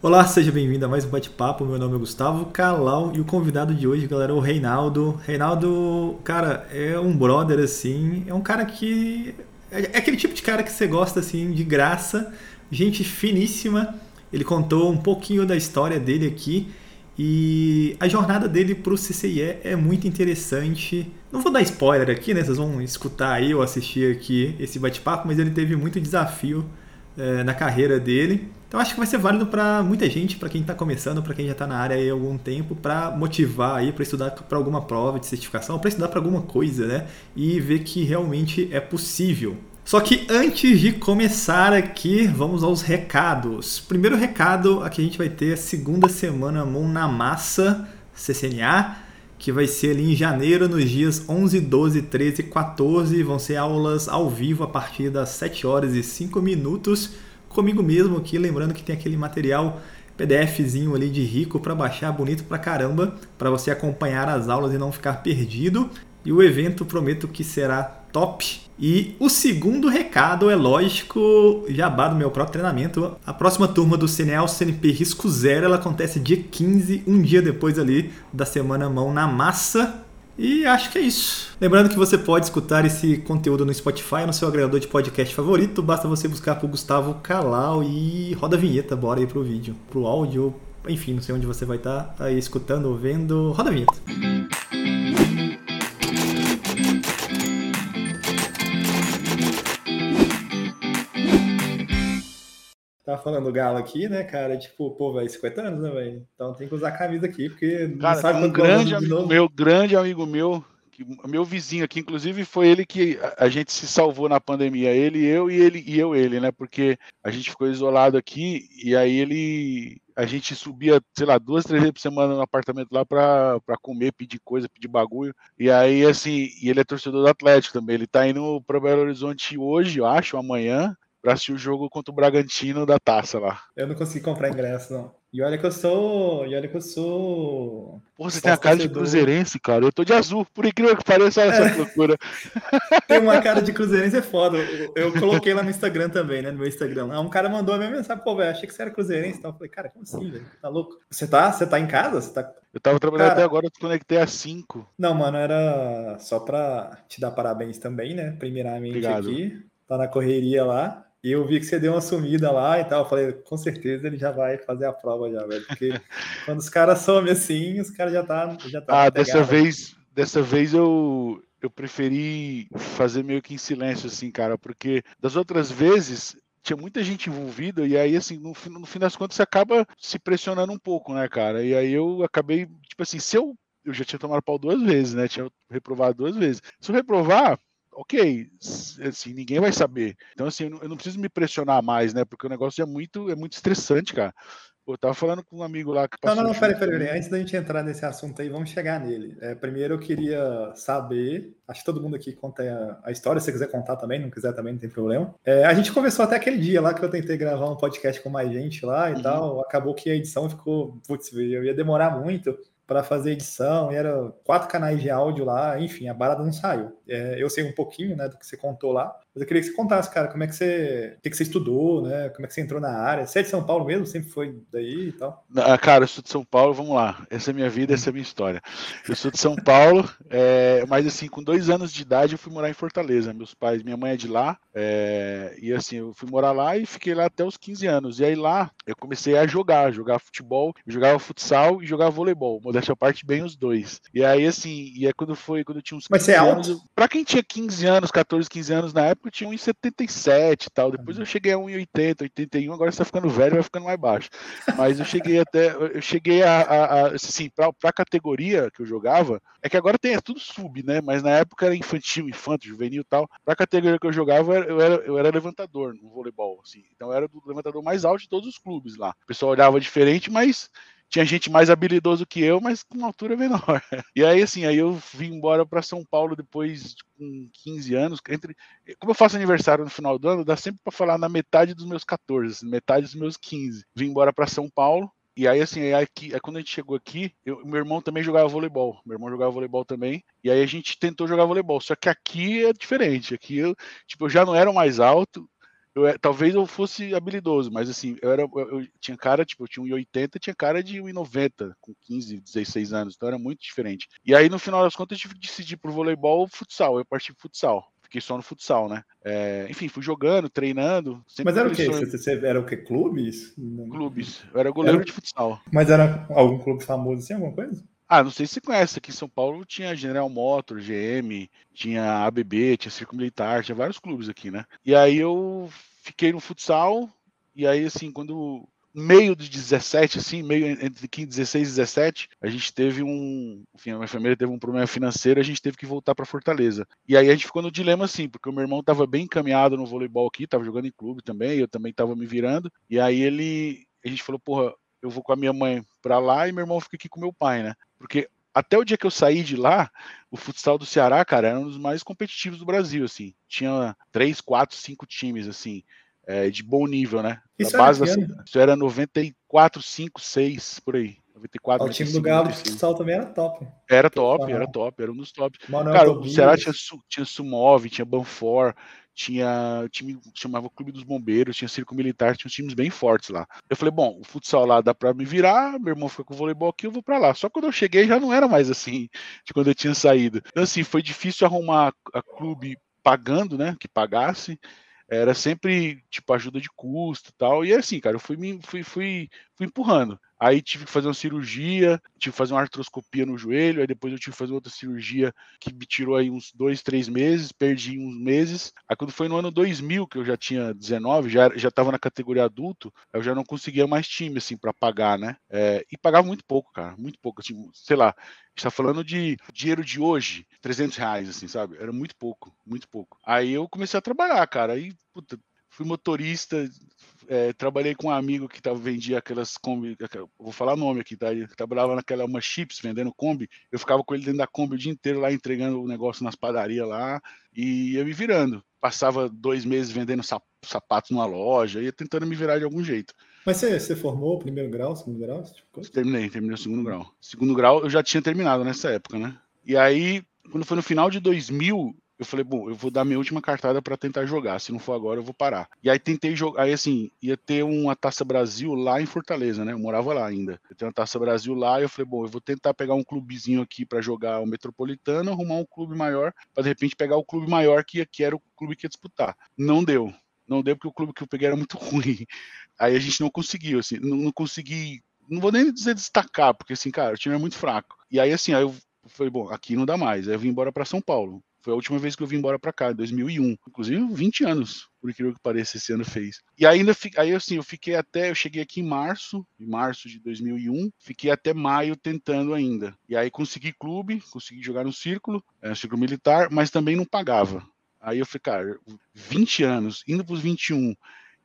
Olá, seja bem-vindo a mais um bate-papo. Meu nome é Gustavo Calau e o convidado de hoje, galera, é o Reinaldo. Reinaldo, cara, é um brother assim, é um cara que é, é aquele tipo de cara que você gosta assim de graça, gente finíssima. Ele contou um pouquinho da história dele aqui e a jornada dele para o CCIE é muito interessante. Não vou dar spoiler aqui, né? Vocês vão escutar aí ou assistir aqui esse bate-papo, mas ele teve muito desafio é, na carreira dele. Então acho que vai ser válido para muita gente, para quem está começando, para quem já está na área há algum tempo, para motivar aí, para estudar para alguma prova de certificação, para estudar para alguma coisa, né? E ver que realmente é possível. Só que antes de começar aqui, vamos aos recados. Primeiro recado, aqui a gente vai ter a segunda semana Mão na Massa CCNA, que vai ser ali em janeiro, nos dias 11, 12, 13 e 14. Vão ser aulas ao vivo a partir das 7 horas e 5 minutos comigo mesmo aqui, lembrando que tem aquele material PDFzinho ali de rico para baixar, bonito pra caramba, para você acompanhar as aulas e não ficar perdido. E o evento prometo que será top. E o segundo recado é lógico, jabá do meu próprio treinamento. A próxima turma do CNL CNP Risco Zero, ela acontece dia 15, um dia depois ali da semana mão na massa. E acho que é isso. Lembrando que você pode escutar esse conteúdo no Spotify, no seu agregador de podcast favorito. Basta você buscar por Gustavo Calau e roda a vinheta. Bora aí pro vídeo, pro áudio, enfim, não sei onde você vai estar tá aí escutando ou vendo. Roda a vinheta. Tava falando do Galo aqui, né, cara? Tipo, pô, velho, 50 anos, né, velho? Então tem que usar a camisa aqui, porque cara, não sabe um grande amigo meu, grande amigo meu, que, meu vizinho aqui, inclusive, foi ele que a gente se salvou na pandemia. Ele, eu e ele e eu ele, né? Porque a gente ficou isolado aqui e aí ele a gente subia, sei lá, duas, três vezes por semana no apartamento lá pra, pra comer, pedir coisa, pedir bagulho. E aí, assim, e ele é torcedor do Atlético também. Ele tá indo para Belo Horizonte hoje, eu acho, amanhã pra assistir o jogo contra o Bragantino da taça lá. Eu não consegui comprar ingresso, não. E olha que eu sou. E olha que eu sou. Pô, você tem a cara de cruzeirense, cara. Eu tô de azul, por incrível que pareça, olha é. essa loucura. tem uma cara de cruzeirense, é foda. Eu, eu, coloquei lá no Instagram também, né? No meu Instagram. Um cara mandou a minha mensagem, pô, velho, achei que você era cruzeirense. Então eu falei, cara, como assim, velho? Tá louco? Você tá, você tá em casa? Você tá... Eu tava trabalhando cara, até agora, eu conectei às 5. Não, mano, era só pra te dar parabéns também, né? Primeiramente Obrigado. aqui. Tá na correria lá. E eu vi que você deu uma sumida lá e tal. Eu falei, com certeza ele já vai fazer a prova já, velho. Porque quando os caras somem assim, os caras já tá. Já tá ah, dessa vez, dessa vez eu, eu preferi fazer meio que em silêncio, assim, cara, porque das outras vezes tinha muita gente envolvida, e aí, assim, no, no fim das contas, você acaba se pressionando um pouco, né, cara? E aí eu acabei, tipo assim, se eu. Eu já tinha tomado pau duas vezes, né? Tinha reprovado duas vezes. Se eu reprovar, ok, assim, ninguém vai saber. Então, assim, eu não, eu não, preciso me pressionar mais, né? Porque o negócio é muito, é muito estressante, cara. Eu tava falando com um amigo lá que. Não, não, não, peraí, peraí, peraí. Antes da gente entrar nesse assunto aí, vamos chegar nele. É, primeiro eu queria saber, acho que todo mundo aqui conta a, a história, se você quiser contar também, não quiser também, não tem problema. É, a gente conversou até aquele dia lá que eu tentei gravar um podcast com mais gente lá e uhum. tal. Acabou que a edição ficou, putz, eu ia demorar muito para fazer edição, e era quatro canais de áudio lá, enfim, a barada não saiu. É, eu sei um pouquinho, né, do que você contou lá, mas eu queria que você contasse, cara, como é que você, o que, que você estudou, né, como é que você entrou na área. Você é de São Paulo mesmo, sempre foi daí e tal? Ah, cara, eu sou de São Paulo, vamos lá, essa é minha vida, essa é a minha história. Eu sou de São Paulo, é, mas assim, com dois anos de idade eu fui morar em Fortaleza, meus pais, minha mãe é de lá, é, e assim, eu fui morar lá e fiquei lá até os 15 anos, e aí lá eu comecei a jogar, jogar futebol, jogava futsal e jogava voleibol, modéstia à parte, bem os dois. E aí, assim, e é quando foi, quando eu tinha uns Mas você é alto? Anos, pra quem tinha 15 anos, 14, 15 anos na época, eu tinha 1,77 e tal. Depois eu cheguei a 1,80, 81, agora você tá ficando velho, vai ficando mais baixo. Mas eu cheguei até, eu cheguei a, a, a assim, pra, pra categoria que eu jogava, é que agora tem é tudo sub, né? Mas na época era infantil, infanto, juvenil e tal. Pra categoria que eu jogava, eu era, eu era levantador no voleibol, assim. Então eu era o levantador mais alto de todos os clubes lá. O pessoal olhava diferente, mas tinha gente mais habilidoso que eu, mas com uma altura menor. E aí, assim, aí eu vim embora para São Paulo depois com 15 anos. Entre, como eu faço aniversário no final do ano, dá sempre para falar na metade dos meus 14, assim, metade dos meus 15. Vim embora para São Paulo. E aí, assim, aqui, quando a gente chegou aqui, eu, meu irmão também jogava voleibol. Meu irmão jogava voleibol também. E aí a gente tentou jogar voleibol. Só que aqui é diferente. Aqui eu, tipo, eu já não era mais alto eu, é, talvez eu fosse habilidoso, mas assim, eu era eu, eu tinha cara, tipo, eu tinha 1,80, tinha cara de 1,90 com 15, 16 anos, então era muito diferente. E aí no final das contas eu tive que decidir por voleibol ou futsal, eu parti pro futsal fiquei só no futsal, né? É, enfim, fui jogando, treinando. Mas era o quê? Sonho... Você, era o quê? Clubes? Clubes. Eu era goleiro era... de futsal. Mas era algum clube famoso assim, alguma coisa? Ah, não sei se você conhece, aqui em São Paulo tinha General Motors, GM, tinha ABB, tinha Circo Militar, tinha vários clubes aqui, né? E aí eu fiquei no futsal, e aí assim, quando meio de 17, assim, meio entre 15, 16 e 17, a gente teve um. Enfim, a minha família teve um problema financeiro, a gente teve que voltar para Fortaleza. E aí a gente ficou no dilema, assim, porque o meu irmão estava bem encaminhado no voleibol aqui, estava jogando em clube também, eu também estava me virando. E aí ele. A gente falou, porra, eu vou com a minha mãe para lá e meu irmão fica aqui com meu pai, né? Porque até o dia que eu saí de lá, o futsal do Ceará, cara, era um dos mais competitivos do Brasil, assim. Tinha três, quatro, cinco times, assim é, de bom nível, né? Isso, a base era, da, isso era 94, 5, 6, por aí. 94, o time do Galo de futsal também era top. Era top, era top, era um dos tops. Cara, o Ceará tinha, tinha Sumov, tinha Banfor, tinha time chamava Clube dos Bombeiros, tinha Circo Militar, tinha uns times bem fortes lá. Eu falei, bom, o futsal lá dá para me virar, meu irmão fica com o voleibol aqui, eu vou para lá. Só que quando eu cheguei já não era mais assim, de quando eu tinha saído. Então assim, foi difícil arrumar a clube pagando, né, que pagasse era sempre tipo ajuda de custo e tal. E assim, cara, eu fui, fui, fui, fui empurrando. Aí tive que fazer uma cirurgia, tive que fazer uma artroscopia no joelho, aí depois eu tive que fazer outra cirurgia que me tirou aí uns dois, três meses, perdi uns meses. Aí quando foi no ano 2000, que eu já tinha 19, já, já tava na categoria adulto, eu já não conseguia mais time, assim, para pagar, né? É, e pagava muito pouco, cara, muito pouco. Assim, sei lá, está falando de dinheiro de hoje, 300 reais, assim, sabe? Era muito pouco, muito pouco. Aí eu comecei a trabalhar, cara, aí, puta, fui motorista, é, trabalhei com um amigo que tava, vendia aquelas Kombi, vou falar nome aqui, tá? Ele trabalhava naquela uma chips vendendo Kombi. Eu ficava com ele dentro da Kombi o dia inteiro lá entregando o negócio nas padarias lá e ia me virando. Passava dois meses vendendo sapatos numa loja, ia tentando me virar de algum jeito. Mas você, você formou primeiro grau, segundo grau? Tipo terminei, terminei o segundo grau. Segundo grau eu já tinha terminado nessa época, né? E aí, quando foi no final de 2000, eu falei, bom, eu vou dar minha última cartada para tentar jogar. Se não for agora, eu vou parar. E aí tentei jogar. Aí assim, ia ter uma Taça Brasil lá em Fortaleza, né? Eu morava lá ainda. Eu tenho uma Taça Brasil lá e eu falei, bom, eu vou tentar pegar um clubezinho aqui para jogar o Metropolitano, arrumar um clube maior, para de repente pegar o clube maior que, que era o clube que ia disputar. Não deu. Não deu porque o clube que eu peguei era muito ruim. Aí a gente não conseguiu, assim, não, não consegui. Não vou nem dizer destacar, porque assim, cara, o time é muito fraco. E aí, assim, aí eu falei, bom, aqui não dá mais. Aí eu vim embora para São Paulo. Foi a última vez que eu vim embora para cá, em 2001. Inclusive, 20 anos, por incrível que pareça, esse ano fez. E ainda, aí assim, eu fiquei até, eu cheguei aqui em março, em março de 2001, fiquei até maio tentando ainda. E aí consegui clube, consegui jogar no círculo, é, círculo militar, mas também não pagava. Aí eu falei, cara, 20 anos, indo para os 21,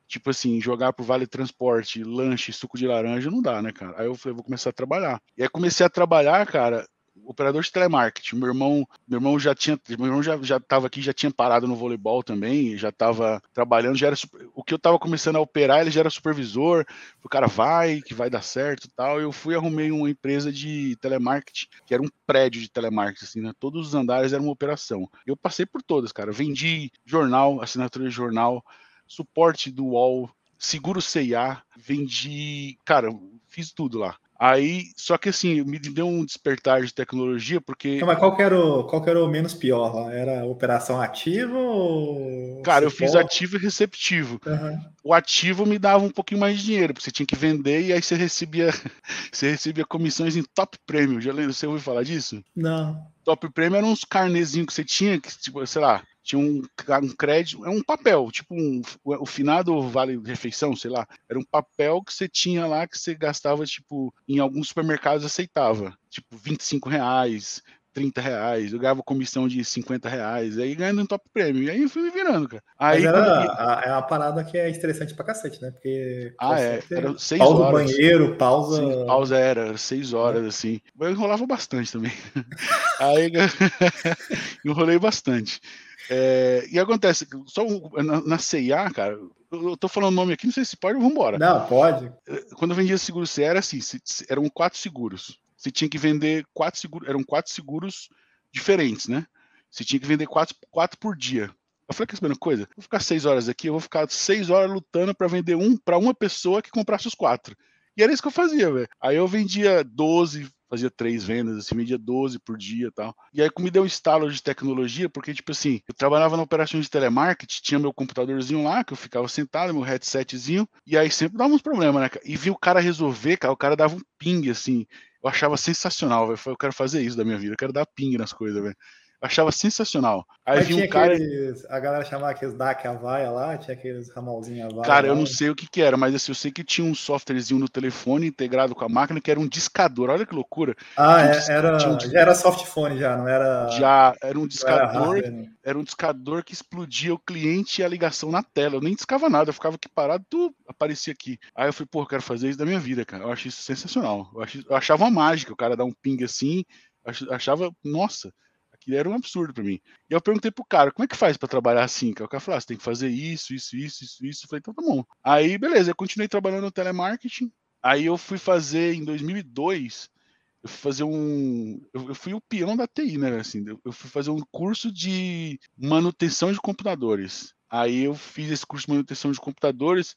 tipo assim, jogar pro Vale Transporte, lanche, suco de laranja, não dá, né, cara? Aí eu falei, vou começar a trabalhar. E aí comecei a trabalhar, cara, operador de telemarketing. Meu irmão, meu irmão já tinha, meu irmão já já estava aqui, já tinha parado no voleibol também, já estava trabalhando, já era o que eu estava começando a operar, ele já era supervisor. O cara vai, que vai dar certo, tal. Eu fui arrumei uma empresa de telemarketing, que era um prédio de telemarketing assim, né? Todos os andares eram uma operação. Eu passei por todas, cara. Vendi jornal, assinatura de jornal, suporte do UOL, seguro CIA, vendi, cara, fiz tudo lá. Aí, só que assim, me deu um despertar de tecnologia, porque. Não, mas qual que, era o, qual era o menos pior lá? Era operação ativa ou. Cara, eu fiz ativo e receptivo. Uhum. O ativo me dava um pouquinho mais de dinheiro, porque você tinha que vender e aí você recebia, você recebia comissões em top prêmio. Já lembra? Você ouviu falar disso? Não. Top prêmio eram uns carnezinhos que você tinha, que, tipo, sei lá, tinha um, um crédito, é um papel, tipo um, o finado vale refeição, sei lá, era um papel que você tinha lá que você gastava, tipo, em alguns supermercados aceitava, tipo, 25 reais, 30 reais, eu ganhava comissão de 50 reais, aí ganhando um top prêmio, e aí eu fui me virando, cara. Aí, Mas era, a, é uma parada que é estressante pra cacete, né? Porque. Ah, é, era seis pausa horas. Pausa banheiro, pausa. Sim, pausa era, seis horas, é. assim. Mas eu enrolava bastante também. aí enrolei bastante. É, e acontece, só na, CIA, cara, eu tô falando nome aqui, não sei se pode, vamos embora. Não, pode. É, quando eu vendia seguro CIA, era assim, eram quatro seguros. Você tinha que vender quatro seguros, eram quatro seguros diferentes, né? Você tinha que vender quatro, quatro por dia. Eu falei, quer saber uma coisa? Vou ficar seis horas aqui, eu vou ficar seis horas lutando para vender um para uma pessoa que comprasse os quatro. E era isso que eu fazia, velho. Aí eu vendia 12, fazia três vendas, assim, vendia 12 por dia e tal. E aí me deu um estalo de tecnologia, porque, tipo assim, eu trabalhava na operação de telemarketing, tinha meu computadorzinho lá, que eu ficava sentado, meu headsetzinho, e aí sempre dava uns problemas, né? E vi o cara resolver, cara, o cara dava um ping, assim. Eu achava sensacional, velho. Eu quero fazer isso da minha vida, eu quero dar ping nas coisas, velho achava sensacional. Aí Mas tinha um cara. Aqueles, a galera chamava aqueles DAC Avaia lá, tinha aqueles ramalzinhos Avaia. Cara, eu não sei o que, que era, mas assim, eu sei que tinha um softwarezinho no telefone integrado com a máquina que era um discador. Olha que loucura. Ah, um é, era, um... já era softphone, já, não era. Já, era um discador. Era, né? era, um discador que explodia o cliente e a ligação na tela. Eu nem discava nada, eu ficava aqui parado, tudo aparecia aqui. Aí eu falei, pô, eu quero fazer isso da minha vida, cara. Eu acho isso sensacional. Eu, ach... eu achava uma mágica o cara dar um ping assim. Achava, nossa, que era um absurdo para mim. E eu perguntei pro cara, como é que faz para trabalhar assim? O cara falou, ah, você tem que fazer isso, isso, isso, isso, isso. Eu falei, então tá bom. Aí, beleza, eu continuei trabalhando no telemarketing. Aí eu fui fazer, em 2002, eu fui fazer um... Eu fui o peão da TI, né, assim. Eu fui fazer um curso de manutenção de computadores. Aí eu fiz esse curso de manutenção de computadores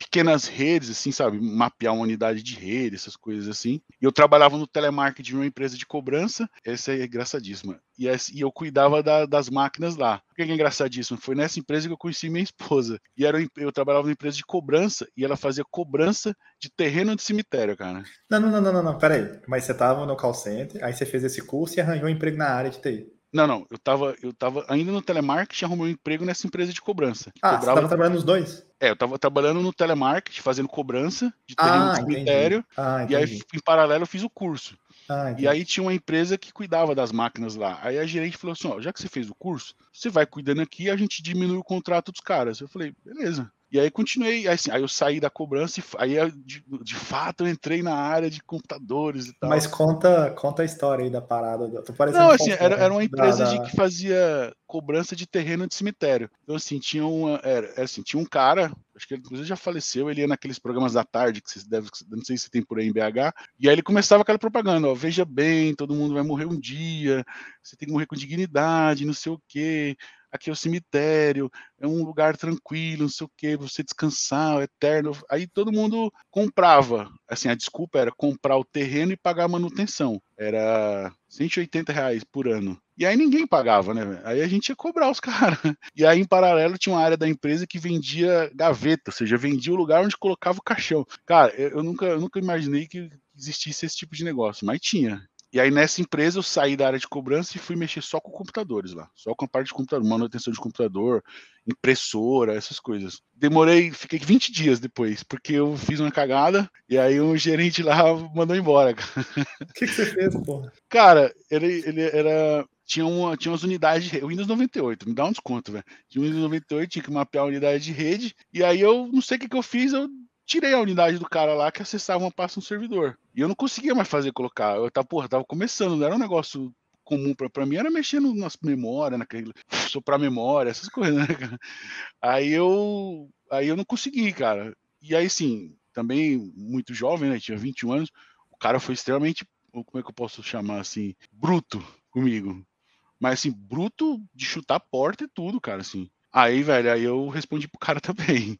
pequenas redes, assim, sabe? Mapear uma unidade de rede, essas coisas assim. E eu trabalhava no telemarketing de uma empresa de cobrança, essa é engraçadíssima. E, eu cuidava da, das máquinas lá. O que é engraçadíssimo? Foi nessa empresa que eu conheci minha esposa. E era, eu trabalhava numa empresa de cobrança e ela fazia cobrança de terreno de cemitério, cara. Não, não, não, não, não, não. peraí. Mas você tava no call center, aí você fez esse curso e arranjou um emprego na área de TI. Não, não, eu tava, eu tava ainda no telemarketing, arrumei um emprego nessa empresa de cobrança. Ah, cobrava... você tava trabalhando nos dois? É, eu tava trabalhando no telemarketing, fazendo cobrança de terreno ah, de cemitério, ah, e aí em paralelo eu fiz o curso. Ah, e aí tinha uma empresa que cuidava das máquinas lá. Aí a gerente falou assim, ó, já que você fez o curso, você vai cuidando aqui, a gente diminui o contrato dos caras. Eu falei, beleza. E aí continuei, aí, assim, aí eu saí da cobrança e aí de, de, fato eu entrei na área de computadores e tal. Mas conta, conta a história aí da parada. Não, assim, era, era uma empresa da, da... De que fazia cobrança de terreno de cemitério. Então, assim, tinha, uma, era, assim, tinha um cara, acho que ele inclusive já faleceu, ele ia naqueles programas da tarde, que vocês devem, não sei se tem por aí em BH, e aí ele começava aquela propaganda, ó, veja bem, todo mundo vai morrer um dia, você tem que morrer com dignidade, não sei o quê aqui é o cemitério, é um lugar tranquilo, não sei o que, você descansar, é eterno. Aí todo mundo comprava. Assim, a desculpa era comprar o terreno e pagar a manutenção. Era 180 reais por ano. E aí ninguém pagava, né? Aí a gente ia cobrar os caras. E aí, em paralelo, tinha uma área da empresa que vendia gaveta, ou seja, vendia o lugar onde colocava o caixão. Cara, eu nunca, eu nunca imaginei que existisse esse tipo de negócio, mas tinha. E aí nessa empresa eu saí da área de cobrança e fui mexer só com computadores lá, só com a parte de computador, manutenção de computador, impressora, essas coisas. Demorei, fiquei 20 dias depois, porque eu fiz uma cagada e aí o gerente lá mandou embora. O que, que, você fez, porra? Cara, ele, ele era tinha, uma, tinha umas unidades de rede, Windows 98, me dá um desconto, velho. Tinha Windows 98, tinha que mapear a unidade de rede, e aí eu não sei o que, que eu fiz, eu tirei a unidade do cara lá que acessava uma pasta no servidor. E eu não conseguia mais fazer colocar. Eu tava, porra, tava começando, não era um negócio comum para mim, era mexendo nas memórias, naquele soprar memória, essas coisas, né, cara? Aí eu aí eu não consegui, cara. E aí sim, também muito jovem, né, tinha 21 anos, o cara foi extremamente, como é que eu posso chamar assim, bruto comigo. Mas assim, bruto de chutar a porta e tudo, cara, assim. Aí, velho, aí eu respondi pro cara também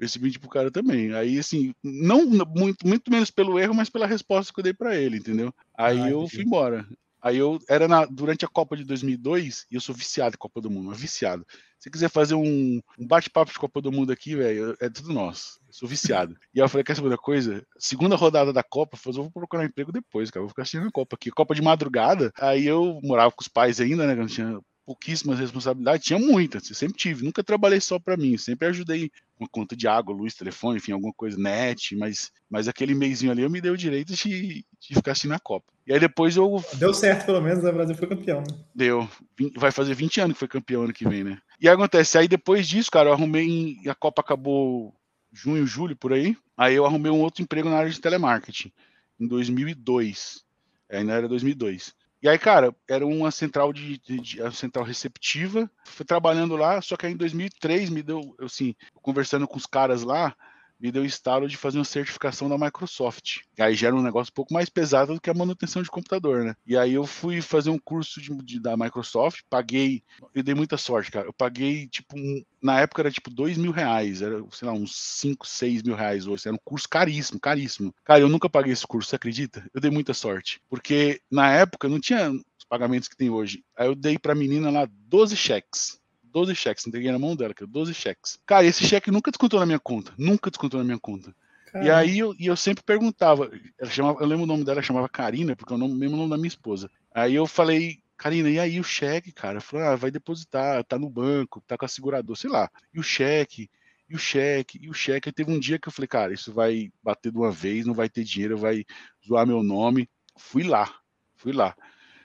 esse vídeo pro cara também. Aí, assim, não muito, muito menos pelo erro, mas pela resposta que eu dei para ele, entendeu? Aí ah, eu fui embora. Aí eu era na, durante a Copa de 2002 e eu sou viciado em Copa do Mundo, viciado. Se quiser fazer um, um bate-papo de Copa do Mundo aqui, velho, é tudo nosso. Eu sou viciado. e aí eu falei, quer saber uma coisa? Segunda rodada da Copa, eu vou procurar um emprego depois, cara. vou ficar assistindo a Copa aqui. Copa de madrugada. Aí eu morava com os pais ainda, né? não tinha pouquíssimas responsabilidades, tinha muitas, eu sempre tive, nunca trabalhei só para mim, sempre ajudei uma conta de água, luz, telefone, enfim, alguma coisa, net, mas, mas aquele mêsinho ali eu me deu o direito de, de ficar assim na Copa. E aí depois eu. Deu certo, pelo menos, o Brasil foi campeão. Né? Deu. Vai fazer 20 anos que foi campeão ano que vem, né? E aí acontece, aí depois disso, cara, eu arrumei. A Copa acabou junho, julho, por aí. Aí eu arrumei um outro emprego na área de telemarketing, em 2002. Ainda era 2002. E aí, cara, era uma central de, de, de central receptiva. Fui trabalhando lá, só que aí em 2003 me deu, assim, conversando com os caras lá, me deu estalo de fazer uma certificação da Microsoft. Aí já era um negócio um pouco mais pesado do que a manutenção de computador, né? E aí eu fui fazer um curso de, de da Microsoft, paguei, eu dei muita sorte, cara. Eu paguei, tipo, um, na época era tipo dois mil reais, era, sei lá, uns 5, 6 mil reais hoje. Era um curso caríssimo, caríssimo. Cara, eu nunca paguei esse curso, você acredita? Eu dei muita sorte. Porque na época não tinha os pagamentos que tem hoje. Aí eu dei pra menina lá 12 cheques 12 cheques, entreguei na mão dela, cara, 12 cheques. Cara, esse cheque nunca descontou na minha conta, nunca descontou na minha conta. Caramba. E aí eu, e eu sempre perguntava, ela chamava, eu lembro o nome dela, chamava Karina, porque é o nome, mesmo nome da minha esposa. Aí eu falei, Karina, e aí o cheque, cara? Falou, ah, vai depositar, tá no banco, tá com a seguradora, sei lá. E o cheque, e o cheque, e o cheque. Aí teve um dia que eu falei, cara, isso vai bater de uma vez, não vai ter dinheiro, vai zoar meu nome. Fui lá, fui lá.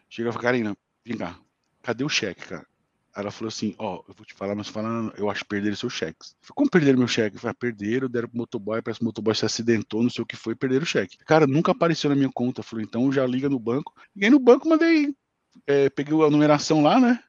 Chega e falei, Karina, vem cá, cadê o cheque, cara? Ela falou assim: Ó, oh, eu vou te falar, mas falando, eu acho que perderam seus cheques. falei, como perderam meu cheque? Eu falei, ah, perderam, deram pro motoboy, parece que o motoboy se acidentou, não sei o que foi, perderam o cheque. Cara, nunca apareceu na minha conta. Eu falei, então já liga no banco. Liguei no banco, mandei, é, peguei a numeração lá, né?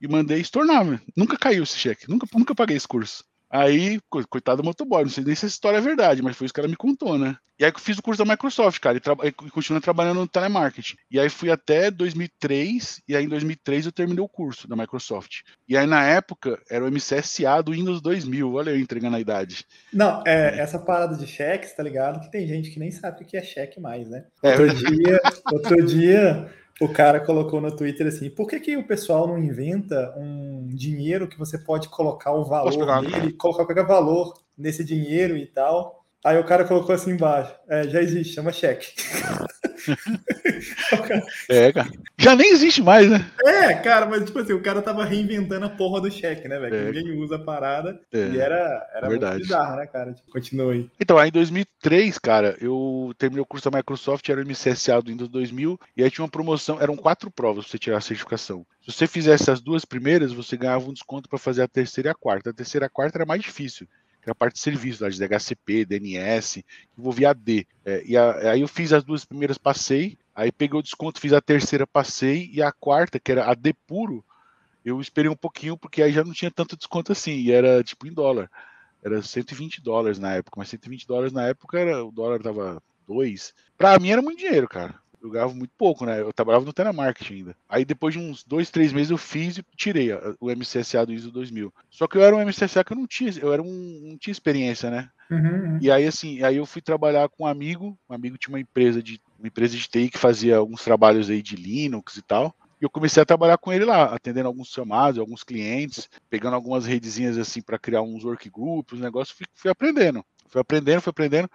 E mandei estornar, Nunca caiu esse cheque, nunca, nunca paguei esse curso. Aí, coitado do motoboy, não sei nem se essa história é verdade, mas foi isso que ela me contou, né? E aí eu fiz o curso da Microsoft, cara, e, tra continuo trabalhando no telemarketing. E aí fui até 2003, e aí em 2003 eu terminei o curso da Microsoft. E aí na época era o MCSA do Windows 2000, olha eu entregando a idade. Não, é, é. essa parada de cheques, tá ligado? Que tem gente que nem sabe o que é cheque mais, né? É, outro dia, outro dia o cara colocou no Twitter assim: por que, que o pessoal não inventa um dinheiro que você pode colocar o valor nele, colocar qualquer valor nesse dinheiro e tal? Aí o cara colocou assim embaixo: é, já existe, chama cheque. é, cara. Já nem existe mais, né? É, cara, mas tipo assim, o cara tava reinventando a porra do cheque, né, velho? É. Ninguém usa a parada. É. E era, era Verdade. muito bizarro, né, cara? Tipo, continua aí. Então, aí em 2003, cara, eu terminei o curso da Microsoft, era o MCSA do Windows 2000, e aí tinha uma promoção, eram quatro provas pra você tirar a certificação. Se você fizesse as duas primeiras, você ganhava um desconto para fazer a terceira e a quarta. A terceira e a quarta era mais difícil que era a parte de serviço, lá, de DHCP, DNS, envolvia AD. É, e a, aí eu fiz as duas primeiras, passei, aí peguei o desconto, fiz a terceira, passei, e a quarta, que era AD puro, eu esperei um pouquinho, porque aí já não tinha tanto desconto assim, e era tipo em dólar. Era 120 dólares na época, mas 120 dólares na época era, o dólar tava 2. Pra mim era muito dinheiro, cara eu ganhava muito pouco, né? Eu trabalhava no telemarketing ainda. Aí depois de uns dois, três meses eu fiz e tirei o MCSA do ISO 2000. Só que eu era um MCSA que eu não tinha, eu era um, não tinha experiência, né? Uhum, uhum. E aí assim, aí eu fui trabalhar com um amigo, um amigo tinha uma empresa de uma empresa de TI que fazia alguns trabalhos aí de Linux e tal. E eu comecei a trabalhar com ele lá, atendendo alguns chamados, alguns clientes, pegando algumas redezinhas assim para criar uns workgroups, negócio, fui, fui aprendendo. Fui aprendendo, fui aprendendo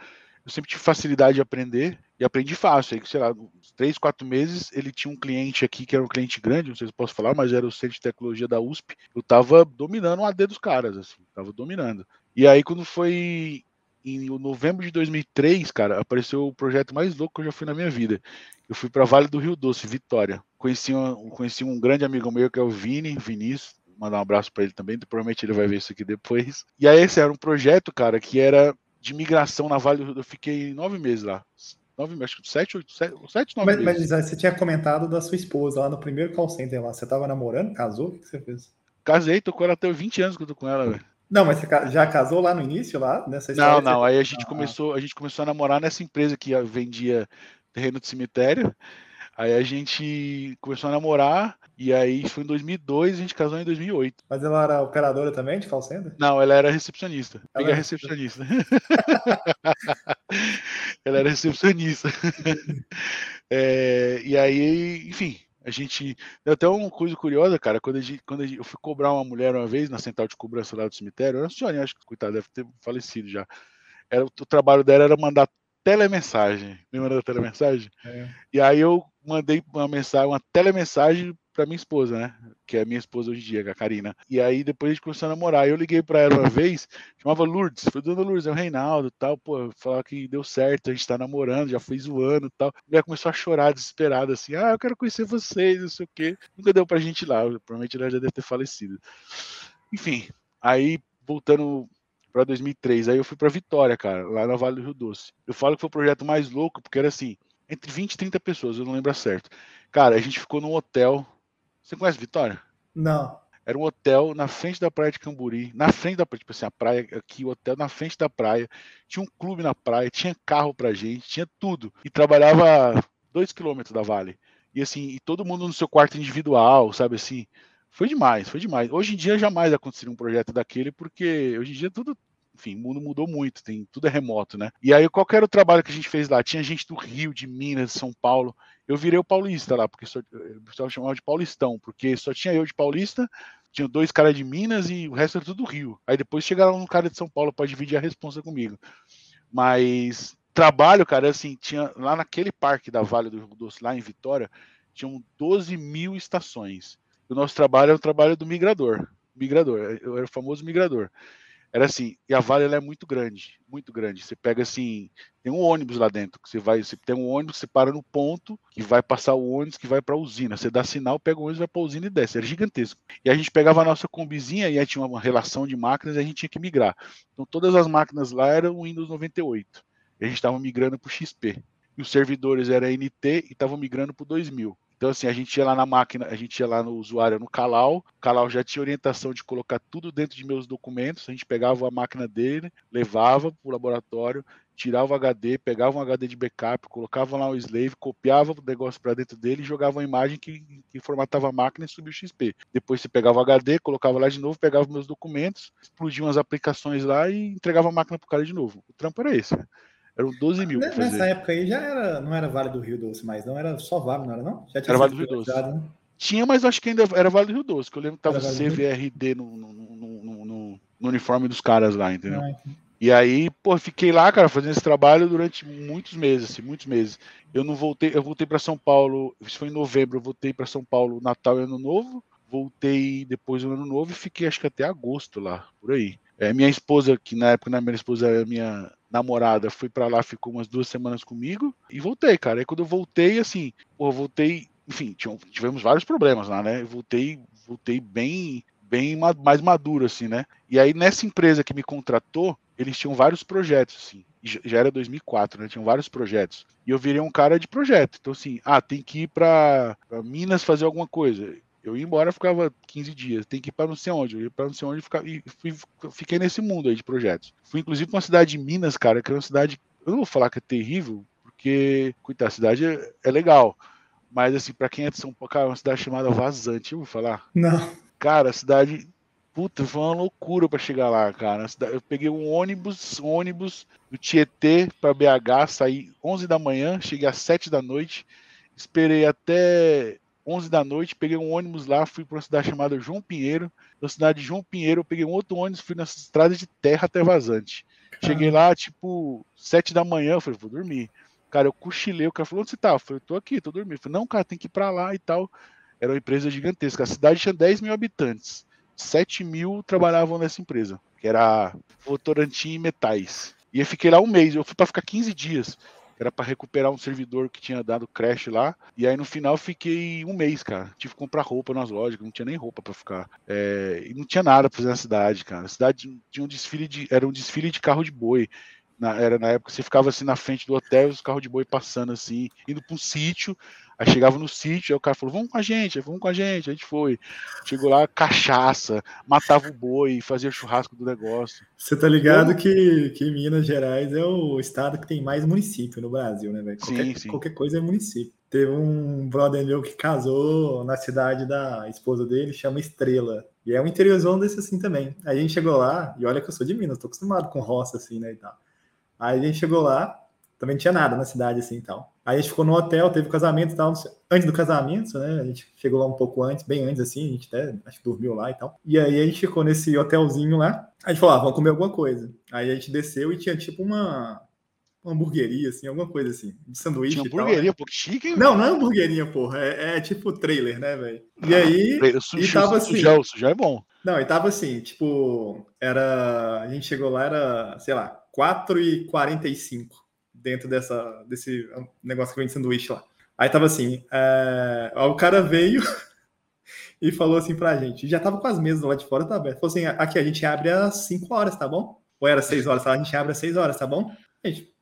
eu sempre tive facilidade de aprender e aprendi fácil. Aí, sei lá, uns três, quatro meses, ele tinha um cliente aqui que era um cliente grande, não sei se posso falar, mas era o Centro de Tecnologia da USP. Eu tava dominando o AD dos caras, assim, tava dominando. E aí, quando foi em novembro de 2003, cara, apareceu o projeto mais louco que eu já fui na minha vida. Eu fui para Vale do Rio Doce, Vitória. Conheci um, conheci um grande amigo meu que é o Vini, Vinícius. Mandar um abraço para ele também, provavelmente ele vai ver isso aqui depois. E aí, esse era um projeto, cara, que era de migração na Vale. Eu fiquei nove meses lá. Nove, acho que sete, oito, sete, sete nove mas, meses. Mas você tinha comentado da sua esposa lá no primeiro call center lá. Você tava namorando? Casou? O que você fez? Casei, tô com ela até 20 anos que eu tô com ela, velho. Não, mas você já casou lá no início, lá nessa história? Não, não. Aí a gente ah. começou, a gente começou a namorar nessa empresa que vendia terreno de cemitério. Aí a gente começou a namorar, e aí foi em 2002 a gente casou em 2008. Mas ela era operadora também de call center? Não, ela era recepcionista. Ela era recepcionista. ela era recepcionista. é, e aí, enfim, a gente. Até uma coisa curiosa, cara, quando, a gente, quando a gente, eu fui cobrar uma mulher uma vez na central de cobrança lá do cemitério, era uma senhorinha, acho que, coitada, deve ter falecido já. Era, o trabalho dela era mandar telemensagem. Lembra da telemensagem? É. E aí eu mandei uma mensagem, uma telemensagem para minha esposa, né? Que é a minha esposa hoje em dia, a Karina. E aí depois a gente começou a namorar. Eu liguei para ela uma vez, chamava Lourdes, foi Dona Lourdes, é o Reinaldo tal, pô, falar que deu certo, a gente tá namorando, já foi zoando e tal. E ela começou a chorar desesperada, assim, ah, eu quero conhecer vocês, não sei o quê. Nunca deu pra gente ir lá, provavelmente ela já deve ter falecido. Enfim, aí voltando para 2003, aí eu fui para Vitória, cara, lá na Vale do Rio Doce. Eu falo que foi o projeto mais louco, porque era assim, entre 20 e 30 pessoas, eu não lembro certo. Cara, a gente ficou num hotel. Você conhece Vitória? Não. Era um hotel na frente da praia de Camburi, na frente da praia, tipo assim, a praia aqui, o hotel na frente da praia. Tinha um clube na praia, tinha carro pra gente, tinha tudo. E trabalhava dois quilômetros da Vale. E assim, e todo mundo no seu quarto individual, sabe assim. Foi demais, foi demais. Hoje em dia jamais aconteceria um projeto daquele, porque hoje em dia tudo enfim, o mundo mudou muito, tem tudo é remoto, né? E aí qual era o trabalho que a gente fez lá? Tinha gente do Rio, de Minas, de São Paulo. Eu virei o paulista lá, porque só, o pessoal chamava de paulistão, porque só tinha eu de paulista, tinha dois caras de Minas e o resto era tudo do Rio. Aí depois chegaram um cara de São Paulo para dividir a responsa comigo. Mas trabalho, cara, assim, tinha lá naquele parque da Vale do Rio Doce, lá em Vitória, tinham 12 mil estações. O nosso trabalho é o trabalho do migrador. Migrador, eu era o famoso migrador. Era assim, e a Vale é muito grande, muito grande. Você pega assim, tem um ônibus lá dentro, que você vai, você tem um ônibus, você para no ponto, que vai passar o ônibus que vai para a usina. Você dá sinal, pega o ônibus, vai para a usina e desce. Era gigantesco. E a gente pegava a nossa combizinha e aí tinha uma relação de máquinas e a gente tinha que migrar. Então todas as máquinas lá eram Windows 98. E a gente estava migrando para o XP. E os servidores eram NT e estavam migrando para o 2000. Então, assim, a gente ia lá na máquina, a gente ia lá no usuário no Calau, o Calau já tinha orientação de colocar tudo dentro de meus documentos, a gente pegava a máquina dele, levava para o laboratório, tirava o HD, pegava um HD de backup, colocava lá o slave, copiava o negócio para dentro dele e jogava uma imagem que, que, formatava a máquina e subia o XP. Depois você pegava o HD, colocava lá de novo, pegava meus documentos, explodia umas aplicações lá e entregava a máquina para o cara de novo. O trampo era esse, né? Eram 12 mil. Nessa época aí já era, não era Vale do Rio Doce mais, não era só Vale, não era não? Já tinha era Vale do Rio Doce. Né? Tinha, mas acho que ainda era Vale do Rio Doce, que eu lembro que tava CVRD no, no, no, no, no uniforme dos caras lá, entendeu? Ah, e aí, pô, fiquei lá, cara, fazendo esse trabalho durante muitos meses, assim, muitos meses. Eu não voltei, eu voltei para São Paulo, isso foi em novembro, eu voltei para São Paulo Natal e Ano Novo, voltei depois do Ano Novo e fiquei acho que até agosto lá, por aí. É, minha esposa, que na época na minha esposa era minha namorada, fui para lá, ficou umas duas semanas comigo e voltei, cara. Aí quando eu voltei, assim, pô, eu voltei, enfim, tivemos vários problemas lá, né? Eu voltei, voltei bem, bem mais maduro, assim, né? E aí nessa empresa que me contratou, eles tinham vários projetos, assim. Já era 2004, né? Tinham vários projetos. E eu virei um cara de projeto. Então, assim, ah, tem que ir para Minas fazer alguma coisa eu ia embora, ficava 15 dias. Tem que ir para não sei onde. Eu ia para não sei onde ficar, e fui, fiquei nesse mundo aí de projetos. Fui inclusive para uma cidade de Minas, cara, que é uma cidade. Eu não vou falar que é terrível, porque, coitada, a cidade é, é legal. Mas, assim, para quem é de São Paulo, cara, é uma cidade chamada Vazante, eu vou falar? Não. Cara, a cidade. Puta, foi uma loucura para chegar lá, cara. Eu peguei um ônibus, um ônibus do Tietê para BH, saí 11 da manhã, cheguei às 7 da noite, esperei até 11 da noite, peguei um ônibus lá, fui para uma cidade chamada João Pinheiro. Na cidade de João Pinheiro, eu peguei um outro ônibus, fui nessa estrada de terra até vazante. Cheguei lá, tipo, 7 da manhã, eu falei, vou dormir. Cara, eu cochilei, o cara falou, onde você tá? Eu falei, tô aqui, tô dormindo. Eu falei, não, cara, tem que ir para lá e tal. Era uma empresa gigantesca. A cidade tinha 10 mil habitantes. 7 mil trabalhavam nessa empresa, que era Votorantim e Metais. E eu fiquei lá um mês, eu fui para ficar 15 dias era para recuperar um servidor que tinha dado crash lá. E aí no final fiquei um mês, cara. Tive que comprar roupa nas lojas, não tinha nem roupa para ficar. É, e não tinha nada pra fazer na cidade, cara. A cidade tinha um desfile de. Era um desfile de carro de boi. Na, era na época você ficava assim na frente do hotel, os carros de boi passando assim, indo para um sítio. Aí chegava no sítio, aí o cara falou: Vamos com a gente, vamos com a gente. A gente foi. Chegou lá, cachaça, matava o boi, fazia churrasco do negócio. Você tá ligado que, que Minas Gerais é o estado que tem mais município no Brasil, né, velho? Qualquer, sim, sim. qualquer coisa é município. Teve um brother meu que casou na cidade da esposa dele, chama Estrela. E é um interiorzão desse assim também. Aí a gente chegou lá, e olha que eu sou de Minas, tô acostumado com roça assim, né, e tal. Aí a gente chegou lá, também não tinha nada na cidade assim e tal. Aí a gente ficou no hotel, teve casamento e tal. Antes do casamento, né? A gente chegou lá um pouco antes, bem antes assim, a gente até acho que dormiu lá e tal. E aí a gente ficou nesse hotelzinho lá. A gente falou, ah, vamos comer alguma coisa. Aí a gente desceu e tinha tipo uma, uma hamburgueria, assim, alguma coisa assim, de sanduíche. Tinha hamburgueria, pô, chique, hein? Não, não é hamburguerinha, porra. É, é tipo trailer, né, velho? E ah, aí. Sushi, e tava assim. Sujão, sujão é bom. Não, e tava assim, tipo, era. A gente chegou lá, era, sei lá, 4h45 dentro dessa, desse negócio que vem de sanduíche lá. Aí tava assim, é... o cara veio e falou assim pra gente, já tava com as mesas lá de fora, tá aberto. Falou assim, aqui a gente abre às 5 horas, tá bom? Ou era 6 horas, a gente abre às 6 horas, tá bom? A gente,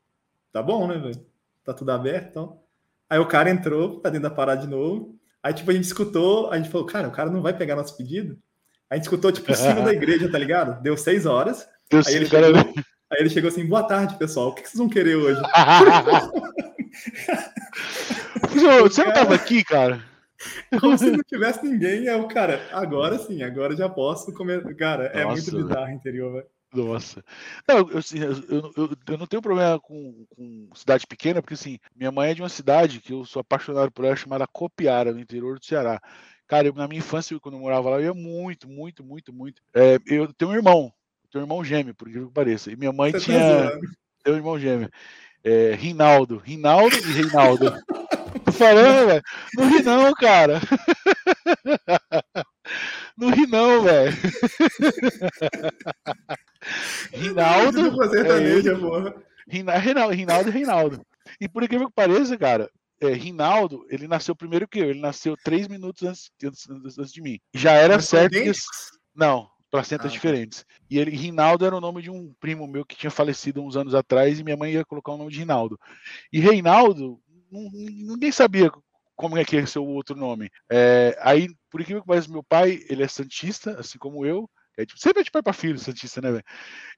tá bom, né, velho? Tá tudo aberto, então. Aí o cara entrou pra dentro da parada de novo. Aí, tipo, a gente escutou, a gente falou, cara, o cara não vai pegar nosso pedido? A gente escutou, tipo, em cima da igreja, tá ligado? Deu seis horas. Deu Aí ele, chegou, aí ele chegou assim, boa tarde, pessoal. O que vocês vão querer hoje? Você não tava aqui, cara? Como se não tivesse ninguém. É o cara, agora sim, agora já posso comer. Cara, é Nossa, muito velho. bizarro o interior, velho. Nossa. Não, eu, assim, eu, eu, eu- eu não tenho problema com, com cidade pequena, porque assim, minha mãe é de uma cidade que eu sou apaixonado por ela, chamada Copiara, no interior do Ceará. Cara, eu, na minha infância, quando eu morava lá, eu ia muito, muito, muito, muito. É, eu tenho um irmão, tenho um irmão gêmeo, por incrível que pareça. E minha mãe Você tá tinha. zoando. Tem um irmão gêmeo. É, Rinaldo. Rinaldo e Reinaldo. Tô falando, velho. Não ri não, cara. Não ri não, velho. Rinaldo. É Rinaldo e Reinaldo. E por incrível que pareça, cara, é, Rinaldo, ele nasceu primeiro que eu. Ele nasceu três minutos antes, antes, antes- de mim. Já era Mas certo que. Não, placentas Ah, tá. diferentes. E ele, Rinaldo era o nome de um primo meu que tinha falecido uns anos atrás e minha mãe ia colocar o nome de Rinaldo. E Reinaldo, ninguém sabia como é que ia ser o outro nome. É, aí, por incrível que pareça, meu pai, ele é santista, assim como eu. É, tipo, sempre é de pai para filho, santista, né, velho?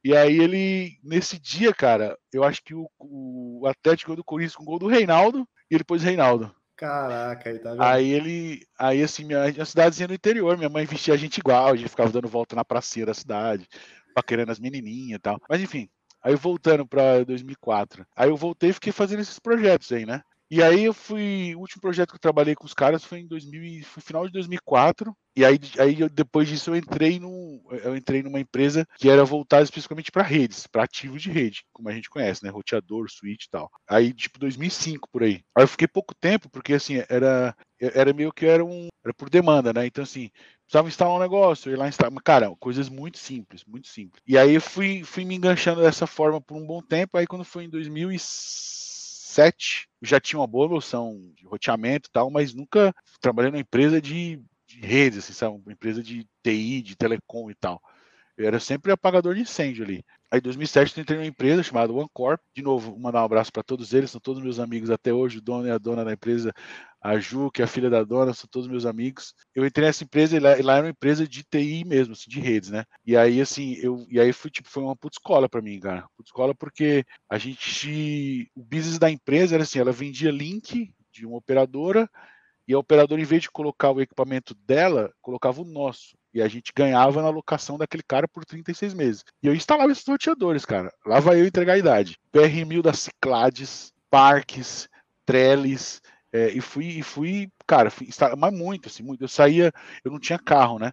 E aí ele, nesse dia, cara, eu acho que o, o Atlético do Corinthians com gol do Reinaldo e ele pôs Reinaldo. Caraca, aí tá vendo? Aí ele, aí assim, minha, minha cidadezinha no interior, minha mãe vestia a gente igual, a gente ficava dando volta na pracinha da cidade, paquerando as menininhas e tal. Mas enfim, aí voltando pra 2004. Aí eu voltei e fiquei fazendo esses projetos aí, né? E aí eu fui, o último projeto que eu trabalhei com os caras foi em 2000, e- foi final de 2004. E aí, aí eu- depois disso eu entrei num, eu entrei numa empresa que era voltada especificamente para redes, para ativos de rede, como a gente conhece, né, roteador, switch e tal. Aí tipo 2005 por aí. Aí eu fiquei pouco tempo porque assim, era era meio que era um era por demanda, né? Então assim, precisava instalar um negócio, eu ia lá instalar, cara, coisas muito simples, muito simples. E aí eu fui fui me enganchando dessa forma por um bom tempo, aí quando foi em 2007, eu já tinha uma boa noção de roteamento e tal, mas nunca trabalhei numa empresa de, de redes, assim, sabe? Uma empresa de TI, de telecom e tal. Eu era sempre apagador de incêndio ali. Aí em 2007 eu entrei numa empresa chamada OneCorp. De novo, mandar um abraço para todos eles, são todos meus amigos até hoje, o dono e a dona da empresa, a Ju, que é a filha da dona, são todos meus amigos. Eu entrei nessa empresa e lá, e lá era uma empresa de TI mesmo, assim, de redes, né? E aí assim, eu e aí fui tipo, foi uma puta escola para mim, cara. Puta escola porque a gente o business da empresa era assim, ela vendia link de uma operadora e a operadora, em vez de colocar o equipamento dela, colocava o nosso. E a gente ganhava na locação daquele cara por 36 meses. E eu instalava esses roteadores, cara. Lá vai eu entregar a idade. PR1000 da Ciclades, Parques, Trellis. é, e fui, e fui, cara, fui mas muito, assim, muito. Eu saía, eu não tinha carro, né?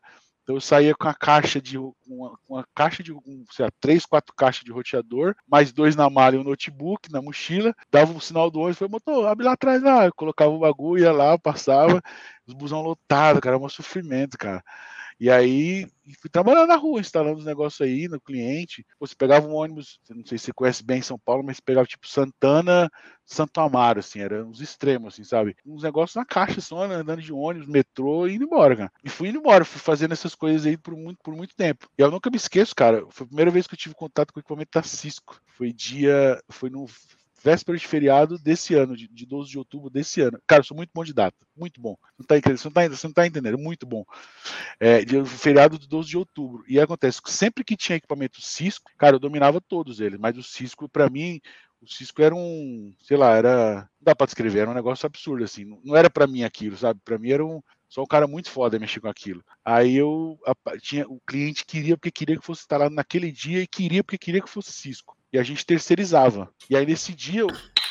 Então eu saía com a caixa de uma, uma caixa de um, sei lá, três, quatro caixas de roteador, mais dois na mala e um notebook na mochila, dava o sinal do ônibus, falei, motor, abre lá atrás lá, eu colocava o bagulho, ia lá, passava, os busão lotados, cara, era um sofrimento, cara. E aí fui trabalhar na rua, instalando os negócios aí no cliente. Você pegava um ônibus, não sei se você conhece bem São Paulo, mas pegava tipo Santana, Santo Amaro, assim, era uns extremos, assim, sabe? Uns negócios na caixa só, né, andando de ônibus, metrô e indo embora, cara. E fui indo embora, fui fazendo essas coisas aí por muito, por muito tempo. E eu nunca me esqueço, cara, foi a primeira vez que eu tive contato com o equipamento da Cisco. Foi dia, foi no véspera de feriado desse ano, de, de 12 de outubro desse ano. Cara, eu sou muito bom de data, muito bom. Não tá entendendo, você não tá, você não tá entendendo, muito bom. É, de, feriado de 12 de outubro. E acontece que sempre que tinha equipamento Cisco, cara, eu dominava todos eles, mas o Cisco, para mim, o Cisco era um, sei lá, era, não dá para descrever, era um negócio absurdo, assim, não, não era para mim aquilo, sabe? Para mim era um, só um cara muito foda mexer com aquilo. Aí eu a, tinha, o cliente queria porque queria que fosse instalado naquele dia e queria porque queria que fosse Cisco. E a gente terceirizava. E aí nesse dia eu,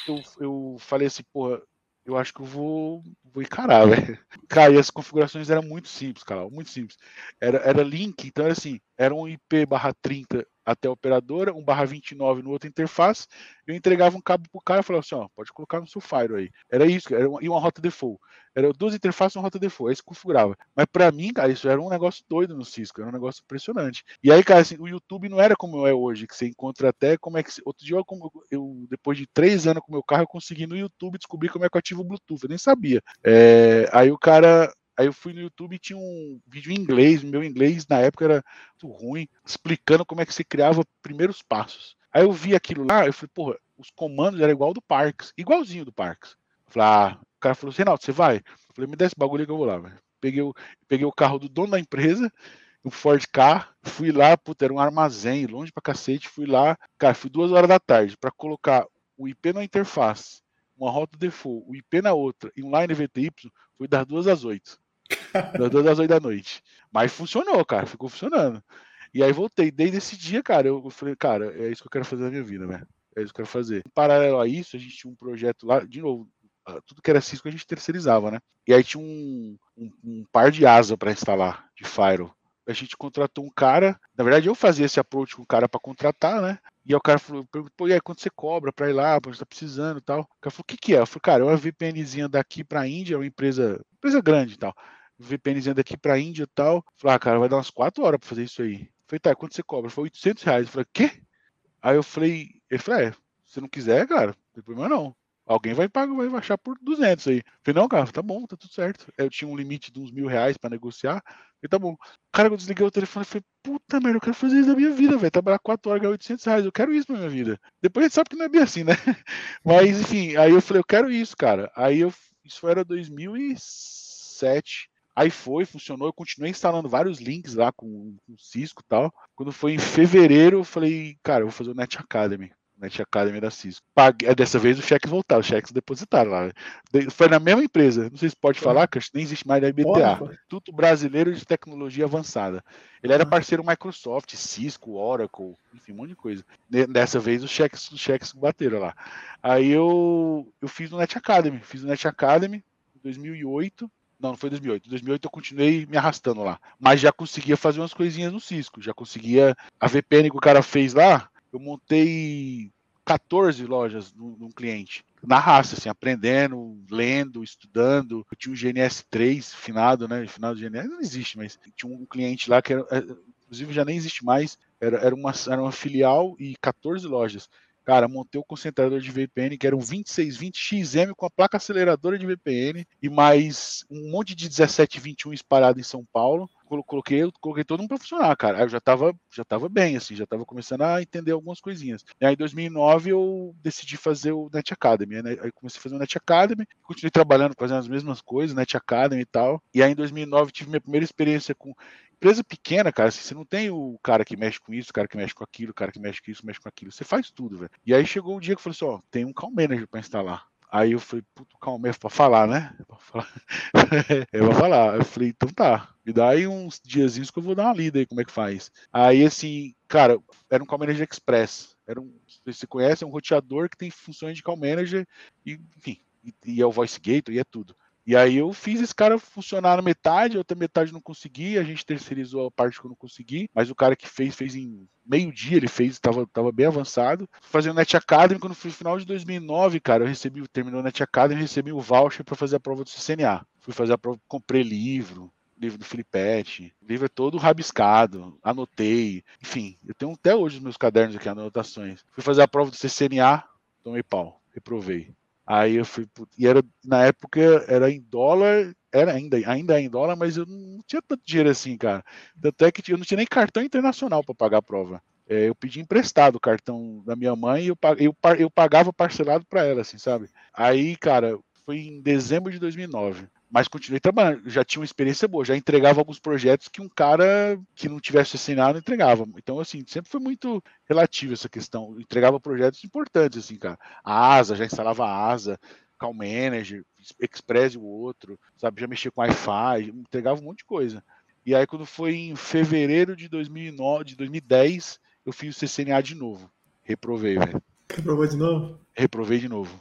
eu, eu falei assim, porra, eu acho que eu vou, vou encarar, velho. Cara, e as configurações eram muito simples, cara, muito simples. Era, era link, então era assim, era um IP barra 30 até a operadora, um barra 29 no outra interface, eu entregava um cabo pro cara e falava assim, ó, pode colocar no seu Fire aí. Era isso, era uma, e uma rota default. Era duas interfaces e uma rota default, aí se configurava. Mas para mim, cara, isso era um negócio doido no Cisco, era um negócio impressionante. E aí, cara, assim, o YouTube não era como é hoje, que você encontra até como é que... Outro dia, eu, eu, depois de três anos com o meu carro, eu consegui no YouTube descobrir como é que eu ativo o Bluetooth, eu nem sabia. É, aí o cara... Aí eu fui no YouTube e tinha um vídeo em inglês, meu inglês na época era muito ruim, explicando como é que se criava primeiros passos. Aí eu vi aquilo lá, eu falei, porra, os comandos eram igual do Parks, igualzinho do Parks. Falei, ah, o cara falou, Reinaldo, você vai? Eu falei, me dá esse bagulho que eu vou lá, velho. Peguei o, peguei o carro do dono da empresa, no Ford K, fui lá, puta, era um armazém, longe pra cacete, fui lá, cara, fui duas horas da tarde para colocar o IP na interface, uma rota default, o IP na outra e um line VTY, fui das duas às oito. Das duas às oito da noite. Mas funcionou, cara, ficou funcionando. E aí voltei. Desde esse dia, cara, eu falei, cara, é isso que eu quero fazer na minha vida, velho. É isso que eu quero fazer. Em paralelo a isso, a gente tinha um projeto lá, de novo, tudo que era Cisco a gente terceirizava, né? E aí tinha um, um, um par de asa para instalar de Firewall. A gente contratou um cara, na verdade eu fazia esse approach com o cara para contratar, né? E aí o cara falou, pô, e aí quanto você cobra para ir lá, pra você tá precisando e tal? O cara falou, o que que é? Eu falei, cara, é uma VPNzinha daqui para a Índia, é uma empresa, empresa grande e tal. VPNzinha daqui para a Índia e tal. Falei, ah, cara, vai dar umas 4 horas para fazer isso aí. Falei, tá, quanto você cobra? Foi 800 reais. Eu falei, quê? Aí eu falei, ele falou, é, se não quiser, cara, não tem problema não. Alguém vai pagar, vai achar por 200 aí. Falei, não, cara, tá bom, tá tudo certo. Eu tinha um limite de uns mil reais pra negociar. E tá bom. Cara, eu desliguei o telefone e falei, puta merda, eu quero fazer isso na minha vida, velho. Trabalhar 4 horas, ganhar 800 reais. Eu quero isso pra minha vida. Depois a gente sabe que não é bem assim, né? Mas, enfim, aí eu falei, eu quero isso, cara. Aí eu, isso era 2007. Aí foi, funcionou. Eu continuei instalando vários links lá com, com o Cisco e tal. Quando foi em fevereiro, eu falei, cara, eu vou fazer o Net Academy. Net Academy da Cisco. Paguei, dessa vez os cheques voltaram, os cheques depositaram lá. Foi na mesma empresa, não sei se pode falar, que nem existe mais da IBTA. Tudo brasileiro de tecnologia avançada. Ele era parceiro Microsoft, Cisco, Oracle, enfim, um monte de coisa. Dessa vez os cheques, os cheques bateram lá. Aí eu, eu fiz o Net Academy, fiz o Net Academy em 2008. Não, não foi 2008. Em 2008 eu continuei me arrastando lá. Mas já conseguia fazer umas coisinhas no Cisco. Já conseguia. A VPN que o cara fez lá, eu montei 14 lojas num, cliente. Na raça, assim, aprendendo, lendo, estudando. Eu tinha um GNS3 finado, né? Finado do GNS não existe, mas tinha um cliente lá que era, é, inclusive já nem existe mais. Era, era, uma, era uma filial e 14 lojas. Cara, montei o concentrador de VPN, que era um 2620XM com a placa aceleradora de VPN e mais um monte de 1721 espalhado em São Paulo. Coloquei, coloquei todo mundo para funcionar, cara. Aí eu já estava já tava bem, assim, já estava começando a entender algumas coisinhas. E aí em 2009 eu decidi fazer o Net Academy, né? Aí comecei a fazer o Net Academy, continuei trabalhando, fazendo as mesmas coisas, Net Academy e tal. E aí em 2009 tive minha primeira experiência com empresa pequena, cara, assim, você não tem o cara que mexe com isso, o cara que mexe com aquilo, o cara que mexe com isso, mexe com aquilo. Você faz tudo, velho. E aí chegou um dia que eu falei assim, ó, tem um Call Manager pra instalar. Aí eu falei, puto, Call Manager pra falar, né? É pra falar. é pra falar. Eu falei, então tá. Me dá aí uns diazinhos que eu vou dar uma lida aí, como é que faz. Aí, assim, cara, era um Call Manager Express. Era um, você conhece, é um roteador que tem funções de Call Manager e, enfim, e, e é o Voice Gate e é tudo. E aí eu fiz esse cara funcionar na metade, outra metade não consegui, a gente terceirizou a parte que eu não consegui, mas o cara que fez, fez em meio dia, ele fez, estava tava bem avançado. Fazendo Net Academy, quando foi no final de 2009, cara, eu recebi, terminou o Net Academy, recebi o voucher para fazer a prova do CCNA. Fui fazer a prova, comprei livro, livro do Filipete, livro é todo rabiscado, anotei, enfim, eu tenho até hoje os meus cadernos aqui, anotações. Fui fazer a prova do CCNA, tomei pau, reprovei. Aí eu fui, e era na época era em dólar, era ainda, ainda é em dólar, mas eu não tinha tanto dinheiro assim, cara. Tanto é que eu não tinha nem cartão internacional para pagar a prova. É, eu pedi emprestado o cartão da minha mãe e eu, eu, eu pagava parcelado para ela, assim, sabe? Aí, cara, foi em dezembro de 2009 mas continuei trabalhando. Já tinha uma experiência boa, já entregava alguns projetos que um cara que não tivesse assinado não entregava. Então, assim, sempre foi muito relativo essa questão. Eu entregava projetos importantes, assim, cara. A ASA, já instalava a ASA, Call Manager, Express o outro, sabe? Já mexia com Wi-Fi, entregava um monte de coisa. E aí, quando foi em fevereiro de 2009, de 2010, eu fiz o CCNA de novo. Reprovei, velho. Reprovou de novo? Reprovei de novo.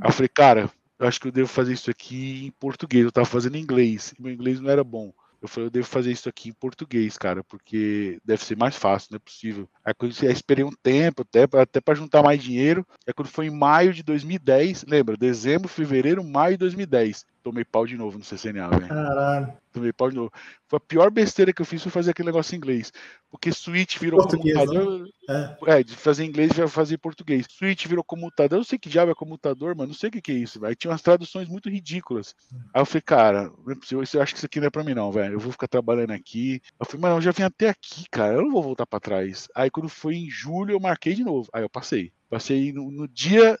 Aí eu falei, cara, eu acho que eu devo fazer isso aqui em português. Eu estava fazendo em inglês, e meu inglês não era bom. Eu falei, eu devo fazer isso aqui em português, cara, porque deve ser mais fácil, não é possível. Aí quando eu esperei um tempo, até para até pra juntar mais dinheiro. É quando foi em maio de 2010, lembra? Dezembro, fevereiro, maio de 2010 tomei pau de novo no CCNA, velho. Caralho. Tomei pau de novo. Foi a pior besteira que eu fiz foi fazer aquele negócio em inglês. Porque Switch virou português, comutador. Né? É. é. de fazer inglês e fazer português. Switch virou comutador. Eu não sei que diabo é comutador, mano. Não sei o que, que é isso, velho. Tinha umas traduções muito ridículas. Aí eu falei, cara, é. Eu acho que isso aqui não é pra mim, não, velho. Eu vou ficar trabalhando aqui. Eu falei, mano, eu já vim até aqui, cara. Eu não vou voltar pra trás. Aí quando foi em julho, eu marquei de novo. Aí eu passei. Passei no, no dia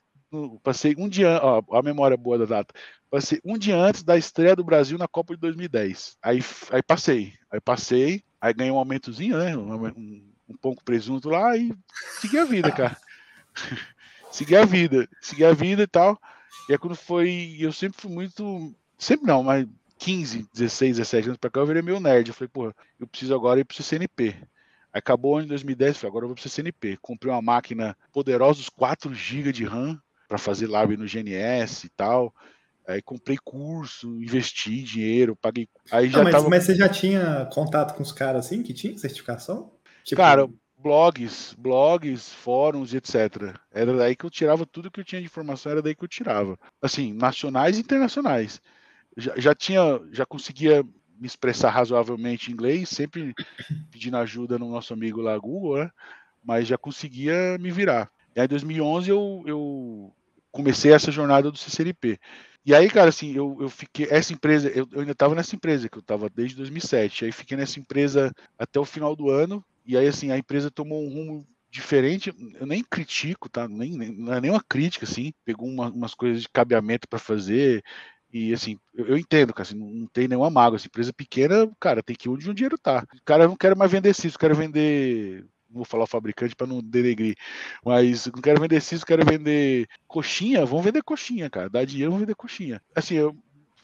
passei um dia, ó, a memória boa da data. Passei um dia antes da estreia do Brasil na Copa de 2010. Aí, aí passei, aí passei, Aí ganhei um aumentozinho, né? Um, um, um pouco presunto lá e segui a vida, cara. segui a vida, segui a vida e tal. E aí quando foi. Eu sempre fui muito. Sempre não, mas 15, 16, 17 anos pra cá, eu virei meio nerd. Eu falei, pô, eu preciso agora ir pro CNP. Acabou em 2010, falei, agora eu vou pro CNP. Comprei uma máquina poderosa, 4 GB de RAM, para fazer lab no GNS e tal. Aí comprei curso, investi dinheiro, paguei. Aí já Não, mas, tava... mas você já tinha contato com os caras assim que tinha certificação? Tipo... Cara, blogs, blogs, fóruns, etc. Era daí que eu tirava tudo que eu tinha de informação, era daí que eu tirava. Assim, nacionais e internacionais. Já, já tinha, já conseguia me expressar razoavelmente em inglês, sempre pedindo ajuda no nosso amigo lá Google, né? Mas já conseguia me virar. E aí, em 2011, eu, eu comecei essa jornada do CCNP. E aí, cara, assim, eu, eu fiquei. Essa empresa, eu, eu ainda estava nessa empresa, que eu estava desde 2007. Aí fiquei nessa empresa até o final do ano. E aí, assim, a empresa tomou um rumo diferente. Eu nem critico, tá? Nem, nem, não é nenhuma crítica, assim. Pegou uma, umas coisas de cabeamento para fazer. E assim, eu, eu entendo, cara, assim, não, não, tem nenhuma mágoa. Essa empresa pequena, cara, tem que ir onde o dinheiro tá. Cara não quer mais vender cisco, quero vender vou falar o fabricante para não denegrir, mas não quero vender cisco, quero vender coxinha, vamos vender coxinha, cara, dá dinheiro, vamos vender coxinha. Assim, eu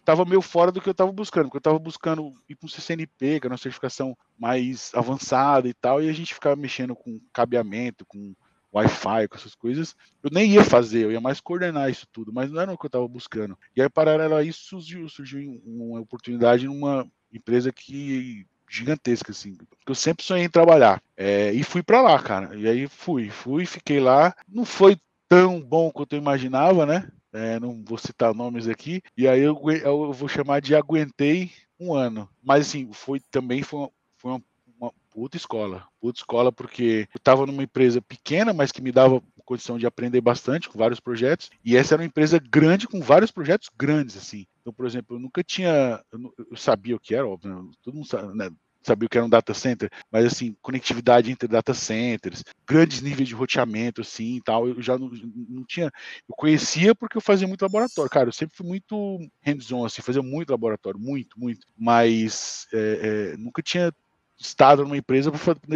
tava meio fora do que eu tava buscando, porque eu tava buscando ir para um CCNP, que é uma certificação mais avançada e tal, e a gente ficava mexendo com cabeamento, com Wi-Fi, com essas coisas, eu nem ia fazer, eu ia mais coordenar isso tudo, mas não era o que eu estava buscando. E aí, paralelo a isso, surgiu, surgiu uma oportunidade numa empresa que gigantesca, assim. Eu sempre sonhei em trabalhar. É, e fui para lá, cara. E aí fui, fui, fiquei lá. Não foi tão bom quanto eu imaginava, né? É, não vou citar nomes aqui. E aí eu, eu, vou chamar de aguentei um ano. Mas assim, foi também foi uma, foi uma, uma puta escola. Puta escola, porque eu estava numa empresa pequena, mas que me dava condição de aprender bastante com vários projetos. E essa era uma empresa grande com vários projetos grandes, assim. Então, por exemplo, eu nunca tinha. Eu, sabia o que era, óbvio, né? todo mundo sabe, né? sabia o que era um data center, mas assim, conectividade entre data centers, grandes níveis de roteamento, assim e tal, eu já não, não tinha. Eu conhecia porque eu fazia muito laboratório. Cara, eu sempre fui muito hands-on, assim, fazia muito laboratório, muito, muito, mas é, é, nunca tinha estado numa empresa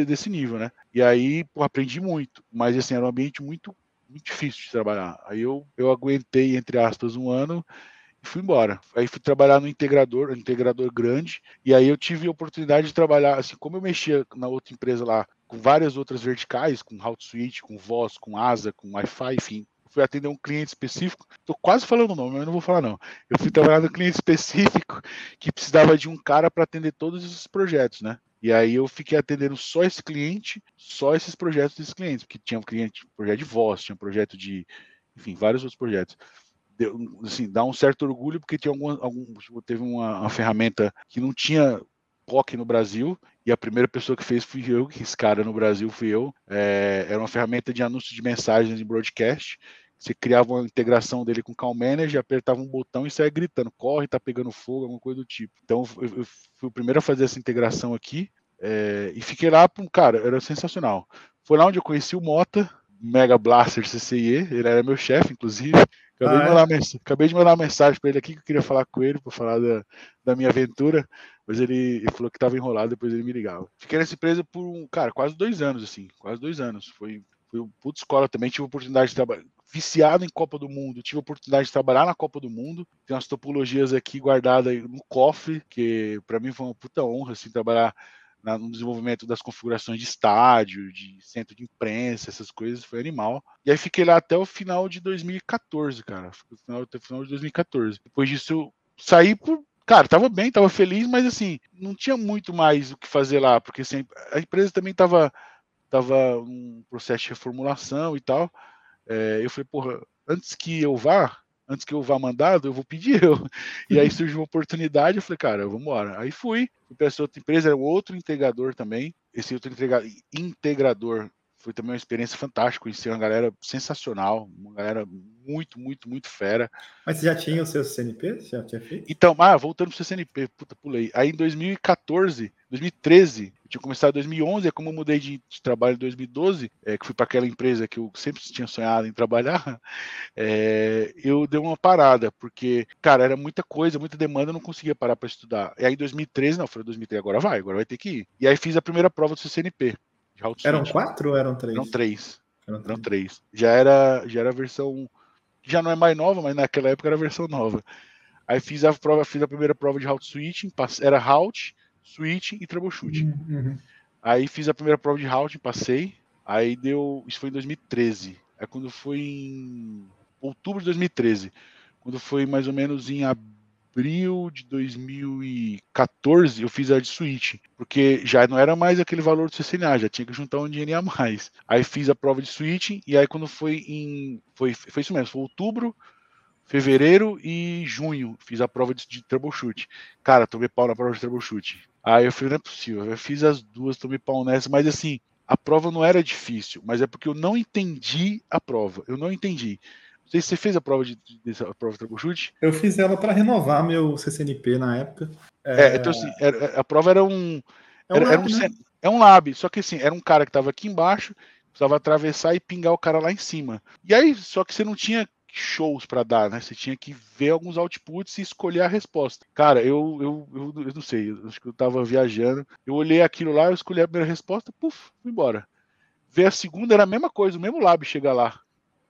desse nível, né? E aí, pô, aprendi muito, mas assim, era um ambiente muito, muito difícil de trabalhar. Aí eu, eu aguentei, entre aspas, um ano fui embora. Aí fui trabalhar no integrador, um integrador grande, e aí eu tive a oportunidade de trabalhar, assim, como eu mexia na outra empresa lá, com várias outras verticais, com Switch, com voz, com asa, com Wi-Fi, enfim, fui atender um cliente específico. Estou quase falando o nome, mas não vou falar não. Eu fui trabalhar no cliente específico que precisava de um cara para atender todos esses projetos, né? E aí eu fiquei atendendo só esse cliente, só esses projetos desses clientes, porque tinha um cliente, projeto de voz, tinha um projeto de, enfim, vários outros projetos. Deu, assim, dá um certo orgulho porque tinha algum, algum teve uma, uma, ferramenta que não tinha POC no Brasil e a primeira pessoa que fez fui eu, que esse cara no Brasil fui eu. É, era uma ferramenta de anúncio de mensagens em broadcast você criava uma integração dele com o Call Manager, apertava um botão e saia gritando, corre, tá pegando fogo, alguma coisa do tipo. Então eu, eu fui o primeiro a fazer essa integração aqui é, e fiquei lá, cara, era sensacional. Foi lá onde eu conheci o Mota, Mega Blaster CCIE, ele era meu chefe, inclusive. Acabei, ah, de mandar, é? acabei de mandar uma mensagem para ele aqui que eu queria falar com ele, para falar da, da minha aventura, mas ele, ele falou que estava enrolado, depois ele me ligava. Fiquei nessa empresa por, um, cara, quase dois anos, assim, quase dois anos. Foi, foi puta escola também, tive a oportunidade de trabalhar, viciado em Copa do Mundo, tive a oportunidade de trabalhar na Copa do Mundo, tem umas topologias aqui guardadas no cofre, que para mim foi uma puta honra, assim, trabalhar no desenvolvimento das configurações de estádio, de centro de imprensa, essas coisas, foi animal. E aí fiquei lá até o final de 2014, cara, final, até o final de 2014. Depois disso, eu saí por cara, tava bem, tava feliz, mas assim, não tinha muito mais o que fazer lá, porque assim, a empresa também tava, tava um processo de reformulação e tal. É, eu falei, porra, antes que eu vá, antes que eu vá mandado, eu vou pedir eu. E aí surgiu uma oportunidade, eu falei, cara, vamos embora. Aí fui, fui para essa outra empresa, era outro integrador também. Esse outro integrador foi também uma experiência fantástica, conheci uma galera sensacional, uma galera muito, muito, muito fera. Mas você já tinha o seu CNP? Já tinha feito? Então, ah, voltando pro seu CNP, puta, pulei. Aí em 2014, 2013, eu tinha começado em 2011, é como eu mudei de, de trabalho em 2012, é, que fui para aquela empresa que eu sempre tinha sonhado em trabalhar, é, eu dei uma parada, porque, cara, era muita coisa, muita demanda, eu não conseguia parar para estudar. E aí em 2013, não, foi 2013, agora vai, agora vai ter que ir. E aí fiz a primeira prova do CNP. Eram quatro ou eram três? Eram três. Eram, eram três. Já era, já era a versão. Já não é mais nova, mas naquela época era a versão nova. Aí fiz a prova, fiz a primeira prova de route switching, era route, switching e troubleshooting. Uhum. Aí fiz a primeira prova de routing, passei. Aí deu. Isso foi em 2013. Aí quando foi em outubro de 2013. Quando foi mais ou menos em abril abril de 2014 eu fiz a de Switch, porque já não era mais aquele valor do CCNA, já tinha que juntar um dinheiro a mais. Aí fiz a prova de Switch e aí quando foi em foi, foi isso mesmo, foi outubro, fevereiro e junho fiz a prova de, de troubleshoot. Cara, tomei pau na prova de troubleshoot. Aí eu falei, não é possível, eu fiz as duas, tomei pau nessa, mas assim, a prova não era difícil, mas é porque eu não entendi a prova. Eu não entendi. Não sei se você fez a prova de, de, de a prova de troubleshoot. Eu fiz ela para renovar meu CCNP na época. É, é então assim, era, a prova era um. É um, era, lab, era um, né? é um lab, só que assim, era um cara que estava aqui embaixo, precisava atravessar e pingar o cara lá em cima. E aí, só que você não tinha shows para dar, né? Você tinha que ver alguns outputs e escolher a resposta. Cara, eu, eu, eu, eu não sei, eu acho que eu tava viajando. Eu olhei aquilo lá, eu escolhi a primeira resposta, puf, fui embora. Ver a segunda era a mesma coisa, o mesmo lab chegar lá.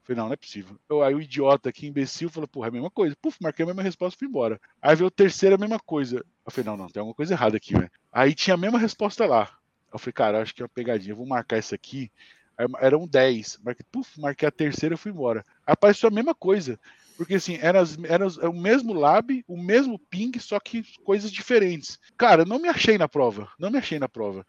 Falei, não, não é possível. Eu, aí o idiota aqui, imbecil, falou, porra, é a mesma coisa. Puf, marquei a mesma resposta e fui embora. Aí veio o terceiro, a mesma coisa. Eu falei, não, não, tem alguma coisa errada aqui, velho. Aí tinha a mesma resposta lá. Eu falei, cara, acho que é uma pegadinha, vou marcar isso aqui. Aí, um 10. Marquei, puf, marquei a terceira e fui embora. Aí apareceu a mesma coisa. Porque assim, era, era, era, o mesmo lab, o mesmo ping, só que coisas diferentes. Cara, não me achei na prova. Não me achei na prova.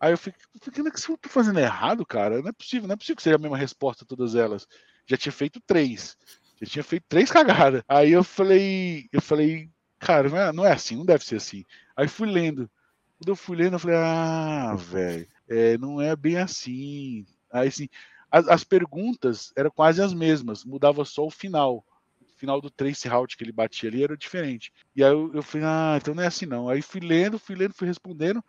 Aí eu fiquei, o é que eu tô fazendo errado, cara? Não é possível, não é possível que seja a mesma resposta todas elas já tinha feito três. Já tinha feito três cagadas. Aí eu falei, eu falei, cara, não é, não é assim, não deve ser assim. Aí fui lendo. Quando eu fui lendo, eu falei, ah, velho, é, não é bem assim. Aí assim, as, as, perguntas eram quase as mesmas, mudava só o final. O final do trace route que ele batia ali era diferente. E aí eu, eu falei, ah, então não é assim não. Aí fui lendo, fui lendo, fui respondendo.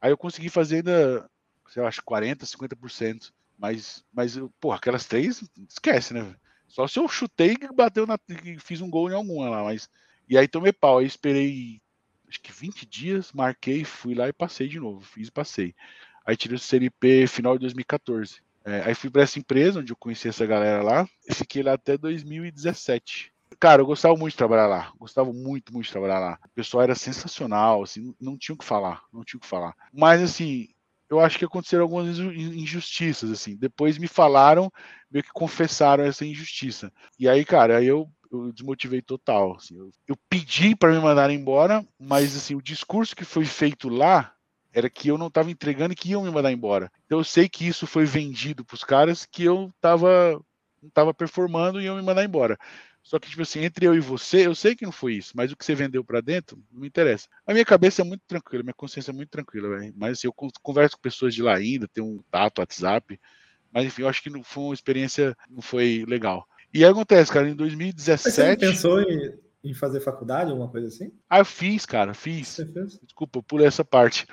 Aí eu consegui fazer ainda, sei lá, acho 40, 50%. Mas, mas porra, aquelas três, esquece, né? Só se eu chutei e bateu na. E fiz um gol em alguma lá, mas. E aí tomei pau. Aí esperei acho que 20 dias, marquei, fui lá e passei de novo. Fiz e passei. Aí tirei o CNP final de 2014. É, aí fui para essa empresa onde eu conheci essa galera lá. Fiquei lá até 2017. Cara, eu gostava muito de trabalhar lá. Gostava muito, muito de trabalhar lá. O pessoal era sensacional, assim, não tinha o que falar, não tinha o que falar. Mas assim, eu acho que aconteceram algumas injustiças, assim. Depois me falaram, meio que confessaram essa injustiça. E aí, cara, aí eu, eu desmotivei total. Assim. Eu, eu pedi para me mandar embora, mas assim, o discurso que foi feito lá era que eu não estava entregando e que iam me mandar embora. Então eu sei que isso foi vendido para os caras que eu estava não estava performando e iam me mandar embora. Só que, tipo assim, entre eu e você, eu sei que não foi isso, mas o que você vendeu para dentro não me interessa. A minha cabeça é muito tranquila, minha consciência é muito tranquila, velho. Mas assim, eu converso com pessoas de lá ainda, tenho um tato, WhatsApp. Mas enfim, eu acho que não foi uma experiência, não foi legal. E aí acontece, cara, em 2017. Mas você pensou em, em fazer faculdade, alguma coisa assim? Ah, eu fiz, cara, fiz. Desculpa, eu pulei essa parte.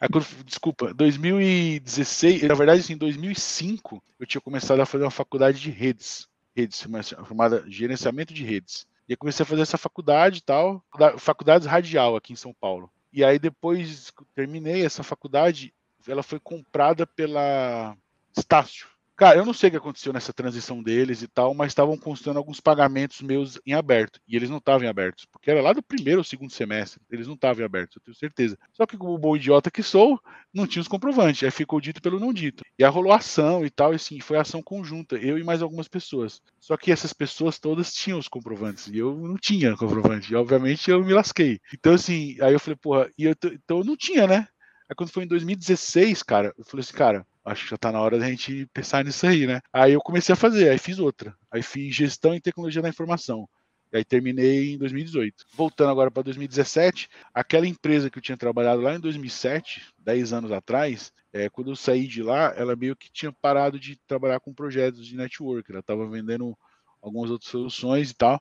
Aí, quando, desculpa, 2016, na verdade, assim, em 2005, eu tinha começado a fazer uma faculdade de redes redes, chamada gerenciamento de redes. E eu comecei a fazer essa faculdade e tal, faculdade radial aqui em São Paulo. E aí depois terminei essa faculdade, ela foi comprada pela Estácio, Cara, eu não sei o que aconteceu nessa transição deles e tal, mas estavam constando alguns pagamentos meus em aberto. E eles não estavam em abertos, porque era lá do primeiro ou segundo semestre. Eles não estavam em abertos, eu tenho certeza. Só que, como bom idiota que sou, não tinha os comprovantes. Aí ficou dito pelo não dito. E aí rolou ação e tal, e assim, foi ação conjunta, eu e mais algumas pessoas. Só que essas pessoas todas tinham os comprovantes, e eu não tinha comprovante. E obviamente eu me lasquei. Então, assim, aí eu falei, porra, e eu, então eu não tinha, né? Aí quando foi em 2016, cara, eu falei assim, cara, acho que já tá na hora da gente pensar nisso aí, né? Aí eu comecei a fazer, aí fiz outra. Aí fiz gestão e tecnologia da informação. E aí terminei em 2018. Voltando agora para 2017, aquela empresa que eu tinha trabalhado lá em 2007, 10 anos atrás, é, quando eu saí de lá, ela meio que tinha parado de trabalhar com projetos de network. Ela estava vendendo algumas outras soluções e tal.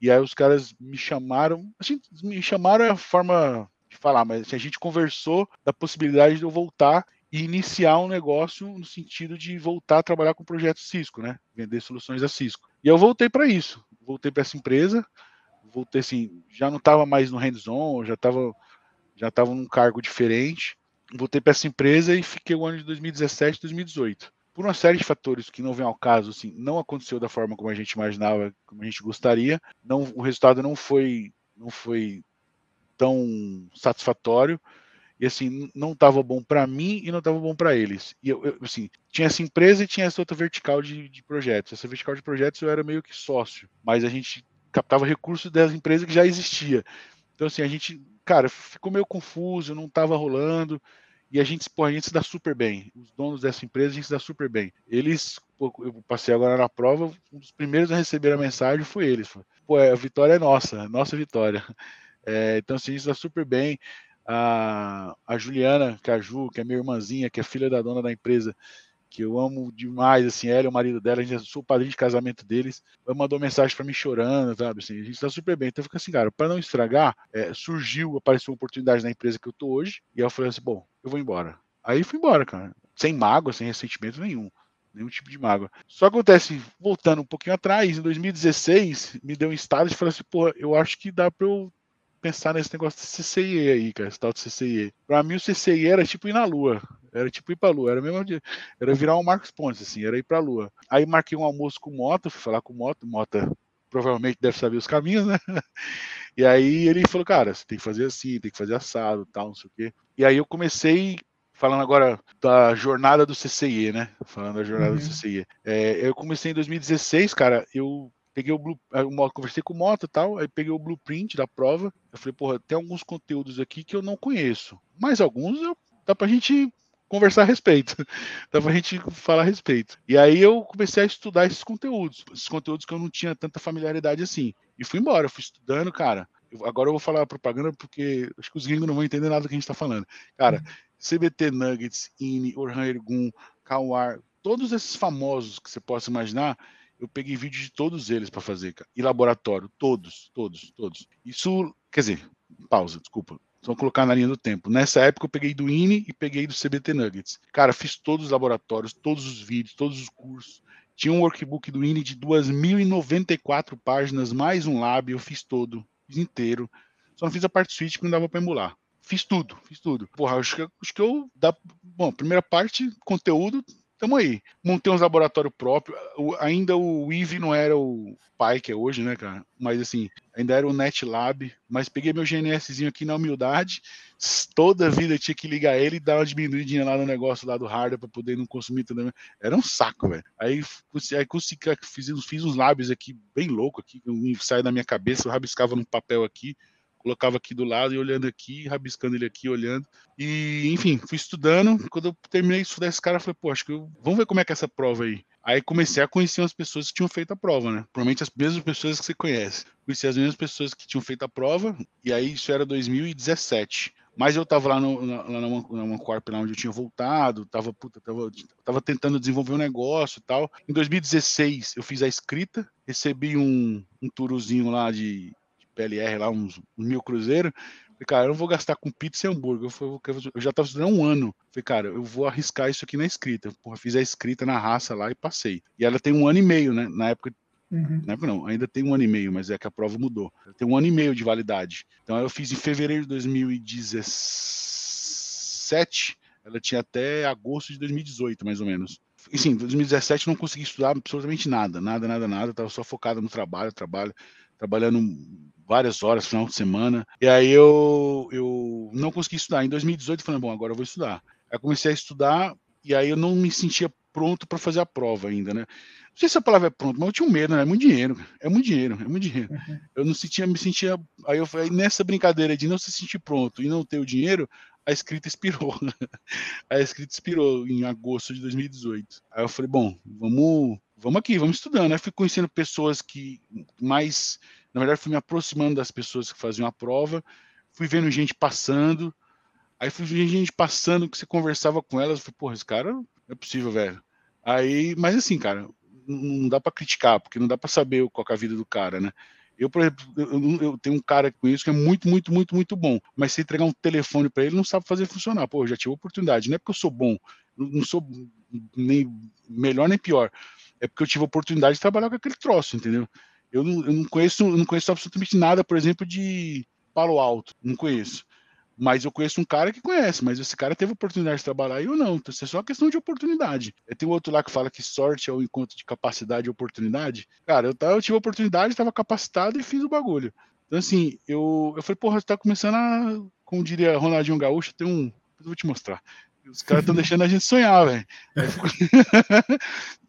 E aí os caras me chamaram, assim, me chamaram é a forma de falar, mas a gente conversou da possibilidade de eu voltar e iniciar um negócio no sentido de voltar a trabalhar com o projeto Cisco, né? Vender soluções da Cisco. E eu voltei para isso. Voltei para essa empresa. Voltei assim, já não estava mais no hands-on, já estava já estava num cargo diferente. Voltei para essa empresa e fiquei o ano de 2017, 2018. Por uma série de fatores que não vem ao caso, assim, não aconteceu da forma como a gente imaginava, como a gente gostaria. Não, o resultado não foi não foi tão satisfatório e assim não estava bom para mim e não estava bom para eles. E eu, eu, assim tinha essa empresa e tinha essa outra vertical de, de, projetos. Essa vertical de projetos eu era meio que sócio, mas a gente captava recursos das empresas que já existia. Então assim a gente, cara, ficou meio confuso, não estava rolando. E a gente, pô, a gente se dá super bem. Os donos dessa empresa, a gente se dá super bem. Eles, eu passei agora na prova, um dos primeiros a receber a mensagem foi eles. Pô, a vitória é nossa, nossa vitória. É, então, assim, se dá super bem a, a Juliana Caju, que é minha irmãzinha, que é filha da dona da empresa, que eu amo demais, assim, ela e o marido dela, a gente, sou o padrinho de casamento deles, ela mandou mensagem para mim chorando, sabe, assim, a gente tá super bem, então fica assim, cara, para não estragar, é, surgiu, apareceu uma oportunidade na empresa que eu tô hoje, e eu falei assim, bom, eu vou embora. Aí fui embora, cara, sem mágoa, sem ressentimento nenhum, nenhum tipo de mágoa. Só acontece, voltando um pouquinho atrás, em 2016, me deu um estado de falar assim, pô, eu acho que dá para eu pensar nesse negócio de CCIE aí, cara, esse tal de CCIE. Pra mim, o CCIE era tipo ir na Lua. Era tipo ir pra Lua. Era mesmo Era virar um Marcos Pontes, assim, era ir pra Lua. Aí marquei um almoço com o Mota, fui falar com o Mota. Mota provavelmente deve saber os caminhos, né? E aí ele falou, cara, você tem que fazer assim, tem que fazer assado, tal, não sei o quê. E aí eu comecei falando agora da jornada do CCIE, né? Falando da jornada uhum. do CCIE. É, eu comecei em 2016, cara, eu peguei o blue, eu conversei com o Mota e tal, aí peguei o blueprint da prova. Eu falei, porra, tem alguns conteúdos aqui que eu não conheço, mas alguns eu, dá pra gente conversar a respeito, dá pra gente falar a respeito. E aí eu comecei a estudar esses conteúdos, esses conteúdos que eu não tinha tanta familiaridade assim. E fui embora, fui estudando, cara. Eu, agora eu vou falar propaganda porque acho que os gringos não vão entender nada do que a gente tá falando. Cara, uhum. CBT Nuggets, INI, Orhan Ergun, Kawar, todos esses famosos que você possa imaginar, eu peguei vídeo de todos eles para fazer, cara. E laboratório, todos, todos, todos. Isso, quer dizer, pausa, desculpa. Só colocar na linha do tempo. Nessa época eu peguei do INE e peguei do CBT Nuggets. Cara, fiz todos os laboratórios, todos os vídeos, todos os cursos. Tinha um workbook do INE de 2.094 páginas, mais um lab, eu fiz todo, fiz inteiro. Só não fiz a parte suíte que não dava para emular. Fiz tudo, fiz tudo. Porra, acho que, acho que eu. Dá, bom, primeira parte, conteúdo, Tamo aí. Montei uns laboratórios próprios. ainda o Eve não era o pai que é hoje, né, cara? Mas assim, ainda era o NetLab. Mas peguei meu GNSzinho aqui na humildade. Toda a vida tinha que ligar ele e dar uma diminuidinha lá no negócio lá do hardware para poder não consumir tudo. Era um saco, velho. Aí, aí consegui, fiz, fiz uns lábios aqui bem louco aqui, que sai da minha cabeça, eu rabiscava num papel aqui colocava aqui do lado e olhando aqui, rabiscando ele aqui, olhando. E, enfim, fui estudando. Quando eu terminei de estudar esse cara, eu falei, pô, acho que eu... vamos ver como é que é essa prova aí. Aí comecei a conhecer as pessoas que tinham feito a prova, né? Provavelmente as mesmas pessoas que você conhece. Conheci as mesmas pessoas que tinham feito a prova, e aí isso era 2017. Mas eu tava lá, no, na, lá numa, Corp, lá onde eu tinha voltado, tava, puta, tava, tava tentando desenvolver um negócio e tal. Em 2016, eu fiz a escrita, recebi um, um turozinho lá de PLR lá, uns, mil cruzeiros. Falei, cara, eu não vou gastar com pizza e hambúrguer. Eu, falei, eu já estava estudando um ano. Falei, cara, eu vou arriscar isso aqui na escrita. Porra, fiz a escrita na raça lá e passei. E ela tem um ano e meio, né? Na época Uhum. Na época não, ainda tem um ano e meio, mas é que a prova mudou. Tem um ano e meio de validade. Então eu fiz em fevereiro de 2017, ela tinha até agosto de 2018, mais ou menos. E sim, 2017 não consegui estudar absolutamente nada, nada, nada, nada. Estava só focado no trabalho, trabalho, trabalhando várias horas, final de semana. E aí eu, eu não consegui estudar. Em 2018 eu falei, bom, agora eu vou estudar. Aí comecei a estudar e aí eu não me sentia pronto para fazer a prova ainda, né? Não sei se a palavra é pronto, mas eu tinha um medo, né? É muito dinheiro, é muito dinheiro, é muito dinheiro. Uhum. Eu não sentia, me sentia. Aí eu falei, nessa brincadeira de não se sentir pronto e não ter o dinheiro, a escrita expirou. a escrita expirou em agosto de 2018. Aí eu falei, bom, vamos, vamos aqui, vamos estudando. Aí fui conhecendo pessoas que mais Na verdade, fui me aproximando das pessoas que faziam a prova, fui vendo gente passando, aí fui vendo gente passando que você conversava com elas, eu falei, porra, esse cara é possível, velho. Aí, mas assim, cara, não dá para criticar, porque não dá para saber qual é a vida do cara, né? Eu, por exemplo, eu, tenho um cara com isso que é muito, muito, muito, muito bom, mas se entregar um telefone para ele, não sabe fazer funcionar. Pô, já tive oportunidade, não é porque eu sou bom, não sou nem melhor nem pior, é porque eu tive a oportunidade de trabalhar com aquele troço, entendeu? Eu não, eu não conheço, eu não conheço absolutamente nada, por exemplo, de Palo Alto, não conheço. Mas eu conheço um cara que conhece, mas esse cara teve oportunidade de trabalhar e eu não. Então, isso é só questão de oportunidade. Tem outro lá que fala que sorte é o encontro de capacidade e oportunidade. Cara, eu, eu tive oportunidade, estava capacitado e fiz o bagulho. Então, assim, eu, eu falei, porra, você tá começando a, como diria Ronaldinho Gaúcho, tem um. Eu vou te mostrar. Os caras estão deixando a gente sonhar, velho.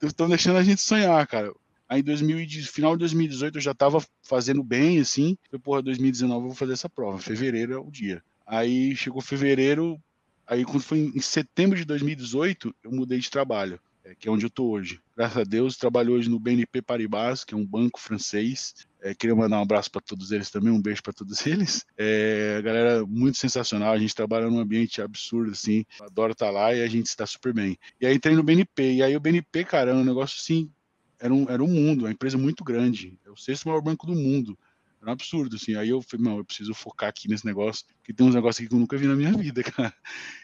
Estão deixando a gente sonhar, cara. Aí, em 2000, final de 2018, eu já estava fazendo bem, assim. Falei, porra, 2019 eu vou fazer essa prova. Fevereiro é o dia. Aí chegou fevereiro, aí quando foi em setembro de 2018, eu mudei de trabalho, é, que é onde eu tô hoje. Graças a Deus, trabalho hoje no BNP Paribas, que é um banco francês. É, queria mandar um abraço para todos eles também, um beijo para todos eles. É, galera muito sensacional, a gente trabalha num ambiente absurdo, assim. Adoro estar tá lá e a gente está super bem. E aí entrei no BNP, e aí o BNP, cara, é um negócio assim, era um, era um mundo, uma empresa muito grande. É o sexto maior banco do mundo. Era um absurdo, assim. Aí eu falei, não, eu preciso focar aqui nesse negócio, que tem uns negócios aqui que eu nunca vi na minha vida, cara.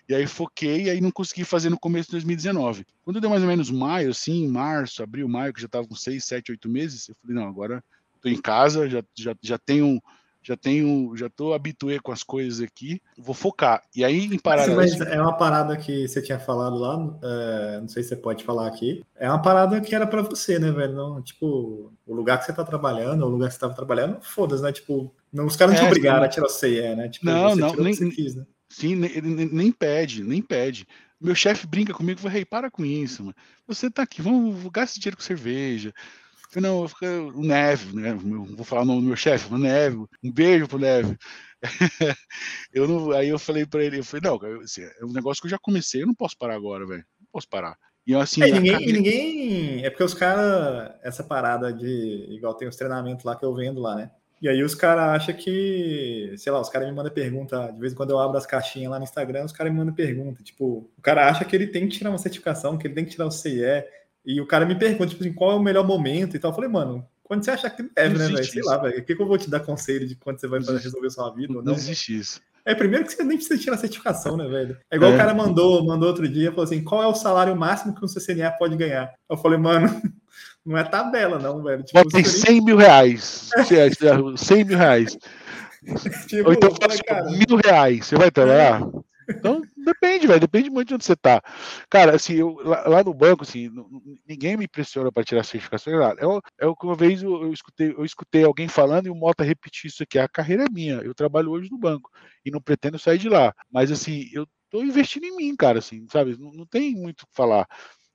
E aí foquei, e aí não consegui fazer no começo de 2019. Quando deu mais ou menos maio, assim, março, abril, maio, que já tava com seis, sete, oito meses, eu falei, não, agora tô em casa, já, já, já tenho já tenho, já tô habituê com as coisas aqui, vou focar. E aí, em paralelo. Mas, é uma parada que você tinha falado lá, é, não sei se você pode falar aqui. É uma parada que era para você, né, velho? Não, tipo, o lugar que você tá trabalhando, o lugar que você tava trabalhando, foda-se, né? Tipo, não, os caras não é, te obrigaram sim. a tirar o CIE, né? Tipo, não, não, nem, quis, né? Sim, nem, nem pede, nem pede. Meu chefe brinca comigo, fala, hey, para com isso, mano. Você tá aqui, vamos gastar dinheiro com cerveja não, o Neve, né? Vou falar o nome do meu chefe, o Neve, um beijo pro Neve. eu não, aí eu falei para ele, eu falei, não, assim, é um negócio que eu já comecei, eu não posso parar agora, velho. Não posso parar. E assim, é, ninguém, carreira... ninguém. É porque os caras, essa parada de. Igual tem os treinamentos lá que eu vendo lá, né? E aí os caras acham que, sei lá, os caras me mandam pergunta, de vez em quando eu abro as caixinhas lá no Instagram, os caras me mandam pergunta, tipo, o cara acha que ele tem que tirar uma certificação, que ele tem que tirar o CIE, e o cara me pergunta, tipo assim, qual é o melhor momento e tal. Eu falei, mano, quando você achar que deve, né, velho? Sei lá, velho. O que, que eu vou te dar conselho de quando você vai fazer, resolver sua vida ou não? Não existe isso. É, primeiro que você nem precisa tirar a certificação, né, velho? É igual é. o cara mandou, mandou outro dia, falou assim, qual é o salário máximo que um CCNA pode ganhar? Eu falei, mano, não é tabela, não, velho. Tipo, tem 100 mil reais. 100 mil reais. tipo, Ou então, falei, cara, mil reais. Você vai trabalhar? Então, depende, velho. Depende muito de onde você tá. Cara, assim, eu, lá, lá no banco, assim, ninguém me pressiona para tirar certificação. É, é o que uma vez eu, eu, escutei, eu escutei alguém falando e o Mota repetir isso aqui. A carreira é minha. Eu trabalho hoje no banco e não pretendo sair de lá. Mas, assim, eu tô investindo em mim, cara, assim, sabe? Não, não tem muito o que falar.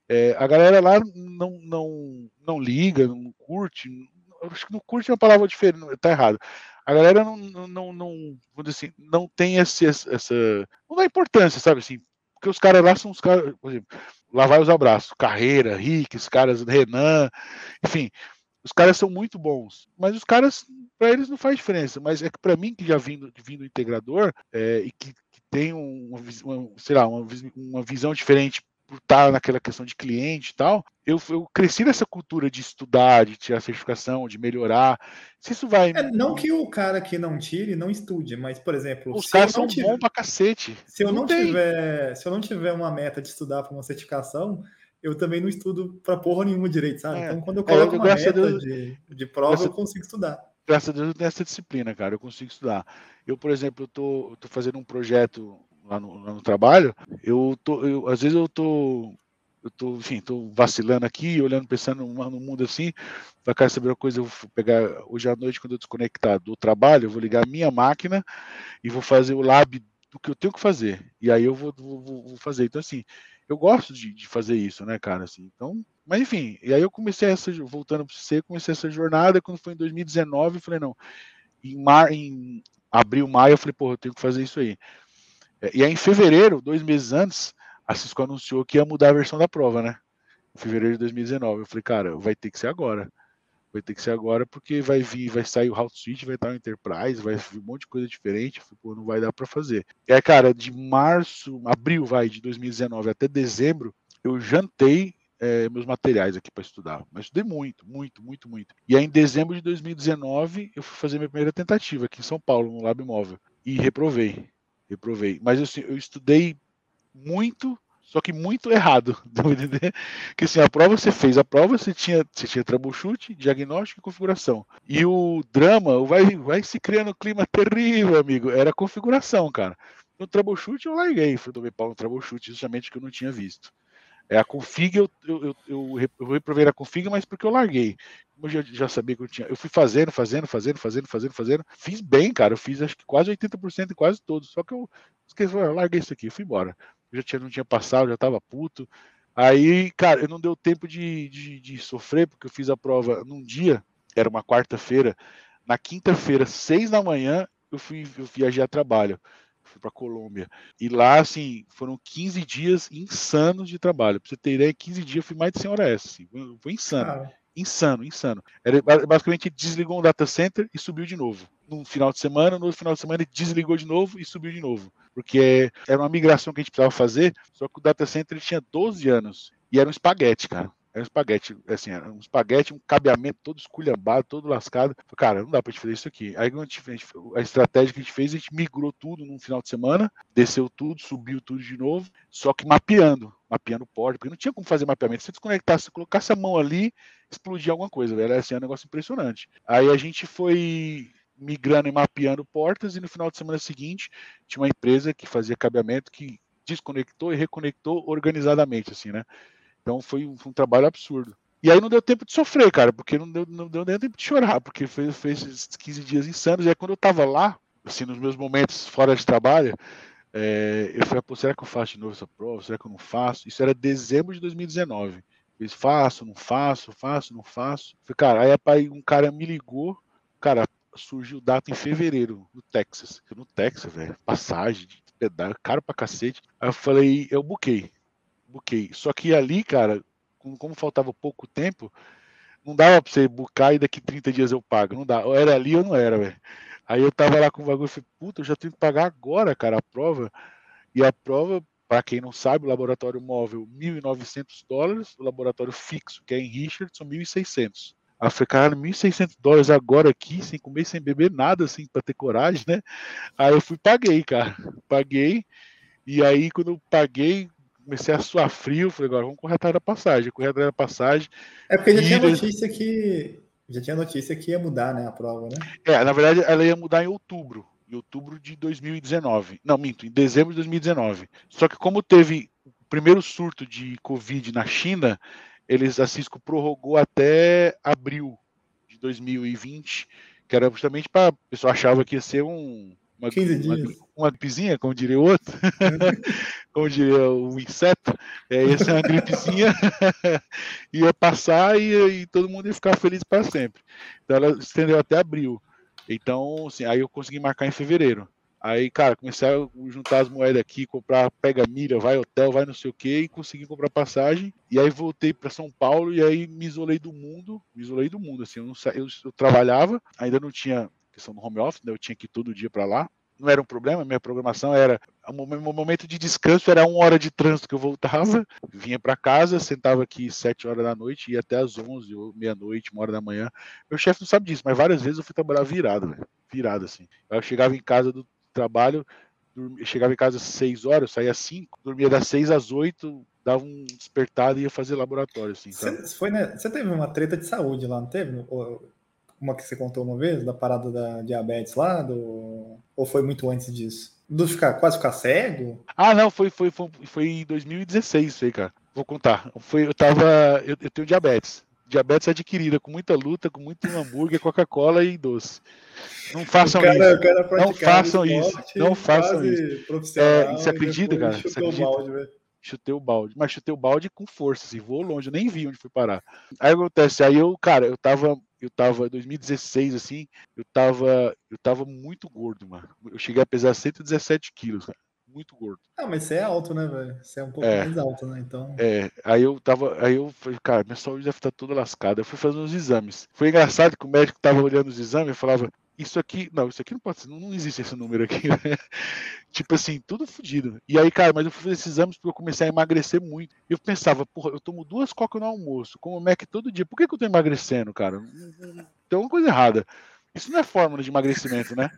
É, a galera lá não, não, não liga, não curte. Acho que não curte é uma palavra diferente, tá errado a galera não, não, não, dizer assim, não tem esse, essa. Não dá importância, sabe assim? Porque os caras lá são os caras, por exemplo, lá vai os abraços, Carreira, Rick, os caras, Renan, enfim, os caras são muito bons, mas os caras, para eles não faz diferença. Mas é que para mim, que já vindo, vindo integrador é, e que, que tem uma, uma, sei lá, uma, uma visão diferente por estar naquela questão de cliente e tal, eu, eu cresci nessa cultura de estudar, de tirar certificação, de melhorar. Se isso vai. É, não que o cara que não tire não estude, mas, por exemplo. Os caras são bons pra cacete. Se eu não, não tiver, se eu não tiver uma meta de estudar para uma certificação, eu também não estudo para porra nenhuma direito, sabe? É. Então, quando eu coloco é, eu, uma meta Deus, de, de prova, graças, eu consigo estudar. Graças a Deus eu tenho essa disciplina, cara. Eu consigo estudar. Eu, por exemplo, eu tô, eu tô fazendo um projeto lá no, lá no trabalho, eu tô, eu, às vezes eu tô, eu tô, enfim, tô vacilando aqui, olhando, pensando no, mundo assim, vai querer saber uma coisa, eu vou pegar hoje à noite, quando eu desconectar do trabalho, eu vou ligar a minha máquina e vou fazer o lab do que eu tenho que fazer. E aí eu vou, vou, vou fazer. Então, assim, eu gosto de, de, fazer isso, né, cara? Assim, então, mas enfim, e aí eu comecei essa, voltando para você, comecei essa jornada, quando foi em 2019, eu falei, não, em, mar, em abril, maio, eu falei, pô, eu tenho que fazer isso aí. É, e aí, em fevereiro, dois meses antes, a Cisco anunciou que ia mudar a versão da prova, né? Em fevereiro de 2019. Eu falei, cara, vai ter que ser agora. vai ter que ser agora porque vai vir, vai sair o Hot Suite, vai estar o Enterprise, vai vir um monte de coisa diferente, pô, não vai dar para fazer. É, cara, de março, abril, vai, de 2019 até dezembro, eu jantei é, meus materiais aqui para estudar. Mas estudei muito, muito, muito, muito. E aí, em dezembro de 2019, eu fui fazer minha primeira tentativa aqui em São Paulo, no Lab Móvel. E reprovei. Reprovei. Mas assim, eu estudei muito só que muito errado? Que assim, a prova você fez, a prova você tinha, você tinha troubleshoot, diagnóstico e configuração. E o drama vai, vai se criando um clima terrível, amigo. Era configuração, cara. No troubleshoot eu larguei, fui tomei pau no troubleshoot, justamente que eu não tinha visto. É, a config eu, eu, eu, eu, eu reprovei a config, mas porque eu larguei. Como eu já, já, sabia que eu tinha. Eu fui fazendo, fazendo, fazendo, fazendo, fazendo, fazendo. Fiz bem, cara. Eu fiz acho que quase 80% em quase todos. Só que eu esqueci, eu larguei isso aqui, fui embora já tinha, não tinha passado, já tava puto. Aí, cara, eu não deu tempo de, de, de sofrer, porque eu fiz a prova num dia, era uma quarta-feira. Na quinta-feira, seis da manhã, eu fui eu viajei a trabalho. Fui para Colômbia. E lá, assim, foram 15 dias insanos de trabalho. Pra você ter ideia, 15 dias eu fui mais de 100 horas. Assim, foi insano. Ah. Insano, insano. Era, basicamente desligou um data center e subiu de novo. No final de semana, no final de semana ele desligou de novo e subiu de novo. Porque era uma migração que a gente precisava fazer, só que o data center tinha 12 anos e era um espaguete, cara. Era um espaguete, assim, era um espaguete, um cabeamento todo esculhambado, todo lascado. Cara, não dá pra gente fazer isso aqui. Aí a, gente, a estratégia que a gente fez, a gente migrou tudo num final de semana, desceu tudo, subiu tudo de novo, só que mapeando, mapeando o porta, porque não tinha como fazer mapeamento. Se desconectasse, colocasse a mão ali, explodia alguma coisa, velho. Era assim, um negócio impressionante. Aí a gente foi migrando e mapeando portas, e no final de semana seguinte tinha uma empresa que fazia cabeamento que desconectou e reconectou organizadamente, assim, né? Então foi um, um, trabalho absurdo. E aí não deu tempo de sofrer, cara, porque não deu, não deu nem tempo de chorar, porque fez, fez 15 dias insanos. E aí quando eu tava lá, assim, nos meus momentos fora de trabalho, é, eu falei, pô, será que eu faço de novo essa prova? Será que eu não faço? Isso era dezembro de 2019. Eu disse, faço, não faço, faço, não faço. falei, cara, aí um cara me ligou, cara, surgiu data em fevereiro, no Texas. No Texas, velho, passagem, pedaço, caro pra cacete. Aí eu falei, eu buquei buquei. Só que ali, cara, como faltava pouco tempo, não dava pra você bucar e daqui 30 dias eu pago. Não dá. Ou era ali ou não era, velho. Aí eu tava lá com o bagulho e falei, puta, eu já tenho que pagar agora, cara, a prova. E a prova, para quem não sabe, o laboratório móvel, 1.900 dólares, o laboratório fixo, que é em Richardson, 1.600. Aí eu falei, cara, 1.600 dólares agora aqui, sem comer, sem beber nada, assim, pra ter coragem, né? Aí eu fui, paguei, cara. Paguei. E aí, quando eu paguei, comecei a suar frio, falei, agora vamos correr atrás da passagem, correr atrás da passagem. É porque já tinha notícia que. Já tinha notícia que ia mudar, né, a prova, né? É, na verdade, ela ia mudar em outubro. Em outubro de 2019. Não, minto, em dezembro de 2019. Só que como teve o primeiro surto de Covid na China, eles, a Cisco prorrogou até abril de 2020, que era justamente para. O pessoal achava que ia ser um uma, 15 dias. Uma, uma gripezinha, como diria o outro, como diria o inseto, é, ia ser uma gripezinha, ia passar e, e, todo mundo ia ficar feliz para sempre. Então ela estendeu até abril. Então, assim, aí eu consegui marcar em fevereiro. Aí, cara, comecei a juntar as moedas aqui, comprar, pega milha, vai hotel, vai não sei o que, e consegui comprar passagem. E aí voltei para São Paulo e aí me isolei do mundo, me isolei do mundo, assim, eu, não, eu, eu trabalhava, ainda não tinha questão do home office, né? eu tinha que ir todo dia para lá. Não era um problema, minha programação era. O meu momento de descanso era uma hora de trânsito que eu voltava, vinha para casa, sentava aqui sete horas da noite, ia até às onze ou meia-noite, uma hora da manhã. Meu chefe não sabe disso, mas várias vezes eu fui trabalhar virado, virado assim. Eu chegava em casa do trabalho, dormia, chegava em casa às seis horas, saía às cinco, dormia das seis às oito, dava um despertado e ia fazer laboratório, assim. Você, foi, né? Você teve uma treta de saúde lá, não teve? Uma que você contou uma vez, da parada da diabetes lá, do... ou foi muito antes disso? Do ficar, quase ficar cego? Ah, não, foi, foi, foi, foi em 2016 isso aí, cara. Vou contar. Foi, eu tava. Eu, eu tenho diabetes. Diabetes adquirida, com muita luta, com muito hambúrguer, Coca-Cola e doce. Não façam cara, isso. Não façam isso. Não façam isso. É, você acredita, cara? Você acredita? Balde, chutei o balde, mas chutei o balde com força, assim, vou longe, eu nem vi onde fui parar. Aí acontece, aí eu, cara, eu tava eu tava, 2016, assim, eu tava, eu tava muito gordo, mano. Eu cheguei a pesar 117 quilos, cara. muito gordo. Ah, mas você é alto, né, velho? Você é um pouco é, mais alto, né? Então. É, aí eu tava, aí eu falei, cara, minha saúde deve estar toda lascada. Eu fui fazer uns exames. Foi engraçado que o médico tava olhando os exames e falava, isso aqui, não, isso aqui não pode ser, não, não existe esse número aqui, né? tipo assim, tudo fodido. E aí, cara, mas eu fazer esses exames porque eu comecei a emagrecer muito. Eu pensava, porra, eu tomo duas coca no almoço, como Mac todo dia, por que, que eu tô emagrecendo, cara? Tem alguma coisa errada. Isso não é fórmula de emagrecimento, né?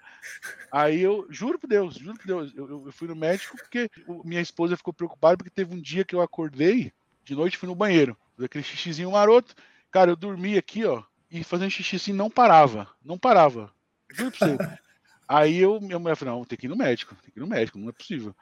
Aí eu, juro por Deus, juro por Deus, eu, eu fui no médico porque minha esposa ficou preocupada porque teve um dia que eu acordei, de noite fui no banheiro, aquele xixizinho maroto. Cara, eu dormi aqui, ó, e fazendo xixi assim não parava, não parava. Juro pra você. Aí eu, minha mulher falou, não, tem que ir no médico, tem que ir no médico, não é possível.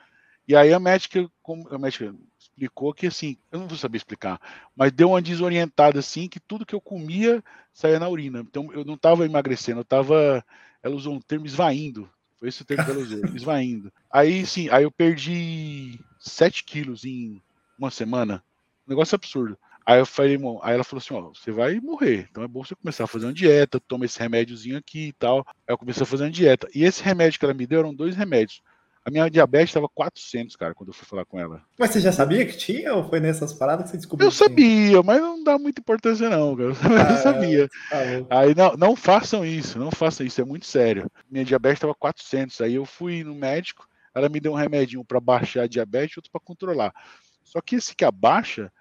E aí a médica, a médica explicou que assim, eu não vou saber explicar, mas deu uma desorientada assim, que tudo que eu comia saía na urina. Então eu não estava emagrecendo, eu estava, ela usou um termo esvaindo. Foi esse o termo que ela usou, esvaindo. Aí sim, aí eu perdi 7 quilos em uma semana. Um negócio absurdo. Aí eu falei, irmão, aí ela falou assim, ó, você vai morrer, então é bom você começar a fazer uma dieta, toma esse remédiozinho aqui e tal. Aí eu comecei a fazer uma dieta. E esse remédio que ela me deu eram dois remédios. A minha diabetes estava 400, cara, quando eu fui falar com ela. Mas você já sabia que tinha ou foi nessas paradas que você descobriu? Eu sabia, mas não dá muita importância não, cara. Ah, eu sabia. Tá aí não, não façam isso, não façam isso, é muito sério. Minha diabetes estava 400, aí eu fui no médico, ela me deu um remedinho para baixar a diabetes e outro para controlar. Só que esse que abaixa,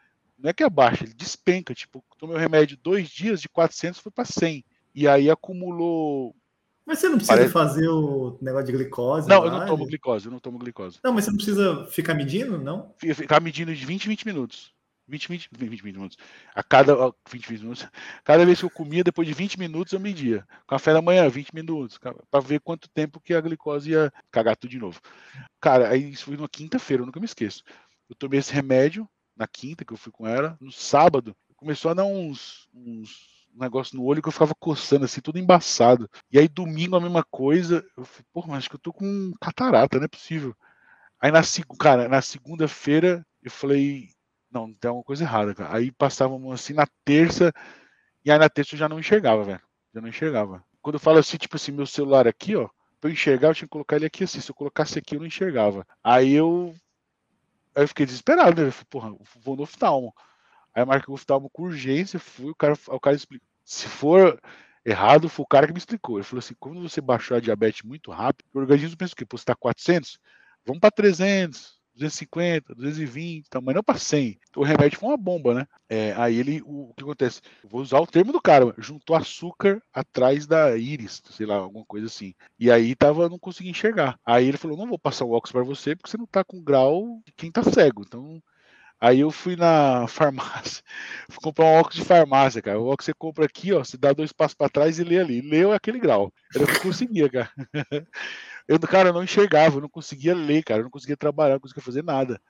não é que abaixa, ele despenca. Tipo, tomei o remédio dois dias, de 400 foi para 100. E aí acumulou. Mas você não precisa Parece... fazer o negócio de glicose? Não, eu não tomo glicose, eu não tomo glicose. Não, mas você não precisa ficar medindo, não? Ficar medindo de 20 em 20 minutos. 20, 20, 20, 20 minutos. A cada 20, 20 minutos. Cada vez que eu comia, depois de 20 minutos, eu media. Café da manhã, 20 minutos. para ver quanto tempo que a glicose ia cagar tudo de novo. Cara, aí isso foi numa quinta-feira, eu nunca me esqueço. Eu tomei esse remédio, na quinta que eu fui com ela, no sábado, começou a dar uns, uns negócio no olho que eu ficava coçando, assim, tudo embaçado. E aí domingo a mesma coisa. Eu falei, pô, mas acho que eu tô com catarata, não é possível. Aí na, cara, na segunda-feira eu falei, não, tem alguma coisa errada, cara. Aí passávamos assim na terça, e aí na terça eu já não enxergava, velho. Já não enxergava. Quando eu falo assim, tipo assim, meu celular aqui, ó, pra eu enxergar, eu tinha que colocar ele aqui assim. Se eu colocasse aqui, eu não enxergava. Aí eu Aí eu fiquei desesperado, né? Eu falei, porra, vou no oftalmo. Aí eu marquei o oftalmo com urgência, fui, o cara, o cara explicou. Se for errado, foi o cara que me explicou. Ele falou assim: quando você baixou a diabetes muito rápido, o organismo pensa o quê? Pô, você tá 400? Vamos para 300. 250, 220, então, mas não para 100. O remédio foi uma bomba, né? É, aí ele, o, o, que acontece? Eu vou usar o termo do cara, juntou açúcar atrás da íris, sei lá, alguma coisa assim. E aí tava, não conseguia enxergar. Aí ele falou: não vou passar o óculos para você porque você não tá com grau de quem tá cego. Então Aí eu fui na farmácia, fui comprar um óculos de farmácia, cara. O óculos você compra aqui, ó, você dá dois passos para trás e lê ali. Leu aquele grau. Eu não conseguia, cara. Eu, cara, eu não enxergava, eu não conseguia ler, cara, eu não conseguia trabalhar, não conseguia fazer nada.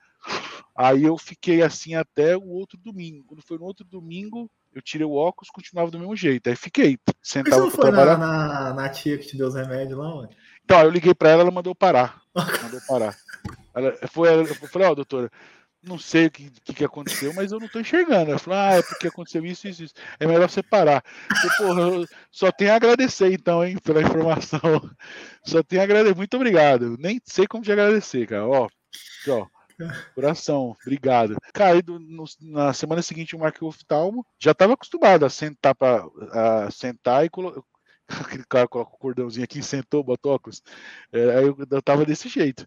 Aí eu fiquei assim até o outro domingo. Quando foi no outro domingo, eu tirei o óculos, continuava do mesmo jeito. Aí fiquei sentado para trabalhar. Na, na, na, tia que te deu os remédios lá, mano? Então, eu liguei para ela, ela mandou parar. mandou parar. Ela, foi, ela, eu falei, ó, oh, doutora, não sei o que, que, aconteceu, mas eu não tô enxergando. Ela falou, ah, é porque aconteceu isso, isso, isso. É melhor separar. Eu, porra, eu só tenho a agradecer, então, hein, pela informação. Só tenho a agradecer. Muito obrigado. Nem sei como te agradecer, cara. Ó, ó. Coração, obrigado. Cara, no, na semana seguinte o oftalmo. Já estava acostumado a sentar para sentar e colocar. Aquele cara coloca o cordãozinho aqui, sentou, botou óculos. É, aí eu, eu tava desse jeito.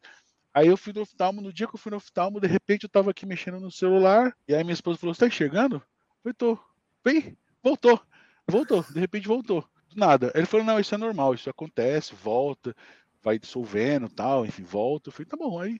Aí eu fui no oftalmo, no dia que eu fui no oftalmo, de repente eu tava aqui mexendo no celular, e aí minha esposa falou, você tá enxergando? Eu tô. Vem, voltou. Voltou, de repente voltou. Do nada. Ele falou, não, isso é normal, isso acontece, volta, vai dissolvendo tal, enfim, volta. Eu falei, tá bom, aí.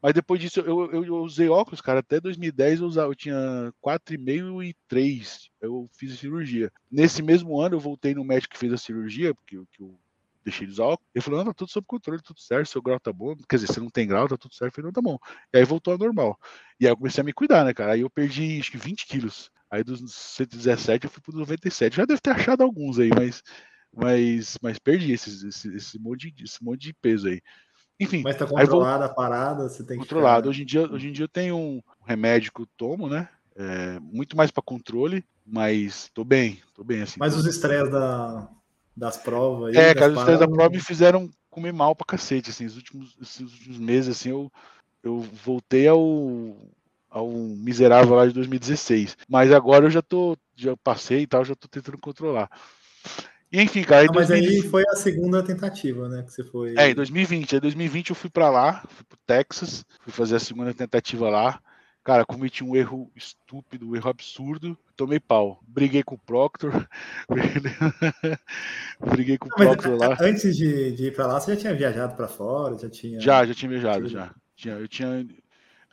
Mas depois disso, eu, eu, eu usei óculos, cara, até 2010 eu, usava, eu tinha 4,5 e 3. Eu fiz a cirurgia. Nesse mesmo ano, eu voltei no médico que fez a cirurgia, porque que o deixei de usar óculos. Ele falou, não, tá tudo sob controle, tudo certo, seu grau tá bom. Quer dizer, se não tem grau, tá tudo certo. Eu falei, não, tá bom. E aí voltou ao normal. E aí eu comecei a me cuidar, né, cara? Aí eu perdi, acho que 20 quilos. Aí dos 117 eu fui pro 97. Já deve ter achado alguns aí, mas, mas, mas perdi esse, esse, esse, monte de, esse monte de peso aí. Enfim. Mas tá controlada vou... a parada, você tem que. Controlado. Ficar... Hoje, em dia, hoje em dia eu tenho um remédio que eu tomo, né? É, muito mais para controle, mas tô bem, tô bem assim. Mas os estresses da, das provas. É, cara, os três da prova me fizeram comer mal pra cacete, assim, os últimos, esses últimos meses, assim, eu, eu voltei ao, ao miserável lá de 2016. Mas agora eu já tô, já passei e tal, já tô tentando controlar. E, enfim, cara. Mas 2020... aí foi a segunda tentativa, né? Que você foi. É, em 2020. Em 2020 eu fui para lá, fui pro Texas, fui fazer a segunda tentativa lá. Cara, cometi um erro estúpido, um erro absurdo. Tomei pau. Briguei com o Proctor. Briguei com o Proctor lá. Antes de, de ir para lá, você já tinha viajado para fora? Já tinha. Já, já tinha viajado, já. Eu tinha.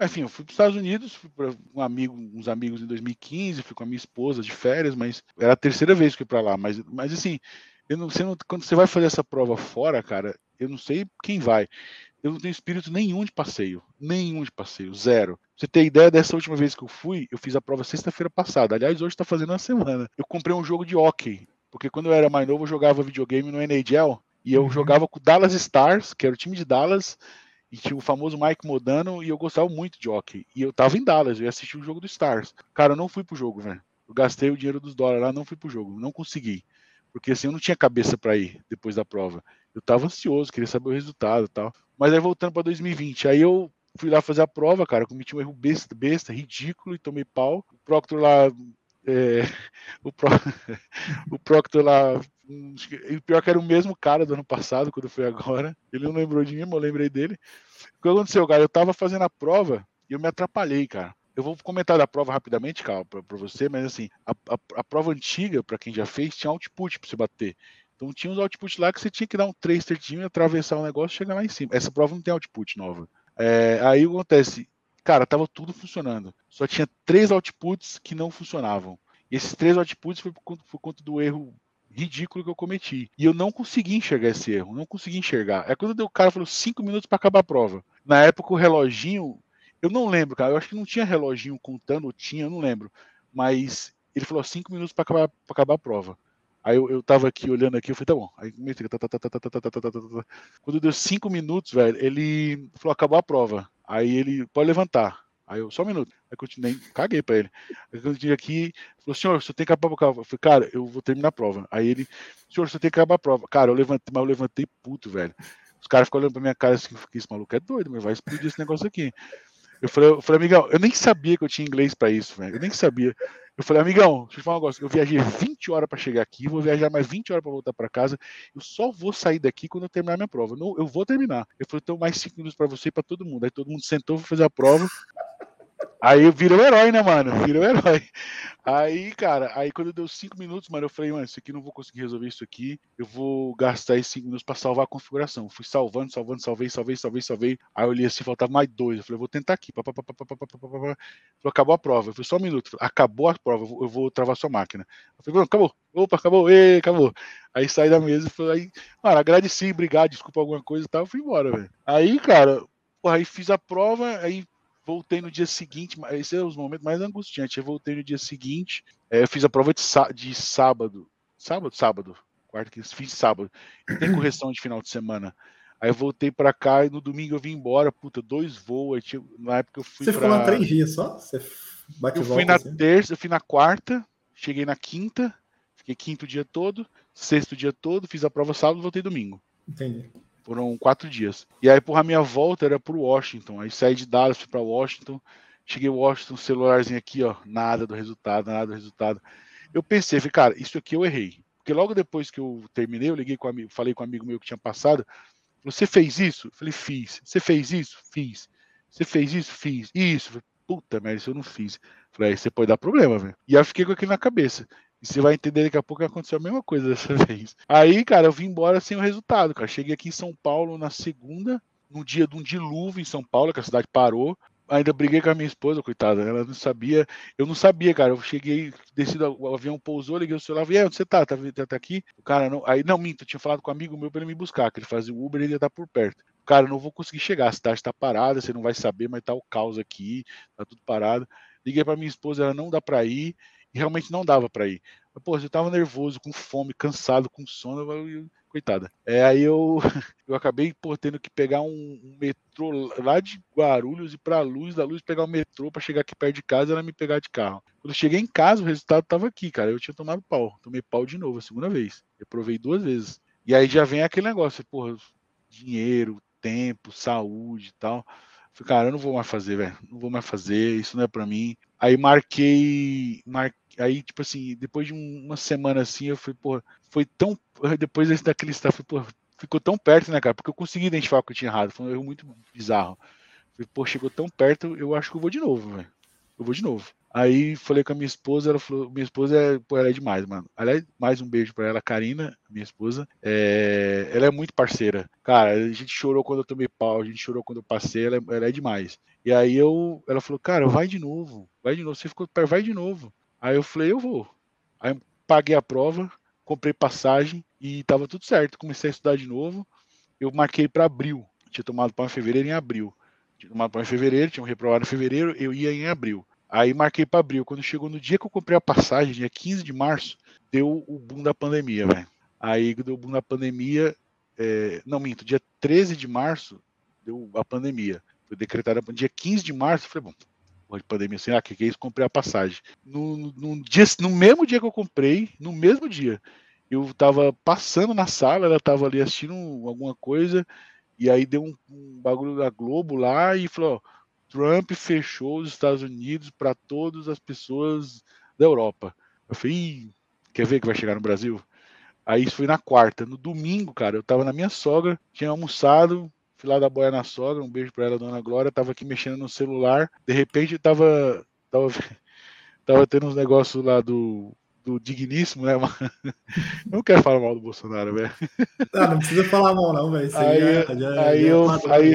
Enfim, eu fui para os Estados Unidos, fui para um amigo, uns amigos em 2015, fui com a minha esposa de férias, mas era a terceira vez que eu fui para lá. Mas, mas assim, eu não, você não, quando você vai fazer essa prova fora, cara, eu não sei quem vai eu não tenho espírito nenhum de passeio. Nenhum de passeio, zero. Você ter ideia, dessa última vez que eu fui, eu fiz a prova sexta-feira passada. Aliás, hoje está fazendo uma semana. Eu comprei um jogo de hockey. Porque quando eu era mais novo, eu jogava videogame no NHL. E eu uhum. jogava com o Dallas Stars, que era o time de Dallas. E tinha o famoso Mike Modano. E eu gostava muito de hockey. E eu tava em Dallas, eu ia assistir o jogo do Stars. Cara, eu não fui pro jogo, velho. Eu gastei o dinheiro dos dólares lá, não fui pro jogo. Não consegui. Porque assim, eu não tinha cabeça para ir depois da prova. Eu tava ansioso, queria saber o resultado e tal. Mas aí voltando para 2020, aí eu fui lá fazer a prova, cara, cometi um erro besta, besta ridículo e tomei pau. O Proctor lá. É, o, Pro, o Proctor lá. E o pior é que era o mesmo cara do ano passado, quando foi agora. Ele não lembrou de mim, mas eu lembrei dele. O que aconteceu, cara? Eu tava fazendo a prova e eu me atrapalhei, cara. Eu vou comentar da prova rapidamente, cara, para você, mas assim, a, a, a prova antiga, para quem já fez, tinha output para você bater. Então tinha uns outputs lá que você tinha que dar um 3 certinho, atravessar o negócio e chegar lá em cima. Essa prova não tem output nova. É, aí acontece? Cara, tava tudo funcionando. Só tinha três outputs que não funcionavam. E esses três outputs foi por conta, por conta do erro ridículo que eu cometi. E eu não consegui enxergar esse erro, não consegui enxergar. É quando o cara falou cinco minutos para acabar a prova. Na época o reloginho, eu não lembro, cara, eu acho que não tinha reloginho contando, ou tinha, eu não lembro. Mas ele falou cinco minutos para acabar, acabar a prova. Aí eu, eu tava aqui olhando aqui, eu falei, tá bom. Aí quando deu cinco minutos, velho, ele falou, acabou a prova. Aí ele pode levantar. Aí eu, só um minuto. Aí continuei, caguei pra ele. Aí quando eu aqui, falou, senhor, você tem que acabar a prova. Eu falei, cara, eu vou terminar a prova. Aí ele, senhor, você tem que acabar a prova. Cara, eu levantei, mas eu levantei puto, velho. Os caras ficam olhando pra minha cara assim, esse maluco é doido, mas vai explodir esse negócio aqui. Eu falei, eu falei, amigão, eu nem sabia que eu tinha inglês para isso, velho. Eu nem sabia. Eu falei, amigão, deixa eu falar um negócio. Eu viajei 20 horas para chegar aqui, vou viajar mais 20 horas para voltar para casa. Eu só vou sair daqui quando eu terminar minha prova. Não, eu vou terminar. Eu falei, então mais 5 minutos para você e para todo mundo. Aí todo mundo sentou, foi fazer a prova. Aí virou herói, né, mano? Virou herói. Aí, cara, aí quando deu cinco minutos, mano, eu falei, mano, isso aqui não vou conseguir resolver isso aqui. Eu vou gastar esses cinco minutos para salvar a configuração. Fui salvando, salvando, salvei, salvei, salvei, salvei. Aí eu olhei assim, faltava mais dois. Eu falei, vou tentar aqui. Pá, pá. Falei, acabou a prova. Eu falei, só um minuto. Acabou a prova, eu vou travar sua máquina. Eu falei, acabou. Opa, acabou. Ei, acabou. Aí saí da mesa e falei, mano, agradeci, obrigado, desculpa alguma coisa e tal. Eu fui embora, velho. Aí, cara, porra, aí fiz a prova, aí voltei no dia seguinte, esse é os momentos mais angustiantes. Eu voltei no dia seguinte, é, eu fiz a prova de, de sábado, sábado, sábado, quarta que fiz sábado. Tem correção de final de semana. Aí eu voltei para cá e no domingo eu vim embora, puta, dois voos. Tinha, na época eu fui. Você pra... ficou lá três dias só? Você bate eu fui na assim? terça, eu fui na quarta, cheguei na quinta, fiquei quinto dia todo, sexto dia todo, fiz a prova sábado, voltei domingo. Entendi. Foram quatro dias. E aí, porra, a minha volta era pro Washington. Aí saí de Dallas, fui pra Washington. Cheguei Washington, celularzinho aqui, ó. Nada do resultado, nada do resultado. Eu pensei, falei, cara, isso aqui eu errei. Porque logo depois que eu terminei, eu liguei com um amigo, falei com um amigo meu que tinha passado. Você fez isso? Eu falei, fiz. Você fez isso? Fiz. Você fez isso? Fiz. Isso. Falei, Puta merda, isso eu não fiz. Falei, aí você pode dar problema, velho. E aí eu fiquei com aquilo na cabeça. E você vai entender daqui a pouco que aconteceu a mesma coisa dessa vez. Aí, cara, eu vim embora sem o resultado, cara. Cheguei aqui em São Paulo na segunda, no dia de um dilúvio em São Paulo, que a cidade parou. Ainda briguei com a minha esposa, coitada. Ela não sabia. Eu não sabia, cara. Eu cheguei, descido, o avião pousou, liguei o celular. E aí, onde você tá? Tá, tá, tá aqui? O cara não. Aí, não, minto, eu tinha falado com um amigo meu pra ele me buscar, que ele fazia o Uber e ele ia estar por perto. Cara, não vou conseguir chegar. A cidade tá parada, você não vai saber, mas tá o caos aqui, tá tudo parado. Liguei pra minha esposa, ela não dá pra ir e realmente não dava para ir. Pô, eu tava nervoso, com fome, cansado, com sono, eu, coitada. É, aí eu, eu acabei pô, tendo que pegar um, um metrô lá de Guarulhos e para Luz, da Luz pegar o metrô para chegar aqui perto de casa, ela me pegar de carro. Quando eu cheguei em casa, o resultado tava aqui, cara. Eu tinha tomado pau. Tomei pau de novo, a segunda vez. Eu provei duas vezes. E aí já vem aquele negócio, porra, dinheiro, tempo, saúde e tal. Falei, cara, eu não vou mais fazer, velho. Não vou mais fazer, isso não é para mim. Aí marquei, mar... aí tipo assim, depois de uma semana assim, eu falei, pô, foi tão depois daquele staff, pô, ficou tão perto, né, cara? Porque eu consegui identificar o que eu tinha errado. Foi um erro muito bizarro. Falei, pô, chegou tão perto, eu acho que eu vou de novo, velho. Eu vou de novo. Aí falei com a minha esposa, ela falou, minha esposa é, pô, ela é demais, mano. Aliás, mais um beijo para ela, Karina, minha esposa. É, ela é muito parceira. Cara, a gente chorou quando eu tomei pau, a gente chorou quando eu passei, ela, é, ela é demais. E aí eu, ela falou, cara, vai de novo, vai de novo. Você ficou vai de novo. Aí eu falei, eu vou. Aí paguei a prova, comprei passagem e tava tudo certo. Comecei a estudar de novo. Eu marquei para abril. Tinha tomado em fevereiro em abril. Tinha tomado em fevereiro, tinha um reprovado em fevereiro, eu ia em abril. Aí marquei para abril. Quando chegou no dia que eu comprei a passagem, dia 15 de março, deu o boom da pandemia, velho. Aí deu o boom da pandemia. É... Não, minto, dia 13 de março deu a pandemia. Foi decretada dia 15 de março. Eu falei, bom, de pandemia assim, ah, que, que é isso? Comprei a passagem. No, no, dia, no mesmo dia que eu comprei, no mesmo dia, eu tava passando na sala, ela tava ali assistindo alguma coisa, e aí deu um, um bagulho da Globo lá e falou: ó, Trump fechou os Estados Unidos para todas as pessoas da Europa. Eu falei, quer ver que vai chegar no Brasil? Aí isso foi na quarta. No domingo, cara, eu tava na minha sogra, tinha almoçado, fui lá da boia na sogra, um beijo para ela, dona Glória, tava aqui mexendo no celular, de repente tava, tava, tava tendo uns negócios lá do, do digníssimo, né? Eu não quero falar mal do Bolsonaro, velho. Ah, não precisa falar mal, não, velho. Aí, já, já, aí, já eu, aí,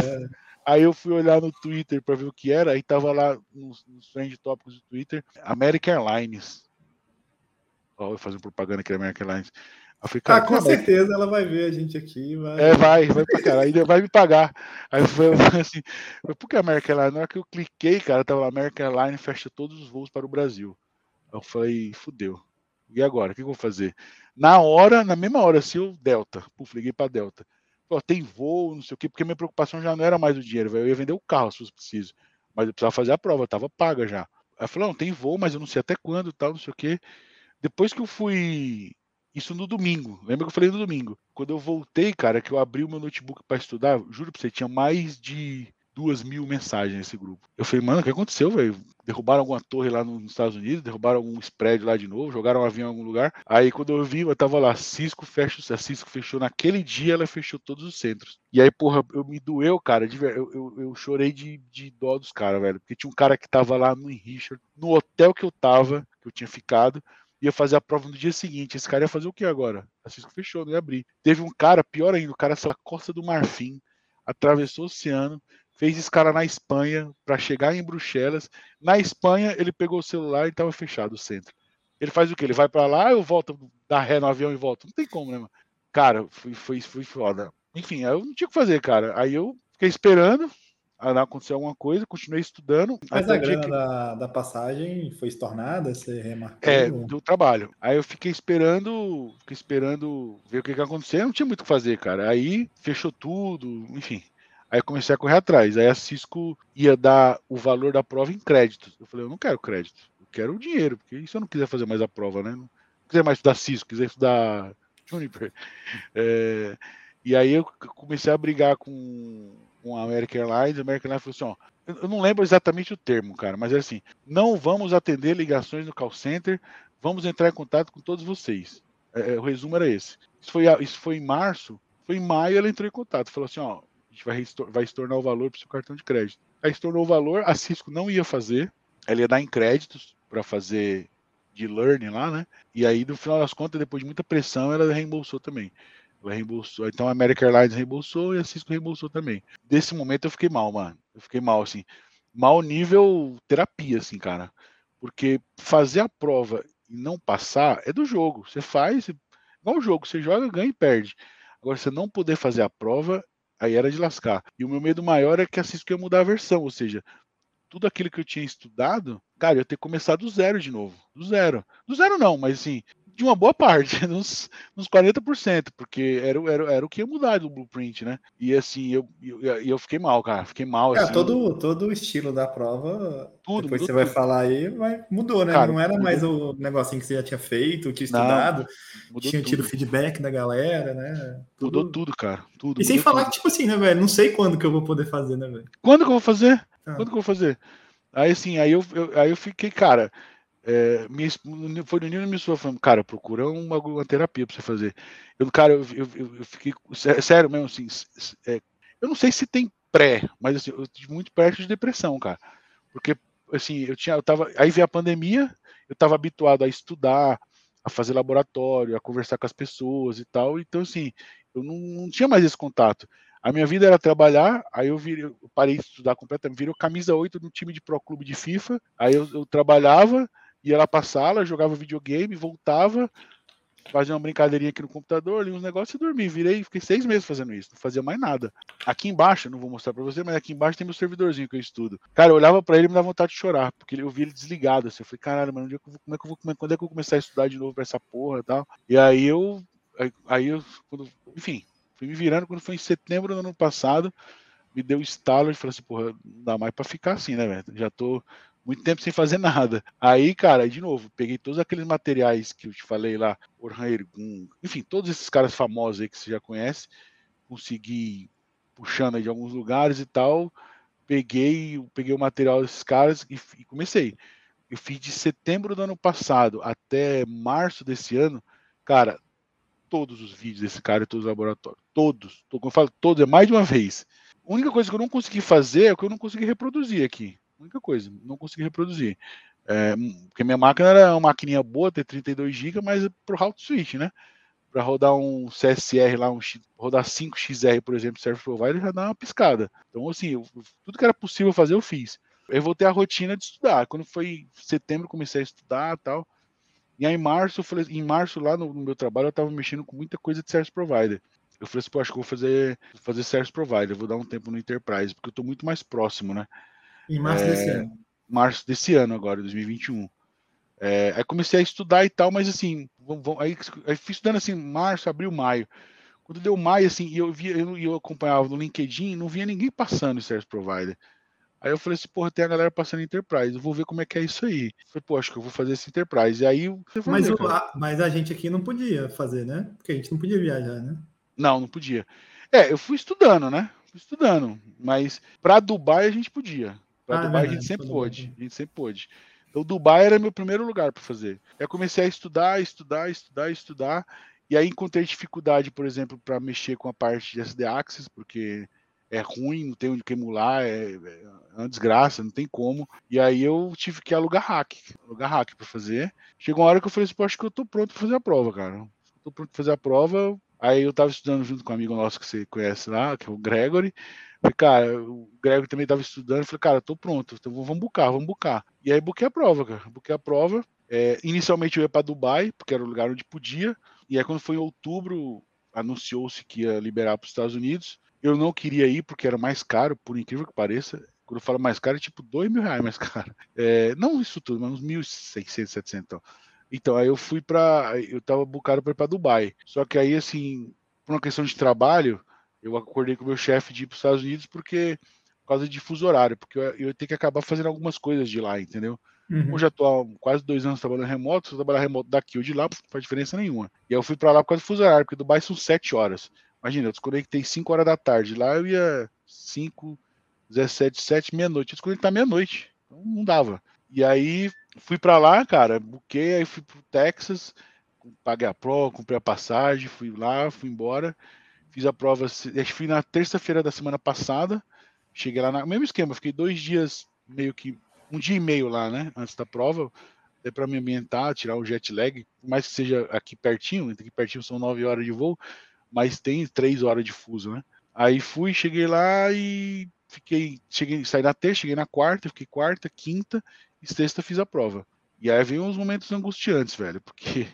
Aí eu fui olhar no Twitter para ver o que era, aí tava lá nos, nos trend tópicos do Twitter, American Airlines. Ó, eu fazendo propaganda aqui da American Airlines. Falei, ah, com certeza ela vai ver a gente aqui. Vai... É, vai, vai pra cara, aí vai me pagar. Aí foi assim, por que American Airlines? Na hora que eu cliquei, cara, tava lá, American Airlines fecha todos os voos para o Brasil. Eu falei, fudeu. E agora? O que eu vou fazer? Na hora, na mesma hora, assim, eu Delta. Puf, liguei pra Delta pô, tem voo, não sei o quê, porque minha preocupação já não era mais o dinheiro, eu ia vender o carro se fosse preciso, mas eu precisava fazer a prova, estava paga já. Aí falei, não, tem voo, mas eu não sei até quando, tal, não sei o quê. Depois que eu fui isso no domingo. Lembra que eu falei no domingo? Quando eu voltei, cara, que eu abri o meu notebook para estudar, juro pra você, tinha mais de duas mil mensagens nesse grupo. Eu falei, mano, o que aconteceu, velho? Derrubaram alguma torre lá nos Estados Unidos, derrubaram algum spread lá de novo, jogaram um avião em algum lugar. Aí quando eu vi, eu tava lá, Cisco fecha, a Cisco fechou naquele dia, ela fechou todos os centros. E aí, porra, eu me doeu, cara, de, eu, eu, eu chorei de, de dó dos caras, velho. Porque tinha um cara que tava lá no Richard, no hotel que eu tava, que eu tinha ficado, ia fazer a prova no dia seguinte. Esse cara ia fazer o que agora? A Cisco fechou, não ia abrir. Teve um cara, pior ainda, o cara saiu da Costa do Marfim, atravessou o oceano, fez escala na Espanha para chegar em Bruxelas. Na Espanha, ele pegou o celular e estava fechado o centro. Ele faz o quê? Ele vai para lá, eu volto, dá ré no avião e volto. Não tem como, né, mano? Cara, foi, foi, foi foda. Enfim, eu não tinha o que fazer, cara. Aí eu fiquei esperando acontecer alguma coisa, continuei estudando. Mas a grana que... da, da passagem foi estornada? Você remarcou? É, do trabalho. Aí eu fiquei esperando, fiquei esperando ver o que, que ia acontecer. Não tinha muito o que fazer, cara. Aí fechou tudo, enfim. Aí comecei a correr atrás. Aí a Cisco ia dar o valor da prova em créditos. Eu falei, eu não quero crédito, eu quero o dinheiro, porque se eu não quiser fazer mais a prova, né? Não quiser mais estudar Cisco, quiser estudar Juniper. É, e aí eu comecei a brigar com, com a American Airlines. A American Airlines falou assim: ó, eu não lembro exatamente o termo, cara, mas é assim: não vamos atender ligações no call center, vamos entrar em contato com todos vocês. É, o resumo era esse. Isso foi, isso foi em março, foi em maio ela entrou em contato, falou assim: ó, gente vai, vai estornar o valor para o seu cartão de crédito. Aí estornou o valor, a Cisco não ia fazer, ela ia dar em créditos para fazer de learning lá, né? E aí, no final das contas, depois de muita pressão, ela reembolsou também. Ela reembolsou. Então a American Airlines reembolsou e a Cisco reembolsou também. Desse momento eu fiquei mal, mano. Eu fiquei mal, assim. Mal nível terapia, assim, cara. Porque fazer a prova e não passar é do jogo. Você faz, igual o jogo, você joga, ganha e perde. Agora, você não poder fazer a prova Aí era de lascar. E o meu medo maior é que a Cisco ia mudar a versão, ou seja, tudo aquilo que eu tinha estudado, cara, eu ia ter começado do zero de novo. Do zero. Do zero não, mas assim, de uma boa parte, uns, uns 40%, porque era, era, era o que ia mudar do blueprint, né? E assim, eu, eu, eu fiquei mal, cara. Fiquei mal. É, assim. todo, todo o estilo da prova, tudo, depois você tudo. vai falar aí, vai, mudou, né? Cara, não era mais o negocinho que você já tinha feito, tinha estudado, Não, tinha tudo. tido feedback da galera, né? Tudo. Mudou tudo, cara. Tudo, e sem falar que, tipo assim, né, velho? Não sei quando que eu vou poder fazer, né, velho? Quando que eu vou fazer? Ah. Quando que eu vou fazer? Aí assim, aí eu, eu, aí eu fiquei, cara, é, minha, foi no Nino me falando, cara, procura uma, uma terapia para você fazer. Eu, cara, eu, eu, eu fiquei sério mesmo, assim, é, eu não sei se tem pré, mas assim, eu tive muito perto de depressão, cara, porque assim, eu tinha, eu tava, aí veio a pandemia, eu tava habituado a estudar, a fazer laboratório, a conversar com as pessoas e tal, então assim, eu não, não tinha mais esse contato. A minha vida era trabalhar, aí eu, virei, eu parei de estudar completamente, virei camisa 8 no time de pro clube de FIFA, aí eu, eu trabalhava, ia lá pra sala, jogava videogame, voltava, fazia uma brincadeirinha aqui no computador, li uns negócios e dormi. Virei, fiquei seis meses fazendo isso, não fazia mais nada. Aqui embaixo, não vou mostrar pra você, mas aqui embaixo tem meu servidorzinho que eu estudo. Cara, eu olhava pra ele e me dava vontade de chorar, porque eu vi ele desligado. Assim, eu falei, caralho, mano, onde é que eu vou, como é que eu vou, quando é que eu vou começar a estudar de novo pra essa porra e tal? E aí eu, aí eu, quando, enfim, fui me virando quando foi em setembro do ano passado, me deu estalo e falei assim, porra, não dá mais pra ficar assim, né, velho? Já tô muito tempo sem fazer nada. Aí, cara, de novo, peguei todos aqueles materiais que eu te falei lá, Orhan Ergun, enfim, todos esses caras famosos aí que você já conhece, consegui puxando aí de alguns lugares e tal, peguei, peguei o material desses caras e, e comecei. Eu fiz de setembro do ano passado até março desse ano, cara, todos os vídeos desse cara e todos os laboratórios. Todos. Como eu falo, todos, é mais de uma vez. A única coisa que eu não consegui fazer é o que eu não consegui reproduzir aqui única coisa, não consegui reproduzir. É, porque minha máquina era uma maquininha boa, ter 32 GB, mas pro route switch, né? Para rodar um CSR lá, um rodar 5XR, por exemplo, Service Provider, já dá uma piscada. Então, assim, eu, tudo que era possível fazer, eu fiz. Eu voltei à rotina de estudar. Quando foi setembro, comecei a estudar tal. E aí, em março, eu falei, em março, lá no, no meu trabalho, eu estava mexendo com muita coisa de Service Provider. Eu falei assim, pô, acho que vou fazer, fazer Service Provider, vou dar um tempo no Enterprise, porque eu estou muito mais próximo, né? Em março é, desse ano. Março desse ano, agora, 2021. É, aí comecei a estudar e tal, mas assim, aí, aí fui estudando assim, março, abril, maio. Quando deu maio, assim, eu via, eu, eu acompanhava no LinkedIn, não via ninguém passando em Service Provider. Aí eu falei assim, porra, tem a galera passando Enterprise, eu vou ver como é que é isso aí. Eu falei, pô, acho que eu vou fazer esse Enterprise. E aí. Mas, o, a, mas a gente aqui não podia fazer, né? Porque a gente não podia viajar, né? Não, não podia. É, eu fui estudando, né? Fui estudando. Mas para Dubai a gente podia. Para ah, é Dubai a gente sempre pôde. A gente sempre pôde. Então, Dubai era meu primeiro lugar para fazer. Eu comecei a estudar, estudar, estudar, estudar. E aí encontrei dificuldade, por exemplo, para mexer com a parte de SD Access, porque é ruim, não tem onde emular, é, é uma desgraça, não tem como. E aí eu tive que alugar hack, alugar hack para fazer. Chegou uma hora que eu falei assim, acho que eu tô pronto para fazer a prova, cara. Tô pronto para fazer a prova. Aí eu tava estudando junto com um amigo nosso que você conhece lá, que é o Gregory. Falei, cara, o Greg também estava estudando. Falei, cara, tô pronto, então vamos bucar, vamos bucar. E aí buquei a prova, cara. Buquei a prova. É, inicialmente eu ia para Dubai, porque era o lugar onde podia. E aí quando foi em outubro, anunciou-se que ia liberar para os Estados Unidos. Eu não queria ir porque era mais caro, por incrível que pareça. Quando eu falo mais caro, é tipo dois mil reais mais caro. É, não isso tudo, mas uns 1.600, 700 então. Então, aí eu fui para. Eu tava bucado para ir para Dubai. Só que aí, assim, por uma questão de trabalho, eu acordei com o meu chefe de ir para os Estados Unidos porque por causa de fuso horário, porque eu, eu tenho que acabar fazendo algumas coisas de lá, entendeu? Uhum. Eu já tô há quase dois anos trabalhando remoto, se eu trabalhar remoto daqui ou de lá, não faz diferença nenhuma. E aí eu fui para lá por causa do fuso horário, porque Dubai são sete horas. Imagina, eu desconectei 5 horas da tarde. Lá eu ia 5, 17, 7, meia-noite. Eu desconectar meia-noite. Então não dava. E aí fui para lá, cara, buquei, aí fui pro Texas, paguei a prova, comprei a passagem, fui lá, fui embora. Fiz a prova, fui na terça-feira da semana passada. Cheguei lá no mesmo esquema, fiquei dois dias, meio que um dia e meio lá, né? Antes da prova, é para me ambientar, tirar o jet lag, por mais que seja aqui pertinho, aqui pertinho são nove horas de voo, mas tem três horas de fuso, né? Aí fui, cheguei lá e fiquei, cheguei, saí na terça, cheguei na quarta, fiquei quarta, quinta e sexta fiz a prova. E aí veio uns momentos angustiantes, velho, porque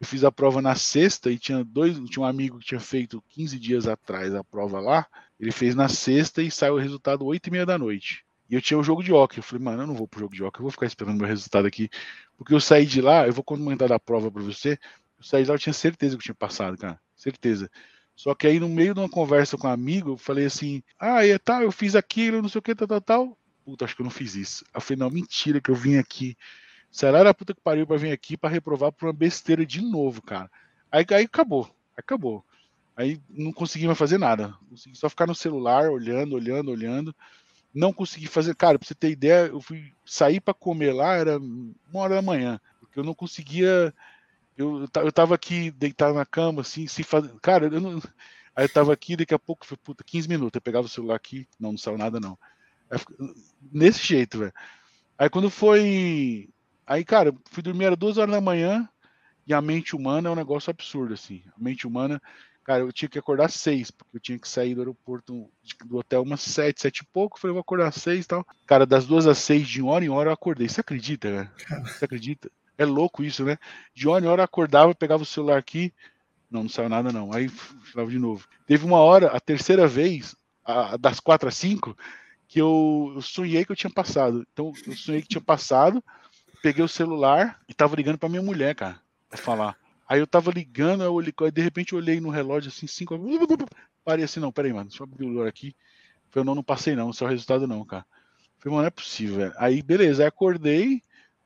eu fiz a prova na sexta e tinha dois, tinha um amigo que tinha feito 15 dias atrás a prova lá. Ele fez na sexta e saiu o resultado 8 e meia da noite. E eu tinha o jogo de hockey. Eu falei, mano, eu não vou pro jogo de hockey, eu vou ficar esperando meu resultado aqui. Porque eu saí de lá, eu vou comentar da prova para você. Eu saí de lá, eu tinha certeza que eu tinha passado, cara. Certeza. Só que aí, no meio de uma conversa com um amigo, eu falei assim: ah, e tal, eu fiz aquilo, não sei o que, tal, tal, tal. Puta, acho que eu não fiz isso. Eu falei, não, mentira que eu vim aqui. Será a puta que pariu pra vir aqui para reprovar por uma besteira de novo, cara. Aí, aí acabou, acabou. Aí não consegui mais fazer nada. Consegui só ficar no celular, olhando, olhando, olhando. Não consegui fazer. Cara, pra você ter ideia, eu fui sair para comer lá, era uma hora da manhã. Porque eu não conseguia. Eu, eu tava aqui deitado na cama, assim, se fazer. Cara, eu não. Aí eu tava aqui, daqui a pouco foi, puta, 15 minutos. Eu pegava o celular aqui, não, não saiu nada, não. Aí, nesse jeito, velho. Aí quando foi. Aí, cara, fui dormir, era duas horas da manhã, e a mente humana é um negócio absurdo, assim. A mente humana, cara, eu tinha que acordar às seis, porque eu tinha que sair do aeroporto do hotel umas sete, sete e pouco. Falei, vou acordar às seis e tal. Cara, das duas às seis, de hora em hora, eu acordei. Você acredita, né? Você acredita? É louco isso, né? De hora em hora eu acordava, pegava o celular aqui. Não, não saiu nada, não. Aí falava de novo. Teve uma hora, a terceira vez, a, das quatro às cinco, que eu, eu sonhei que eu tinha passado. Então, eu sonhei que tinha passado, peguei o celular e tava ligando para minha mulher, cara pra falar. Aí eu tava ligando, eu olhei, de repente eu olhei no relógio assim, cinco. Parei assim, não, peraí, mano, deixa eu abrir o olho aqui. Falei, não, não passei não, só o resultado não, cara. Falei, mano, não é possível, velho. Aí, beleza, aí acordei,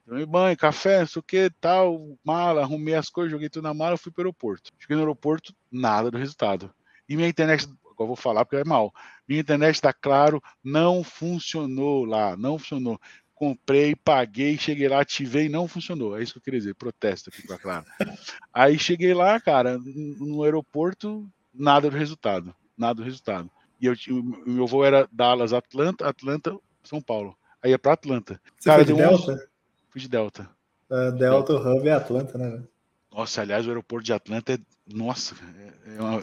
tomei banho, café, não sei o que, tal, mala, arrumei as coisas, joguei tudo na mala, fui pro aeroporto. Cheguei no aeroporto, nada do resultado. E minha internet, agora vou falar porque é mal. Minha internet tá claro, não funcionou lá, não funcionou comprei, paguei, cheguei lá, ativei, não funcionou. É isso que eu queria dizer, protesto aqui com a Clara. Aí cheguei lá, cara, no aeroporto, nada do resultado, nada do resultado. E eu, o meu voo era Dallas, Atlanta, Atlanta, São Paulo. Aí ia para Atlanta. Você cara, foi de Delta? Um... Fui de Delta. Uh, Delta, o Hub é Atlanta, né? Nossa, aliás, o aeroporto de Atlanta é. Nossa, é uma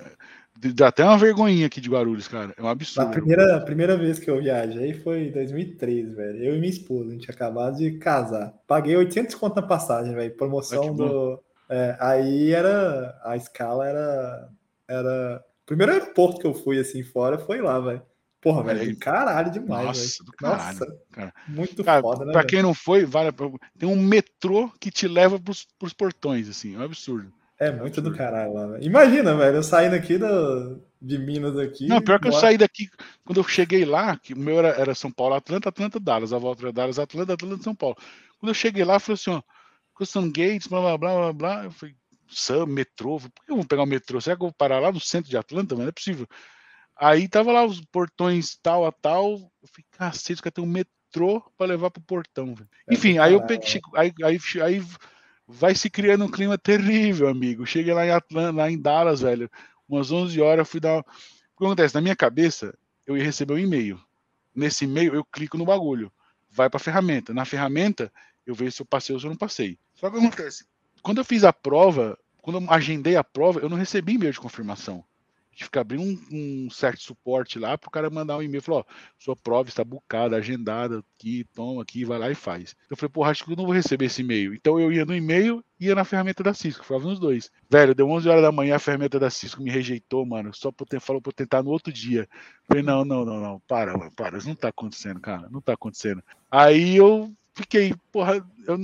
Dá até uma vergonhinha aqui de Guarulhos, cara. É um absurdo. A primeira, a primeira vez que eu viajei foi em 2013, velho. Eu e minha esposa, a gente tinha acabado de casar. Paguei 800 conto na passagem, velho. Promoção do. É, aí era. A escala era. Era. O primeiro aeroporto que eu fui assim fora foi lá, velho. Porra, velho, caralho demais. Nossa, do caralho. Nossa, cara. muito cara, foda, né? Pra quem não foi, vale. Tem um metrô que te leva pros, pros portões, assim. É um absurdo. É muito do caralho lá, velho. Imagina, velho, eu saindo aqui do, de Minas aqui. Não, pior que eu saí daqui, quando eu cheguei lá, que o meu era, era São Paulo, Atlanta, Atlanta, Dallas, a volta era Dallas, Atlanta, Atlanta, São Paulo. Quando eu cheguei lá, eu falei assim, ó, Custom Gates, blá, blá, blá, blá, blá. Eu falei, Sam, metrô, por que eu vou pegar o metrô? Será que eu vou parar lá no centro de Atlanta? Mas não é possível. Aí tava lá os portões tal a tal. Eu falei, cacete, caras tem um metrô para levar pro portão, velho. É Enfim, aí eu peguei, aí, aí, aí vai se criando um clima terrível, amigo. Cheguei lá em Atlanta, lá em Dallas, velho, umas 11 horas, fui dar. O que acontece? Na minha cabeça, eu ia receber um e-mail. Nesse e-mail, eu clico no bagulho. Vai para ferramenta. Na ferramenta, eu vejo se eu passei ou se eu não passei. Só que acontece? Quando eu fiz a prova, quando eu agendei a prova, eu não recebi e-mail de confirmação gente fica abrindo um, um, certo suporte lá para o cara mandar um e-mail, falou, ó, sua prova está bucada, agendada, aqui, toma aqui, vai lá e faz. Eu falei, porra, acho que eu não vou receber esse e-mail. Então eu ia no e-mail e ia na ferramenta da Cisco, falava nos dois. Velho, deu 11 horas da manhã, a ferramenta da Cisco me rejeitou, mano, só ter, falou para tentar no outro dia. Eu falei, não, não, não, não, para, mano, para, isso não tá acontecendo, cara, não tá acontecendo. Aí eu fiquei, porra, eu, eu,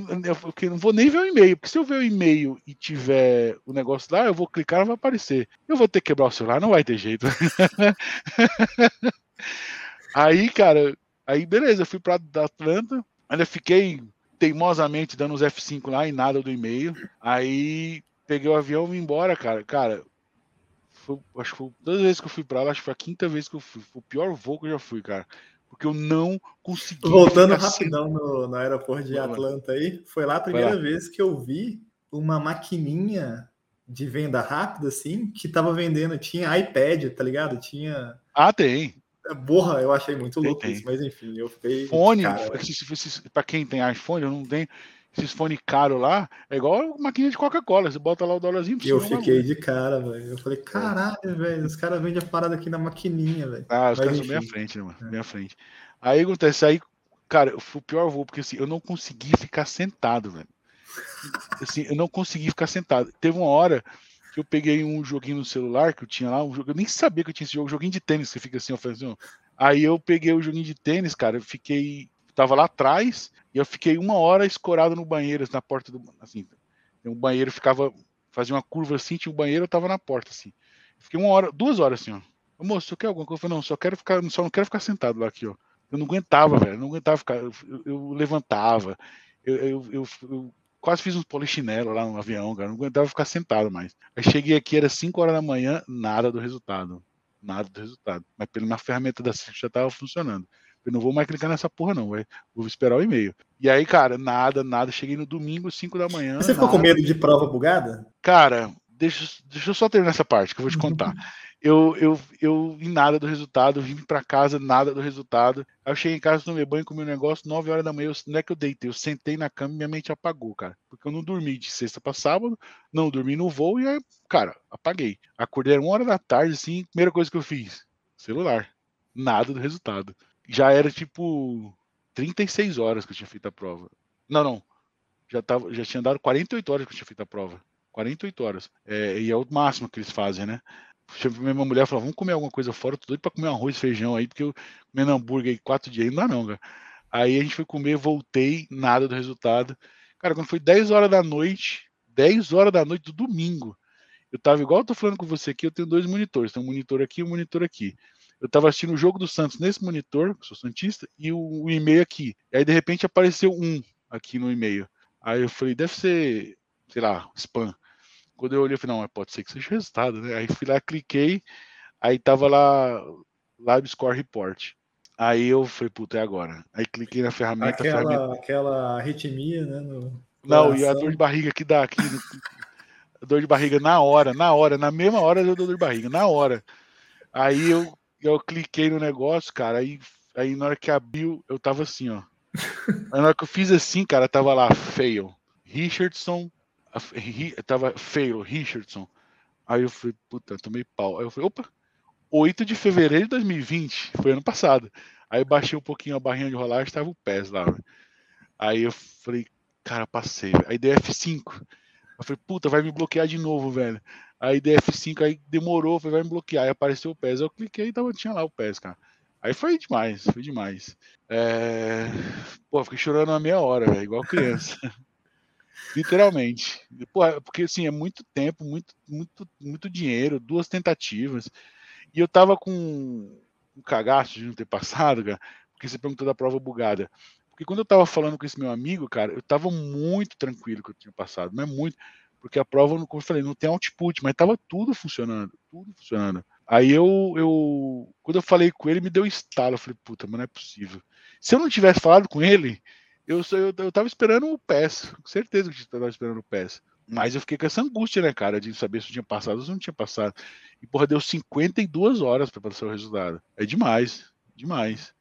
eu, não vou nem ver o e-mail, porque se eu ver o e-mail e tiver o negócio lá, eu vou clicar, não vai aparecer. Eu vou ter que quebrar o celular, não vai ter jeito. aí, cara, aí beleza, eu fui para Atlanta, ainda fiquei teimosamente dando os F5 lá e nada do e-mail. Aí peguei o avião e vim embora, cara. Cara, foi, acho que foi todas as vezes que eu fui para lá, acho que foi a quinta vez que eu fui. Foi o pior voo que eu já fui, cara porque eu não consegui. Voltando rapidão no, no aeroporto de Atlanta aí, foi lá a primeira lá. vez que eu vi uma maquininha de venda rápida, assim, que tava vendendo, tinha iPad, tá ligado? Tinha. Ah, tem. Borra, eu achei muito louco tem, isso, mas enfim, eu fiquei. Fone, para quem tem iPhone, eu não tenho esses fones caros lá, é igual maquininha de Coca-Cola, você bota lá o dólarzinho Eu fiquei de cara, velho. Eu falei, caralho, velho, os caras vendem a parada aqui na maquininha, velho. Ah, os caras são bem à frente, né, mano? É. Bem à frente. Aí acontece, aí, cara, o pior voo, porque assim, eu não consegui ficar sentado, velho. Assim, eu não consegui ficar sentado. Teve uma hora que eu peguei um joguinho no celular que eu tinha lá, um jogo, eu nem sabia que eu tinha esse jogo, um joguinho de tênis, que fica assim, ó, Aí eu peguei o joguinho de tênis, cara, eu fiquei. Tava lá atrás e eu fiquei uma hora escorado no banheiro, na porta do. Assim, um banheiro ficava. Fazia uma curva assim, tinha um banheiro, eu tava na porta, assim. Fiquei uma hora, duas horas assim, ó. Moço, você quer alguma coisa? Eu falei, não, só quero ficar, só não quero ficar sentado lá aqui, ó. Eu não aguentava, velho. Não aguentava ficar. Eu, eu levantava. Eu, eu, eu, eu, quase fiz uns polichinelo lá no avião, cara. Não aguentava ficar sentado mais. Aí cheguei aqui, era 5 horas da manhã, nada do resultado nada do resultado. Mas pela minha ferramenta da Citrix já estava funcionando. Eu não vou mais clicar nessa porra, não, véio. vou esperar o e-mail. E aí, cara, nada, nada. Cheguei no domingo, 5 da manhã. Você ficou nada. com medo de prova bugada? Cara, deixa, deixa eu só terminar essa parte que eu vou te contar. eu, eu, eu em nada do resultado, vim para casa, nada do resultado. Aí eu cheguei em casa, tomei banho, comi um negócio, 9 horas da manhã, eu, não é que eu deitei, eu sentei na cama e minha mente apagou, cara. Porque eu não dormi de sexta para sábado, não dormi no voo e aí, cara, apaguei. Acordei uma hora da tarde, assim, primeira coisa que eu fiz, celular. Nada do resultado. Já era tipo 36 horas que eu tinha feito a prova. Não, não. Já, tava, já tinha dado 48 horas que eu tinha feito a prova. 48 horas. É, e é o máximo que eles fazem, né? minha mulher falou, vamos comer alguma coisa fora, tô doido pra comer arroz e feijão aí, porque eu comendo hambúrguer aí quatro dias, não dá não, cara. Aí a gente foi comer, voltei, nada do resultado. Cara, quando foi 10 horas da noite, 10 horas da noite do domingo, eu tava igual eu tô falando com você aqui, eu tenho dois monitores, tem um monitor aqui e um monitor aqui. Eu tava assistindo o jogo do Santos nesse monitor, que sou santista, e o, o e-mail aqui. E aí de repente apareceu um aqui no e-mail. Aí eu falei, deve ser, sei lá, spam. Quando eu olhei, eu falei, não, pode ser que seja resultado, né? Aí fui lá, cliquei, aí tava lá, Live Score Report. Aí eu falei, puta, é agora. Aí cliquei na ferramenta. Aquela, ferramenta... aquela arritmia, né? No... Não, e a dor de barriga que dá aqui. dor de barriga na hora, na hora, na mesma hora eu dou dor de barriga, na hora. Aí eu, eu cliquei no negócio, cara, aí, aí na hora que abriu, eu tava assim, ó. Aí na hora que eu fiz assim, cara, tava lá, fail. Richardson tava feio, Richardson. Aí eu falei, puta, tomei pau. Aí eu falei, opa, 8 de fevereiro de 2020, foi ano passado. Aí baixei um pouquinho a barrinha de rolagem, tava o PES lá. Aí eu falei, cara, passei. Aí dei F5. Eu falei, puta, vai me bloquear de novo, velho. Aí dei F5, aí demorou, falei, vai me bloquear. Aí apareceu o PES. Eu cliquei e tava, tinha lá o PES, cara. Aí foi demais, foi demais. É... Pô, fiquei chorando uma meia hora, igual criança. Literalmente. porque assim, é muito tempo, muito, muito, muito dinheiro, duas tentativas. E eu tava com um cagaço de não ter passado, cara, porque você perguntou da prova bugada. Porque quando eu tava falando com esse meu amigo, cara, eu tava muito tranquilo que eu tinha passado, mas muito. Porque a prova, como eu falei, não tem output, mas tava tudo funcionando, tudo funcionando. Aí eu, eu quando eu falei com ele, me deu um estalo. Eu falei, puta, mas não é possível. Se eu não tivesse falado com ele, eu, eu, eu tava esperando o PES, com certeza que eu tava esperando o PES. Mas eu fiquei com essa angústia, né, cara, de saber se eu tinha passado ou se não tinha passado. E, porra, deu 52 horas para passar o resultado. É demais, demais.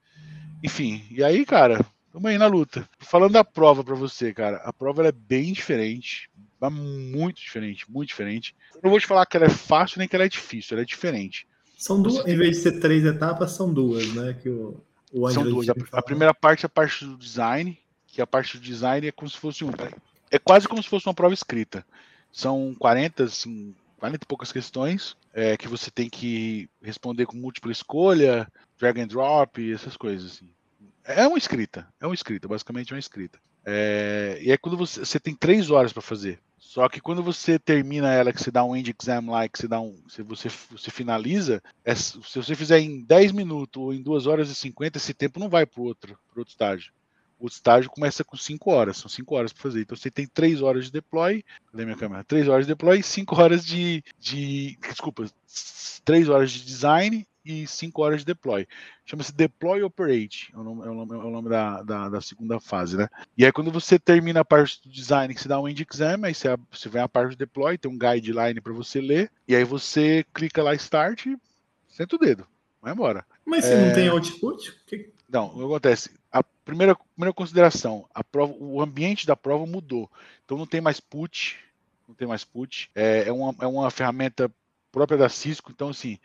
Enfim, e aí, cara, tamo aí na luta. Falando da prova para você, cara, a prova é bem diferente, muito diferente, muito diferente. Eu não vou te falar que ela é fácil nem que ela é difícil, ela é diferente. São duas, em vez de ser três etapas, são duas, né? Que o, o são duas. A, a primeira parte é a parte do design, que a parte do design é como se fosse um. É quase como se fosse uma prova escrita. São 40, assim, 40 e poucas questões é, que você tem que responder com múltipla escolha, drag and drop, essas coisas. Assim. É uma escrita, é uma escrita, basicamente é uma escrita. É, e é quando você, você tem três horas para fazer. Só que quando você termina ela, que você dá um end exam lá, que você dá um. Se você, você finaliza, é, se você fizer em 10 minutos ou em 2 horas e 50, esse tempo não vai para outro, outro estágio o estágio começa com 5 horas, são 5 horas para fazer. Então você tem 3 horas de deploy, cadê minha câmera? 3 horas de deploy e 5 horas de, de. Desculpa, 3 horas de design e 5 horas de deploy. Chama-se Deploy Operate, é o nome, é o nome, é o nome da, da, da, segunda fase, né? E aí quando você termina a parte do design, que você dá um end exam, aí você, você vem a parte do deploy, tem um guideline para você ler, e aí você clica lá Start e senta o dedo, vai embora. Mas se é... não tem output? Que... Não, o que acontece? A primeira, primeira consideração, a prova, o ambiente da prova mudou. Então não tem mais put, não tem mais put. É, é, uma, é uma ferramenta própria da Cisco. Então, assim,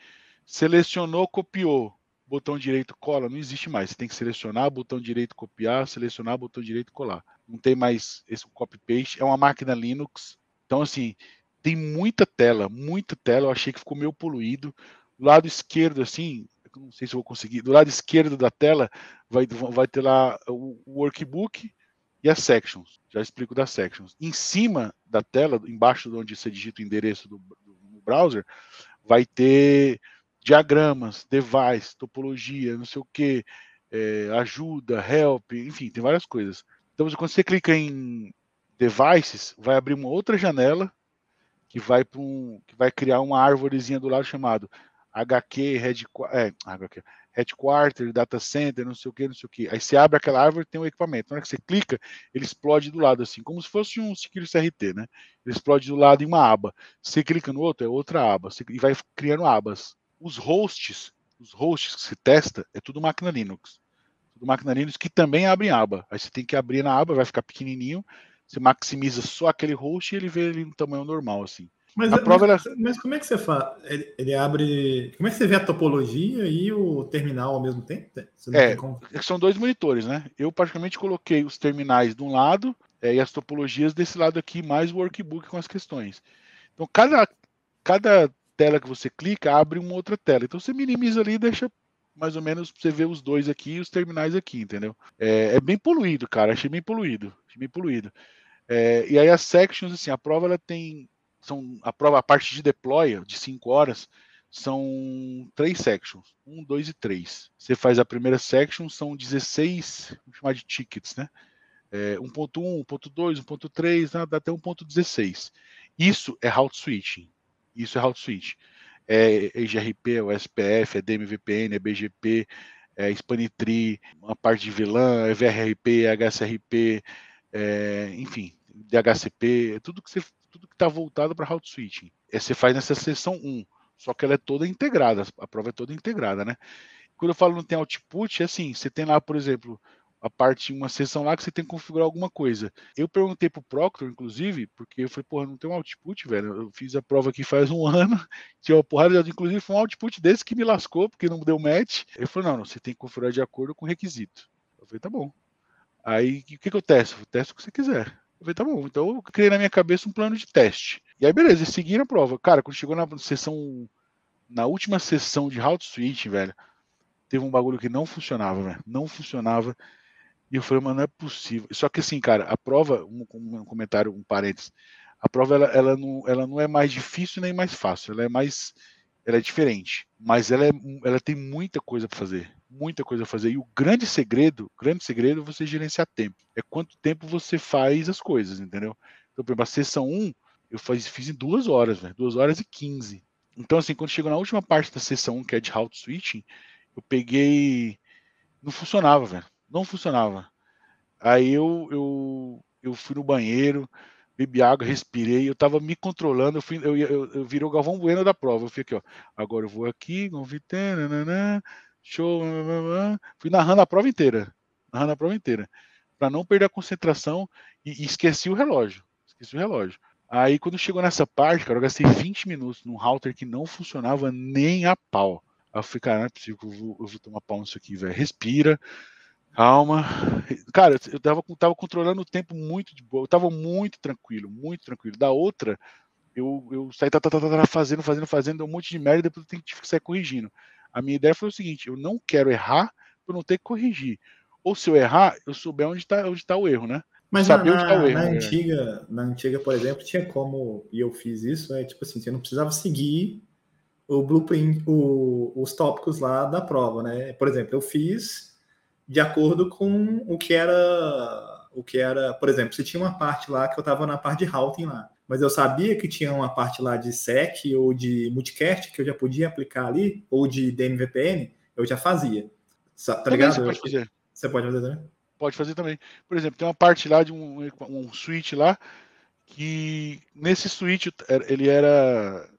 selecionou, copiou, botão direito cola, não existe mais. Você tem que selecionar, botão direito copiar, selecionar, botão direito colar. Não tem mais esse copy-paste. É uma máquina Linux. Então, assim, tem muita tela, muita tela. Eu achei que ficou meio poluído. Do lado esquerdo, assim, não sei se vou conseguir. Do lado esquerdo da tela vai, vai ter lá o, workbook e as sections. Já explico das sections. Em cima da tela, embaixo de onde você digita o endereço do, do browser, vai ter diagramas, device, topologia, não sei o que, é, ajuda, help, enfim, tem várias coisas. Então, quando você clica em devices, vai abrir uma outra janela que vai para um, que vai criar uma árvorezinha do lado chamado HQ, Red, é, HQ, Headquarter, Data Center, não sei o que, não sei o que. Aí você abre aquela árvore tem um equipamento. Na hora que você clica, ele explode do lado, assim, como se fosse um Security CRT, né? Ele explode do lado em uma aba. Você clica no outro, é outra aba. Você, e vai criando abas. Os hosts, os hosts que se testa, é tudo máquina Linux. Tudo máquina Linux que também abre em aba. Aí você tem que abrir na aba, vai ficar pequenininho. Você maximiza só aquele host e ele vê ele no tamanho normal, assim. Mas, a prova mas, era... mas como é que você faz? Ele, ele, abre. Como é que você vê a topologia e o terminal ao mesmo tempo? É, é são dois monitores, né? Eu praticamente coloquei os terminais de um lado é, e as topologias desse lado aqui, mais o workbook com as questões. Então, cada, cada tela que você clica abre uma outra tela. Então, você minimiza ali e deixa mais ou menos você ver os dois aqui e os terminais aqui, entendeu? É, é, bem poluído, cara. Achei bem poluído. Achei bem poluído. É, e aí as sections, assim, a prova ela tem são a prova, a parte de deploy de 5 horas são três sections, 1, um, 2 e 3. Você faz a primeira section, são 16, vamos chamar de tickets, né? É, 1.1, 1.2, 1.3, dá até 1.16. Isso é route switching. Isso é route switch. É EGRP, é o SPF, é DMVPN, é BGP, é Spanitree, uma parte de VLAN, é VRRP, é HSRP, é, enfim, DHCP, é tudo que você tudo que está voltado para route switching. É, você faz nessa seção 1, só que ela é toda integrada, a prova é toda integrada, né? Quando eu falo não tem output, é assim, você tem lá, por exemplo, a parte, uma seção lá que você tem que configurar alguma coisa. Eu perguntei pro Proctor, inclusive, porque eu falei, porra, não tem um output, velho. Eu fiz a prova aqui faz um ano, tinha uma porrada de inclusive foi um output desse que me lascou, porque não deu match. Ele falou, não, não, você tem que configurar de acordo com o requisito. Eu falei, tá bom. Aí, o que, que eu testo? Eu testo o que você quiser. Eu falei, tá bom, então eu criei na minha cabeça um plano de teste. E aí, beleza, segui na prova. Cara, quando chegou na sessão, na última sessão de route switch, velho, teve um bagulho que não funcionava, velho. Não funcionava. E eu falei, mano, não é possível. Só que assim, cara, a prova, um, um comentário, um parênteses, a prova ela, ela, não, ela não é mais difícil nem mais fácil, ela é mais ela é diferente, mas ela, é, ela tem muita coisa para fazer, muita coisa a fazer. E o grande segredo, grande segredo é você gerenciar tempo. É quanto tempo você faz as coisas, entendeu? Então, por exemplo, a sessão 1, eu faz, fiz em duas horas, velho, duas horas e 15. Então, assim, quando chegou na última parte da sessão 1, que é de route switching, eu peguei. Não funcionava, velho. Não funcionava. Aí eu, eu, eu fui no banheiro, bebi água, respirei, eu tava me controlando, eu, fui, eu, eu, eu virei o Galvão Bueno da prova, eu fui aqui, ó, agora eu vou aqui, convite, show, nananã. fui narrando a prova inteira, narrando a prova inteira, para não perder a concentração e, e, esqueci o relógio, esqueci o relógio. Aí quando chegou nessa parte, cara, eu gastei 20 minutos num router que não funcionava nem a pau. Aí eu falei, cara, não é possível que eu vou, eu vou tomar pau nisso aqui, velho. Respira, Calma. Cara, eu tava, tava controlando o tempo muito de boa. Eu tava muito tranquilo, muito tranquilo. Da outra, eu, eu saí tá, tá, tá, tá, fazendo, fazendo, fazendo, deu um monte de merda e depois eu tenho que sair corrigindo. A minha ideia foi o seguinte: eu não quero errar por não ter que corrigir. Ou se eu errar, eu souber onde está onde tá o erro, né? Mas Saber na, onde tá o erro. Na, né? antiga, na antiga, por exemplo, tinha como, e eu fiz isso, é tipo assim, você não precisava seguir o blueprint, o, os tópicos lá da prova, né? Por exemplo, eu fiz de acordo com o que era o que era, por exemplo, se tinha uma parte lá que eu estava na parte de routing lá, mas eu sabia que tinha uma parte lá de SEC ou de multicast que eu já podia aplicar ali, ou de DMVPN, eu já fazia. Tá também ligado? Você pode fazer. Você pode fazer também? Pode fazer também. Por exemplo, tem uma parte lá de um, um switch lá que nesse switch ele era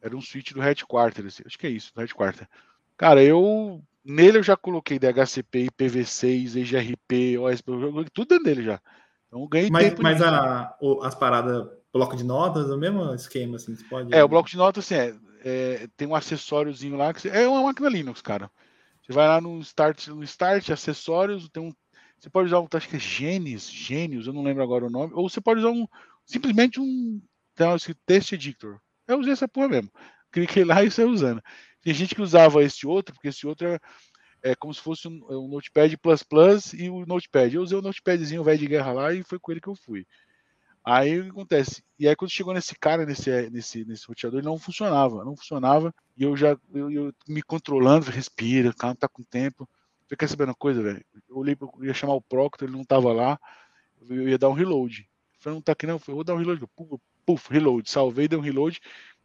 era um switch do headquarter, assim, acho que é isso, do headquarter. Cara, eu Nele eu já coloquei DHCP, IPv6, EGRP, OSP, tudo dentro dele já. Então ganhei mas, tempo. Mas a, as paradas, bloco de notas, é o mesmo esquema, assim, você pode... É, o bloco de notas, assim, é, é tem um acessóriozinho lá, que você, é uma máquina Linux, cara. Você vai lá no Start, no Start, acessórios, tem um... Você pode usar, um, acho que é Genes, Gênios, eu não lembro agora o nome, ou você pode usar um, simplesmente um, tem um, Editor. Eu usei essa porra mesmo. Cliquei lá e saí usando Tem gente que usava esse outro, porque esse outro é, é como se fosse um, um Notepad Plus Plus e o Notepad. Eu usei o Notepadzinho velho de guerra lá e foi com ele que eu fui. Aí o que acontece? E aí quando chegou nesse cara, nesse, nesse, nesse roteador, ele não funcionava, não funcionava. E eu já eu, eu me controlando, respira, calma, tá com tempo. Você quer saber uma coisa, velho? Eu olhei, eu ia chamar o Proctor, ele não tava lá. Eu ia dar um reload. Eu falei, não tá aqui não. Eu falei, vou dar um reload. Puf, puf, reload. Salvei, dei um reload.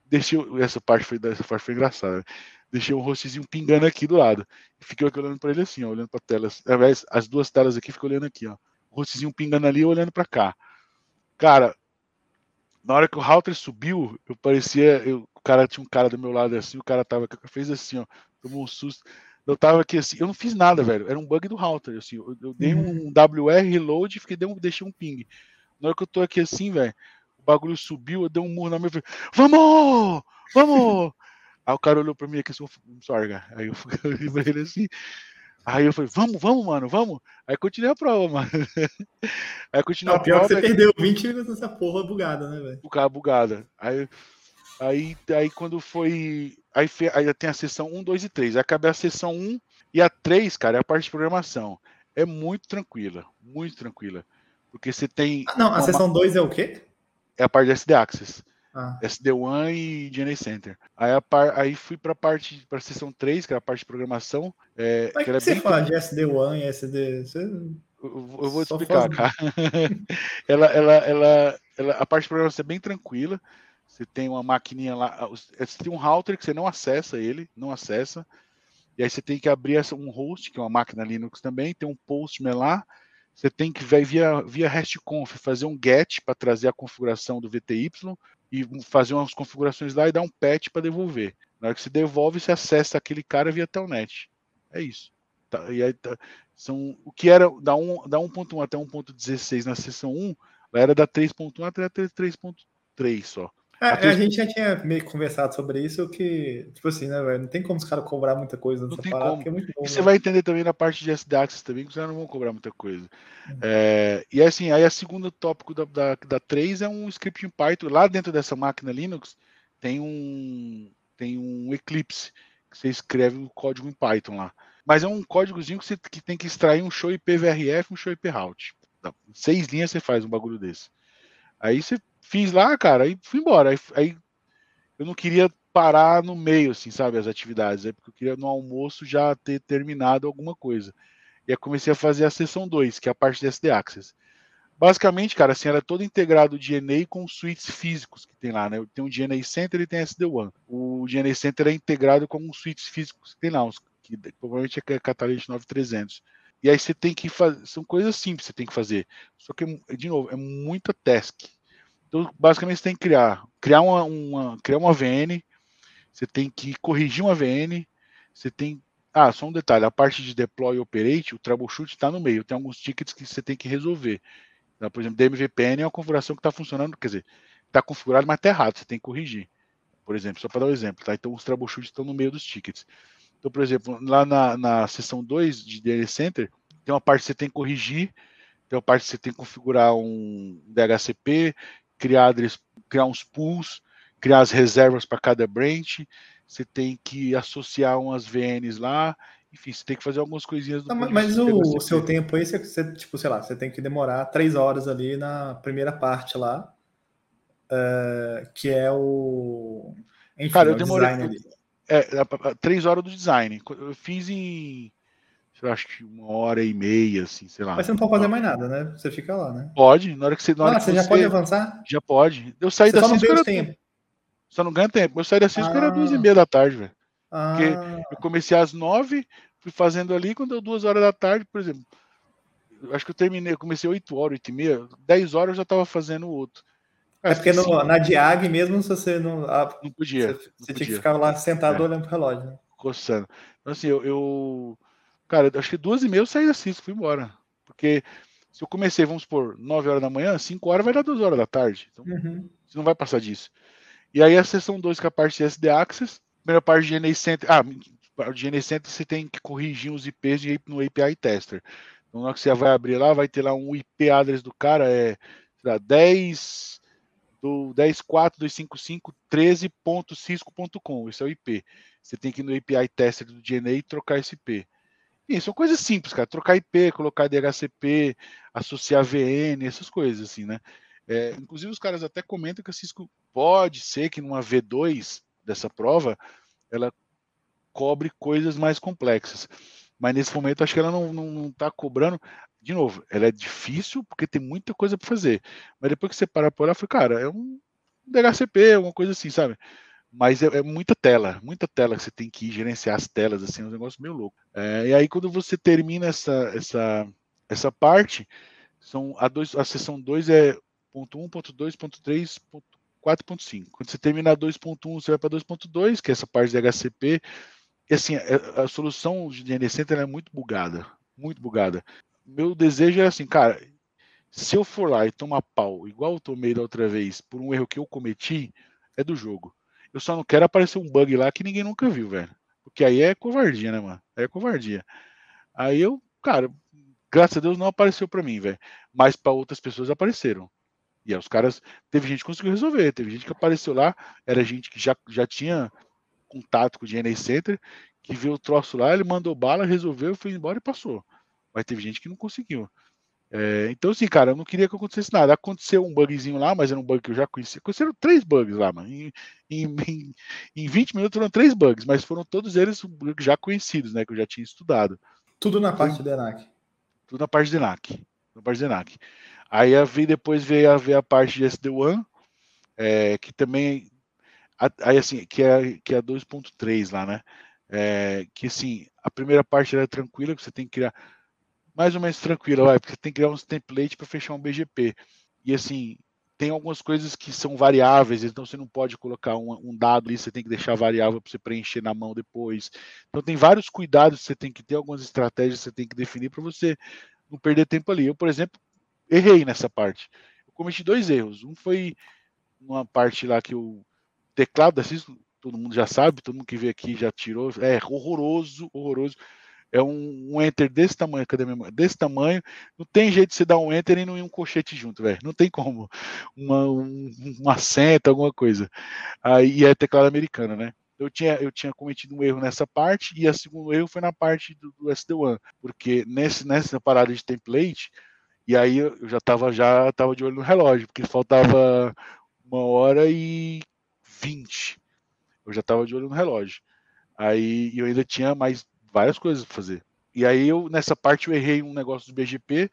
Deixei, essa parte foi, essa parte foi engraçada. Deixei um rostezinho pingando aqui do lado. Fiquei olhando para ele assim, ó, olhando para tela. As duas telas aqui, fiquei olhando aqui, ó. O rostezinho pingando ali, olhando para cá. Cara, na hora que o router subiu, eu parecia. Eu, o cara tinha um cara do meu lado assim, o cara tava. fez assim, ó. Tomou um susto. Eu tava aqui assim, eu não fiz nada, velho. Era um bug do router. Assim, eu, eu dei uhum. um WR reload e fiquei, dei um, deixei um ping. Na hora que eu tô aqui assim, velho, o bagulho subiu, eu dei um murro na minha. Vamos! Vamos! Aí o cara olhou pra mim aqui assim, sorry, cara. Aí eu falei pra ele assim. Aí eu falei, vamos, vamos, mano, vamos. Aí continuei a prova, mano. Aí continuei a pior prova. Pior que você perdeu 20 minutos nessa porra bugada, né, velho? Bugada, bugada. Aí, aí, aí quando foi. Aí, aí tem a sessão 1, 2 e 3. Aí acabei a sessão 1 e a 3, cara, é a parte de programação. É muito tranquila, muito tranquila. Porque você tem. Ah, não, a uma... sessão 2 é o quê? É a parte de SD Access. Ah. SD1 e DNA Center. Aí, a par, aí fui para a parte, para a seção 3, que era a parte de programação. É, Mas que, que você bem... fala de SD1 e SD? Você... Eu, eu vou te explicar, cara. ela, ela, ela, ela, a parte de programação é bem tranquila. Você tem uma maquininha lá, você tem um router que você não acessa ele, não acessa. E aí você tem que abrir um host, que é uma máquina Linux também, tem um postman lá. Você tem que via, via RESTconf fazer um get para trazer a configuração do VTY e fazer umas configurações lá e dar um patch para devolver. Na hora que você devolve, você acessa aquele cara via telnet. É isso. Tá, e aí, tá, são, o que era da 1.1 da 1 até 1.16 na seção 1, lá era da 3.1 até 3.3 só. É, a, a, gente já tinha meio conversado sobre isso, que, tipo assim, né, velho? Não tem como os caras cobrar muita coisa nessa não parada, é muito bom. E né? você vai entender também na parte de SD Access também, que os caras não vão cobrar muita coisa. Uhum. É, e assim, aí a segunda tópico da, da, da 3 é um script em Python. Lá dentro dessa máquina Linux tem um, tem um Eclipse, que você escreve o código em Python lá. Mas é um códigozinho que você que tem que extrair um show IP VRF e um show IP route. Seis linhas você faz um bagulho desse. Aí você fiz lá, cara, e fui embora. Aí, aí, eu não queria parar no meio, assim, sabe, as atividades. É porque eu queria no almoço já ter terminado alguma coisa. E aí comecei a fazer a sessão 2, que é a parte de SD Access. Basicamente, cara, assim, era todo integrado o DNA com suítes físicos que tem lá, né? Tem o DNA Center e tem SD1. O DNA Center é integrado com suítes físicos que tem lá, que provavelmente é Catalyst 9300. E aí você tem que fazer, são coisas simples que você tem que fazer. Só que, de novo, é muita task. Então, basicamente, você tem que criar, criar uma, uma, criar uma VN, você tem que corrigir uma VN, você tem. Ah, só um detalhe: a parte de deploy e operate, o troubleshoot está no meio. Tem alguns tickets que você tem que resolver. Então, por exemplo, DMVPN é uma configuração que está funcionando, quer dizer, está configurado, mas está errado, você tem que corrigir. Por exemplo, só para dar um exemplo, tá? Então, os troubleshoots estão no meio dos tickets. Então, por exemplo, lá na, na seção 2 de DL Center, tem uma parte que você tem que corrigir, tem uma parte que você tem que configurar um DHCP, criar, criar uns pools, criar as reservas para cada branch, você tem que associar umas VNs lá, enfim, você tem que fazer algumas coisinhas Não, Mas o, o seu tempo aí, você, você, tipo, sei lá, você tem que demorar três horas ali na primeira parte lá, uh, que é o. Enfim, Cara, eu demorei. É, três horas do design. Eu fiz em eu acho que uma hora e meia, assim, sei lá. Mas você não pode fazer mais nada, né? Você fica lá, né? Pode, na hora que você. Na ah, você já pode avançar? Já pode. Eu saí você da CISCO. Era... tempo. Só não ganha tempo. Eu saí da CISCO ah. era duas e meia da tarde, velho. Ah. Porque eu comecei às nove, fui fazendo ali, quando deu duas horas da tarde, por exemplo. Acho que eu terminei, eu comecei oito horas, oito e meia, dez horas eu já estava fazendo o outro. É porque no, na Diag mesmo, se você não. não podia. Você, você tinha que ficar lá sentado é. olhando pro relógio, né? Coçando. Então, assim, eu, eu Cara, acho que duas e meia eu saí da Cisco, fui embora. Porque se eu comecei, vamos por 9 horas da manhã, 5 horas vai dar 2 horas da tarde. Então, uhum. você não vai passar disso. E aí a sessão 2, que é a parte de SD Access, primeira parte de GNA Center. Ah, o GNA Center você tem que corrigir os IPs de, no API Tester. Então, na hora que você vai abrir lá, vai ter lá um IP address do cara, é lá, 10 do 10.4.255.13.cisco.com. Esse é o IP. você tem que ir no API tester do DNA e trocar esse IP. E são coisas simples, cara. Trocar IP, colocar DHCP, associar VN, essas coisas, assim, né? É, inclusive, os caras até comentam que a Cisco pode ser que numa V2 dessa prova ela cobre coisas mais complexas. Mas nesse momento, acho que ela não está cobrando. De novo, ela é difícil porque tem muita coisa para fazer. Mas depois que você para por olhar, foi, cara, é um DHCP, alguma coisa assim, sabe? Mas é, é, muita tela, muita tela que você tem que gerenciar as telas, assim, é um negócio meio louco. É, e aí, quando você termina essa, essa, essa parte, são a, dois, a sessão 2 é ponto 1, ponto 2, ponto 3, ponto 4.5. Quando você termina 2.1, você vai para 2.2, que é essa parte de HCP. E assim, a, é, a solução de DNS Center é muito bugada, muito bugada. Meu desejo é assim, cara, se eu for lá e tomar pau, igual eu tomei da outra vez, por um erro que eu cometi, é do jogo. Eu só não quero aparecer um bug lá que ninguém nunca viu, velho. Porque aí é covardia, né, mano? Aí é covardia. Aí eu, cara, graças a Deus não apareceu para mim, velho. Mas para outras pessoas apareceram. E aí os caras, teve gente que conseguiu resolver, teve gente que apareceu lá, era gente que já, já tinha contato com o DNA Center, que viu o troço lá, ele mandou bala, resolveu, foi embora e passou. Mas teve gente que não conseguiu. É, então, assim, cara, eu não queria que acontecesse nada. Aconteceu um bugzinho lá, mas era um bug que eu já conhecia. Aconteceram três bugs lá, mano. Em, em, em 20 minutos foram três bugs, mas foram todos eles já conhecidos, né? Que eu já tinha estudado. Tudo na parte então, do ENAC. Tudo na parte do ENAC. Na parte do ENAC. Aí a vi, depois veio a ver a parte de SD1, é, que também. Aí assim, que é, que é 2.3 lá, né? É, que assim, a primeira parte era tranquila, que você tem que criar mais ou menos tranquila, vai, porque tem que criar uns templates para fechar um BGP. E assim, tem algumas coisas que são variáveis, então você não pode colocar um, um dado ali, você tem que deixar variável para você preencher na mão depois. Então tem vários cuidados que você tem que ter, algumas estratégias que você tem que definir para você não perder tempo ali. Eu, por exemplo, errei nessa parte. Eu cometi dois erros. Um foi uma parte lá que o teclado da Cisco, todo mundo já sabe, todo mundo que veio aqui já tirou, é horroroso, horroroso é um, um, enter desse tamanho, cadê minha Desse tamanho, não tem jeito de você dar um enter e não ir um colchete junto, velho. Não tem como. Uma, um, uma seta, alguma coisa. Aí é teclado americano, né? Eu tinha, eu tinha cometido um erro nessa parte, e a segundo erro foi na parte do, do SD1, porque nesse, nessa parada de template, e aí eu já estava já tava de olho no relógio, porque faltava uma hora e vinte. Eu já estava de olho no relógio. Aí eu ainda tinha mais várias coisas para fazer. E aí eu, nessa parte, eu errei um negócio do BGP.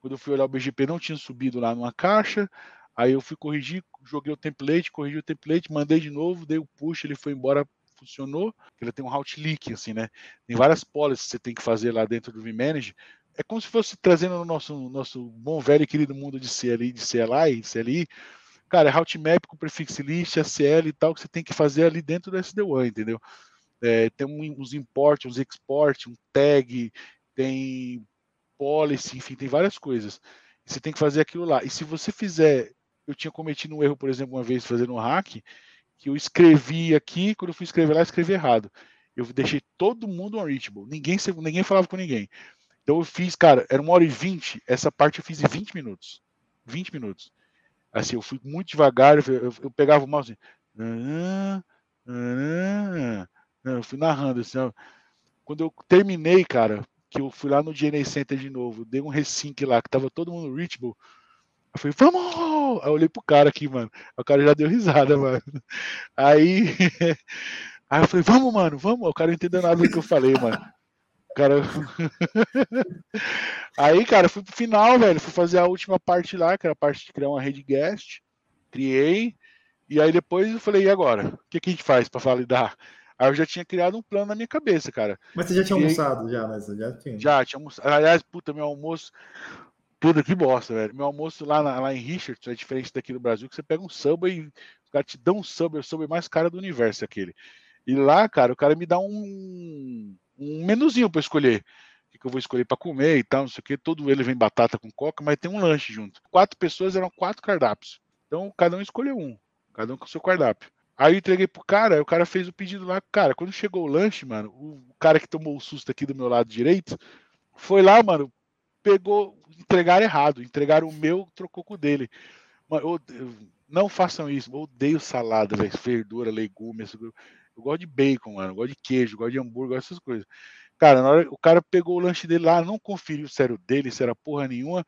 Quando eu fui olhar o BGP, não tinha subido lá numa caixa. Aí eu fui corrigir, joguei o template, corrigi o template, mandei de novo, dei o push, ele foi embora, funcionou. Ele tem um route leak, assim, né? Tem várias policies que você tem que fazer lá dentro do vManage. É como se fosse trazendo no nosso, nosso bom velho e querido mundo de CLI, de CLI, CLI. Cara, é route map com prefix list, ACL e tal, que você tem que fazer ali dentro do SD1, entendeu? É, tem uns import, uns export, um tag, tem policy, enfim, tem várias coisas. Você tem que fazer aquilo lá. E se você fizer, eu tinha cometido um erro, por exemplo, uma vez fazendo um hack, que eu escrevi aqui, quando eu fui escrever lá, eu escrevi errado. Eu deixei todo mundo unreachable. Ninguém, ninguém falava com ninguém. Então eu fiz, cara, era uma hora e vinte, essa parte eu fiz em 20 minutos. 20 minutos. Assim, eu fui muito devagar, eu, eu, eu pegava o mouse assim, eu fui narrando assim, ó. Quando eu terminei, cara, que eu fui lá no DNA Center de novo, dei um resync lá, que tava todo mundo reachable. Eu falei, vamos! Aí eu olhei pro cara aqui, mano. O cara já deu risada, mano. Aí, aí eu falei, vamos, mano, vamos. O cara não entendeu nada do que eu falei, mano. O cara. aí, cara, fui pro final, velho. Fui fazer a última parte lá, que era a parte de criar uma rede guest. Criei. E aí depois eu falei, e agora? O que, que a gente faz para validar? Aí eu já tinha criado um plano na minha cabeça, cara. Mas você já tinha e almoçado, aí... já, mas já tinha. Já, tinha almoçado. Aliás, puta, meu almoço. Puta, que bosta, velho. Meu almoço lá, na, lá em Richards é diferente daqui do Brasil, que você pega um samba e os caras te dão um samba, é o samba mais caro do universo aquele. E lá, cara, o cara me dá um, um menuzinho para escolher. O que eu vou escolher para comer e tal, não sei o que. Todo ele vem batata com coca, mas tem um lanche junto. Quatro pessoas eram quatro cardápios. Então cada um escolheu um. Cada um com o seu cardápio. Aí eu entreguei pro cara, o cara fez o pedido lá. Cara, quando chegou o lanche, mano, o cara que tomou o susto aqui do meu lado direito, foi lá, mano, pegou, entregaram errado, entregaram o meu, trocou com o dele. Mano, eu, não façam isso, eu odeio salada, véio, verdura, legumes. Eu gosto de bacon, mano. Eu gosto de queijo, eu gosto de hambúrguer, essas coisas. Cara, na hora o cara pegou o lanche dele lá, não conferiu se era o dele, se era porra nenhuma,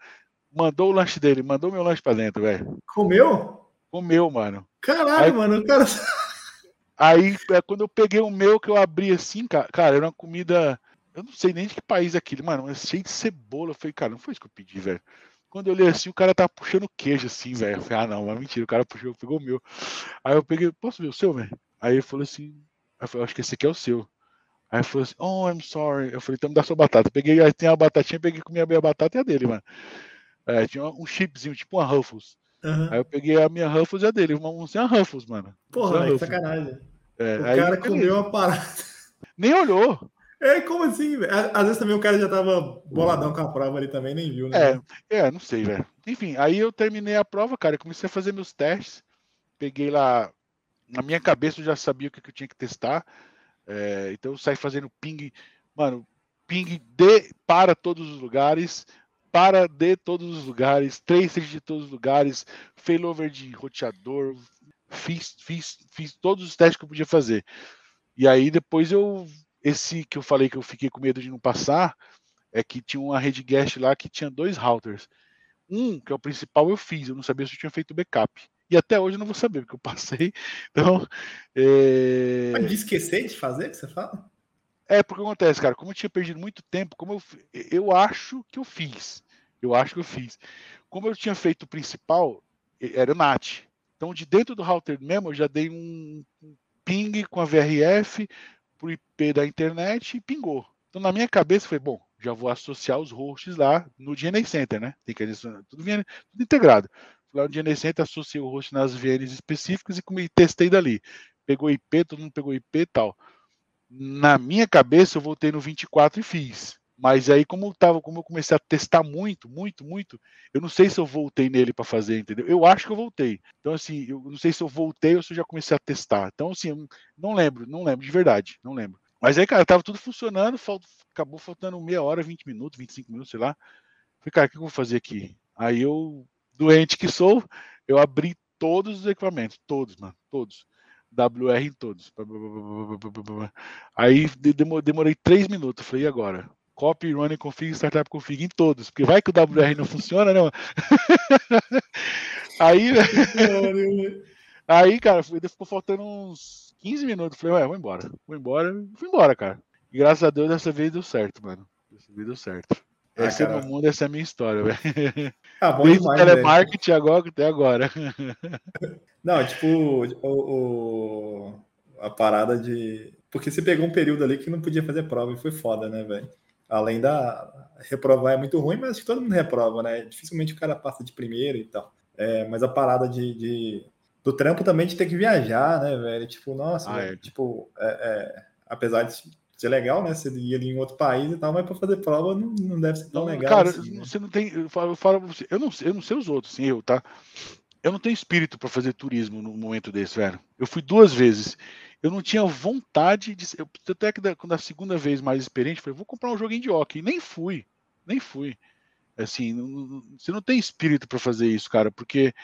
mandou o lanche dele, mandou meu lanche pra dentro, velho. Comeu? Comeu, mano. Caralho, aí, mano, o cara. Aí, é, quando eu peguei o meu, que eu abri assim, cara, cara, era uma comida. Eu não sei nem de que país é aquilo, mano, mas cheio de cebola. Eu falei, cara, não foi isso que eu pedi, velho. Quando eu olhei assim, o cara tá puxando queijo assim, velho. Eu falei, ah, não, mas mentira, o cara puxou, pegou o meu. Aí eu peguei, posso ver o seu, velho? Aí ele falou assim, eu falei, acho que esse aqui é o seu. Aí ele falou assim, oh, I'm sorry. Eu falei, então me dá sua batata. peguei, aí tem a batatinha, peguei com a minha batata e a dele, mano. É, tinha um chipzinho, tipo uma Ruffles. Uhum. Aí eu peguei a minha Ruffles e a dele, uma, uma Ruffles, mano. Porra, velho, sacanagem. É, o cara comeu uma parada. Nem olhou. É, como assim, velho? Às vezes também o cara já tava boladão com a prova ali também, nem viu, né? É, é não sei, velho. Enfim, aí eu terminei a prova, cara, comecei a fazer meus testes. Peguei lá. Na minha cabeça eu já sabia o que, eu tinha que testar. É, então eu saí fazendo ping. Mano, ping de para todos os lugares. Para de todos os lugares. Tracer de todos os lugares. Failover de roteador. Fiz, fiz, fiz todos os testes que eu podia fazer. E aí depois eu esse que eu falei que eu fiquei com medo de não passar é que tinha uma rede guest lá que tinha dois routers. Um, que é o principal, eu fiz, eu não sabia se eu tinha feito backup. E até hoje eu não vou saber, porque eu passei. Então. É... Mas de esquecer de fazer, que você fala? É, porque acontece, cara, como eu tinha perdido muito tempo, como eu, eu acho que eu fiz. Eu acho que eu fiz. Como eu tinha feito o principal, era o NAT. Então, de dentro do router mesmo, eu já dei um ping com a VRF, pro IP da internet e pingou. Então na minha cabeça foi, bom, já vou associar os hosts lá no DNA Center, né? Tem que adicionar tudo, tudo integrado. Fui lá no DNA Center, associei o host nas VNs específicas e testei dali. Pegou IP, todo mundo pegou IP e tal. Na minha cabeça eu voltei no 24 e fiz. Mas aí, como eu, tava, como eu comecei a testar muito, muito, muito, eu não sei se eu voltei nele para fazer, entendeu? Eu acho que eu voltei. Então, assim, eu não sei se eu voltei ou se eu já comecei a testar. Então, assim, não lembro, não lembro, de verdade, não lembro. Mas aí, cara, tava tudo funcionando, acabou faltando meia hora, 20 minutos, 25 minutos, sei lá. Falei, cara, o que eu vou fazer aqui? Aí eu, doente que sou, eu abri todos os equipamentos, todos, mano, todos. WR em todos. Aí demorei três minutos. Falei, e agora? Copy, running config, startup config em todos, porque vai que o WR não funciona, né? aí, aí, cara, ficou faltando uns 15 minutos. Falei, ué, vou embora, vou embora, fui embora, cara. E graças a Deus dessa vez deu certo, mano. Dessa vez deu certo. Ah, essa é no mundo, essa é a minha história, velho. Ah, bom Desde demais, telemarketing agora até agora. Não, tipo, o, o, a parada de. Porque você pegou um período ali que não podia fazer prova e foi foda, né, velho? Além da reprovar é muito ruim, mas acho que todo mundo reprova, né? Dificilmente o cara passa de primeiro e tal. É, mas a parada de, de, do trampo também de ter que viajar, né, velho? Tipo, nossa, ah, é. tipo, é, é, apesar de ser legal, né? Você ir ali em outro país e tal, mas para fazer prova não, não deve ser tão legal. Cara, assim, né? você não tem. Eu falo, eu falo eu não, eu não sei os outros, sim, eu, tá? Eu não tenho espírito para fazer turismo no momento desse, velho. Eu fui duas vezes eu não tinha vontade de. Eu, até que da, quando a segunda vez mais experiente, falei, vou comprar um joguinho de hockey. Nem fui, nem fui. Assim, não, você não tem espírito para fazer isso, cara, porque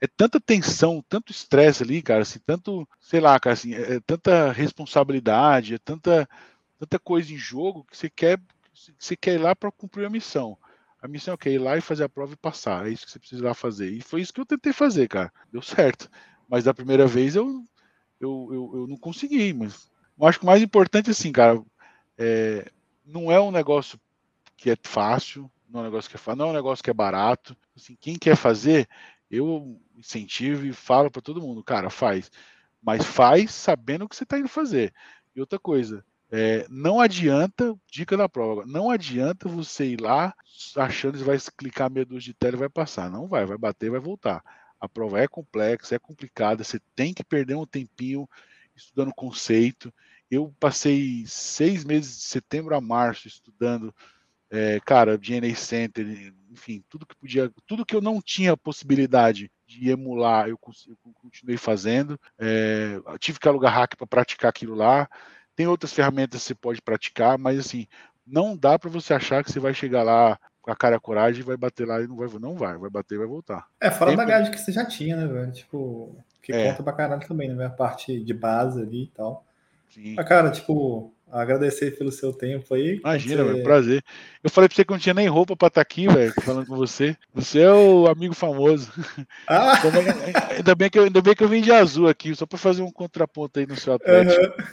é tanta tensão, tanto estresse ali, cara, assim, tanto, sei lá, cara, assim, é, é tanta responsabilidade, é tanta, tanta coisa em jogo que você quer, você quer ir lá para cumprir a missão. A missão é ir lá e fazer a prova e passar. É isso que você precisa lá fazer. E foi isso que eu tentei fazer, cara. Deu certo. Mas da primeira vez eu eu, eu, eu não consegui, mas eu acho que o mais importante, assim, cara, é, não é um negócio que é fácil, não é um negócio que é fácil, não é um negócio que é barato. Assim, quem quer fazer, eu incentivo e falo para todo mundo, cara, faz. Mas faz sabendo o que você está indo fazer. E outra coisa, é, não adianta, dica da prova, não adianta você ir lá achando que vai clicar meia dúzia de tela e vai passar. Não vai, vai bater, vai voltar. A prova é complexa, é complicada, você tem que perder um tempinho estudando conceito. Eu passei seis meses de setembro a março estudando, é, cara, DNA Center, enfim, tudo que podia, tudo que eu não tinha possibilidade de emular, eu, eu continuei fazendo. É, tive que alugar hack para praticar aquilo lá. Tem outras ferramentas que você pode praticar, mas assim, não dá para você achar que você vai chegar lá a cara a coragem vai bater lá e não vai, não vai, vai bater e vai voltar. É, fora a bagagem que você já tinha, né, velho? Tipo, que é. conta pra caralho também, né? A parte de base ali e tal. Sim. Cara, tipo, agradecer pelo seu tempo aí. Imagina, você... prazer. Eu falei pra você que não tinha nem roupa pra estar tá aqui, velho, falando com você. Você é o amigo famoso. Ah. ainda, bem que eu, ainda bem que eu vim de azul aqui, só pra fazer um contraponto aí no seu Atlético. Uhum.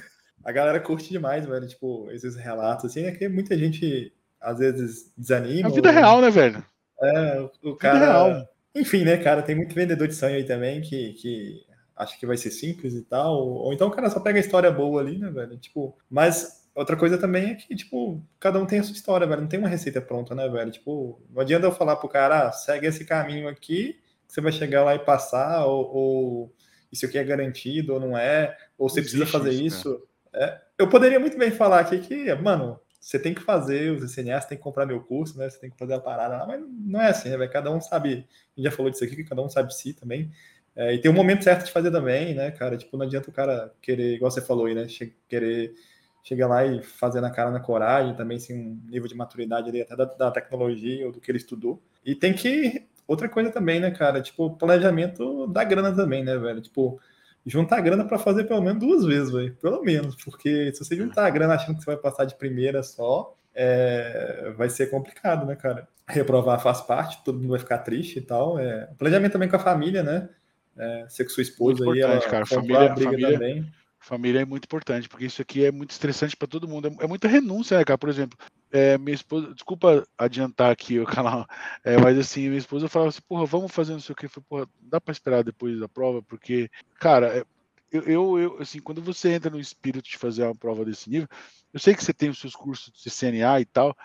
A galera curte demais, velho, tipo, esses relatos, assim, é que muita gente às vezes desanima. É a vida ou... real, né, velho? É, o cara. Real. Enfim, né, cara, tem muito vendedor de sonho aí também que, que acha que vai ser simples e tal. Ou então o cara só pega a história boa ali, né, velho? Tipo, mas outra coisa também é que, tipo, cada um tem a sua história, velho. Não tem uma receita pronta, né, velho? Tipo, não adianta eu falar pro cara, ah, segue esse caminho aqui, que você vai chegar lá e passar, ou, ou isso aqui é garantido ou não é, ou você precisa fazer isso. É, eu poderia muito bem falar aqui que, mano, você tem que fazer os CNA, tem que comprar meu curso, né? Você tem que fazer a parada lá, mas não é assim, né? Cada um sabe, a gente já falou disso aqui, que cada um sabe si também. É, e tem um momento certo de fazer também, né, cara? Tipo, não adianta o cara querer, igual você falou aí, né? Che querer chegar lá e fazer na cara na coragem, também sem um nível de maturidade ali, até da, da, tecnologia ou do que ele estudou. E tem que. Outra coisa também, né, cara? Tipo, planejamento da grana também, né, velho? Tipo, juntar grana para fazer pelo menos duas vezes, velho. Pelo menos. Porque se você juntar a grana achando que você vai passar de primeira só, é, vai ser complicado, né, cara? Reprovar faz parte, todo mundo vai ficar triste e tal. É, planejamento também com a família, né? É, ser com sua esposa aí, ela cara. Família, a briga família, também. Família é muito importante, porque isso aqui é muito estressante para todo mundo. É, é, muita renúncia, né, cara? Por exemplo, é, minha esposa, desculpa adiantar aqui o canal, é, mas assim, minha esposa falava assim, porra, vamos fazer não sei o que. Eu falei, porra, dá para esperar depois da prova, porque, cara, é, eu, eu, eu, assim, quando você entra no espírito de fazer uma prova desse nível, eu sei que você tem os seus cursos de CNA e tal,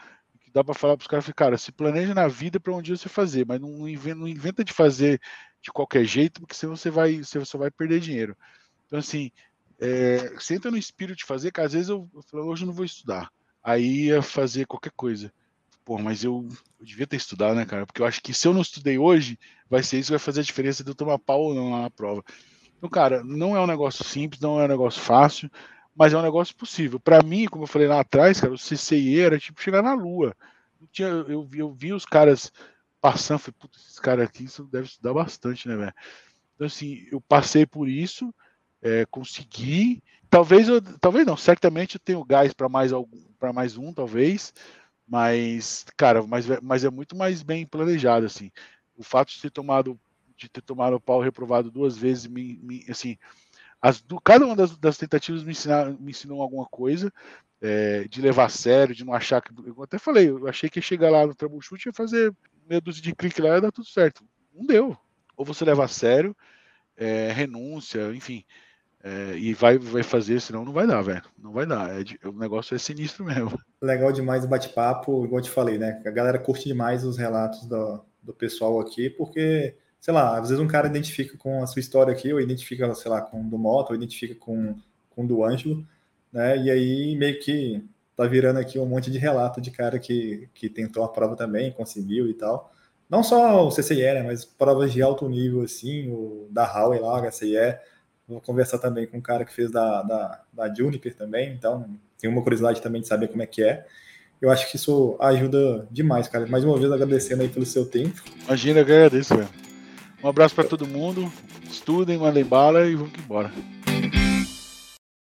que dá para falar para os caras, cara, se planeja na vida para um você fazer, mas não não inventa de fazer de qualquer jeito, porque senão você vai, você só vai perder dinheiro. Então, assim, é, entra no espírito de fazer, que às vezes eu, eu falo, hoje eu não vou estudar. Aí ia fazer qualquer coisa. Pô, mas eu, eu, devia ter estudado, né, cara? Porque eu acho que se eu não estudei hoje, vai ser isso que vai fazer a diferença de eu tomar pau ou não lá na prova. Então, cara, não é um negócio simples, não é um negócio fácil, mas é um negócio possível. Para mim, como eu falei lá atrás, cara, o CCI era tipo chegar na Lua. Eu, tinha, eu, vi, eu vi os caras passando, falei, puta, esses caras aqui isso deve estudar bastante, né, velho? Então, assim, eu passei por isso, é, consegui. Talvez eu, talvez não, certamente eu tenho gás para mais algum, para mais um, talvez, mas, cara, mas, mas é muito mais bem planejado, assim. O fato de ter tomado, de ter tomado o pau reprovado duas vezes, me, me assim, as, do, cada uma das, das tentativas me, ensinar, me ensinou alguma coisa, é, de levar a sério, de não achar que. Eu até falei, eu achei que ia chegar lá no troubleshoot e ia fazer meia dúzia de clique lá e dar tudo certo. Não deu. Ou você leva a sério, é, renúncia, enfim. É, e vai, vai fazer, senão não vai dar, velho. Não vai dar. É, o negócio é sinistro mesmo. Legal demais o bate-papo, igual eu te falei, né? A galera curte demais os relatos do, do pessoal aqui, porque, sei lá, às vezes um cara identifica com a sua história aqui, ou identifica, sei lá, com o do Moto, ou identifica com, com o do Ângelo, né? E aí meio que tá virando aqui um monte de relato de cara que, que tentou a prova também, conseguiu e tal. Não só o CCIE, né, mas provas de alto nível, assim, o da Huawei lá, o HCIE. Vou conversar também com um cara que fez da, da, da Juniper também, então tenho uma curiosidade também de saber como é que é. Eu acho que isso ajuda demais, cara. Mais uma vez agradecendo aí pelo seu tempo. Imagina, agradeço, velho. Um abraço para todo mundo. Estudem, mandem bala e vamos embora.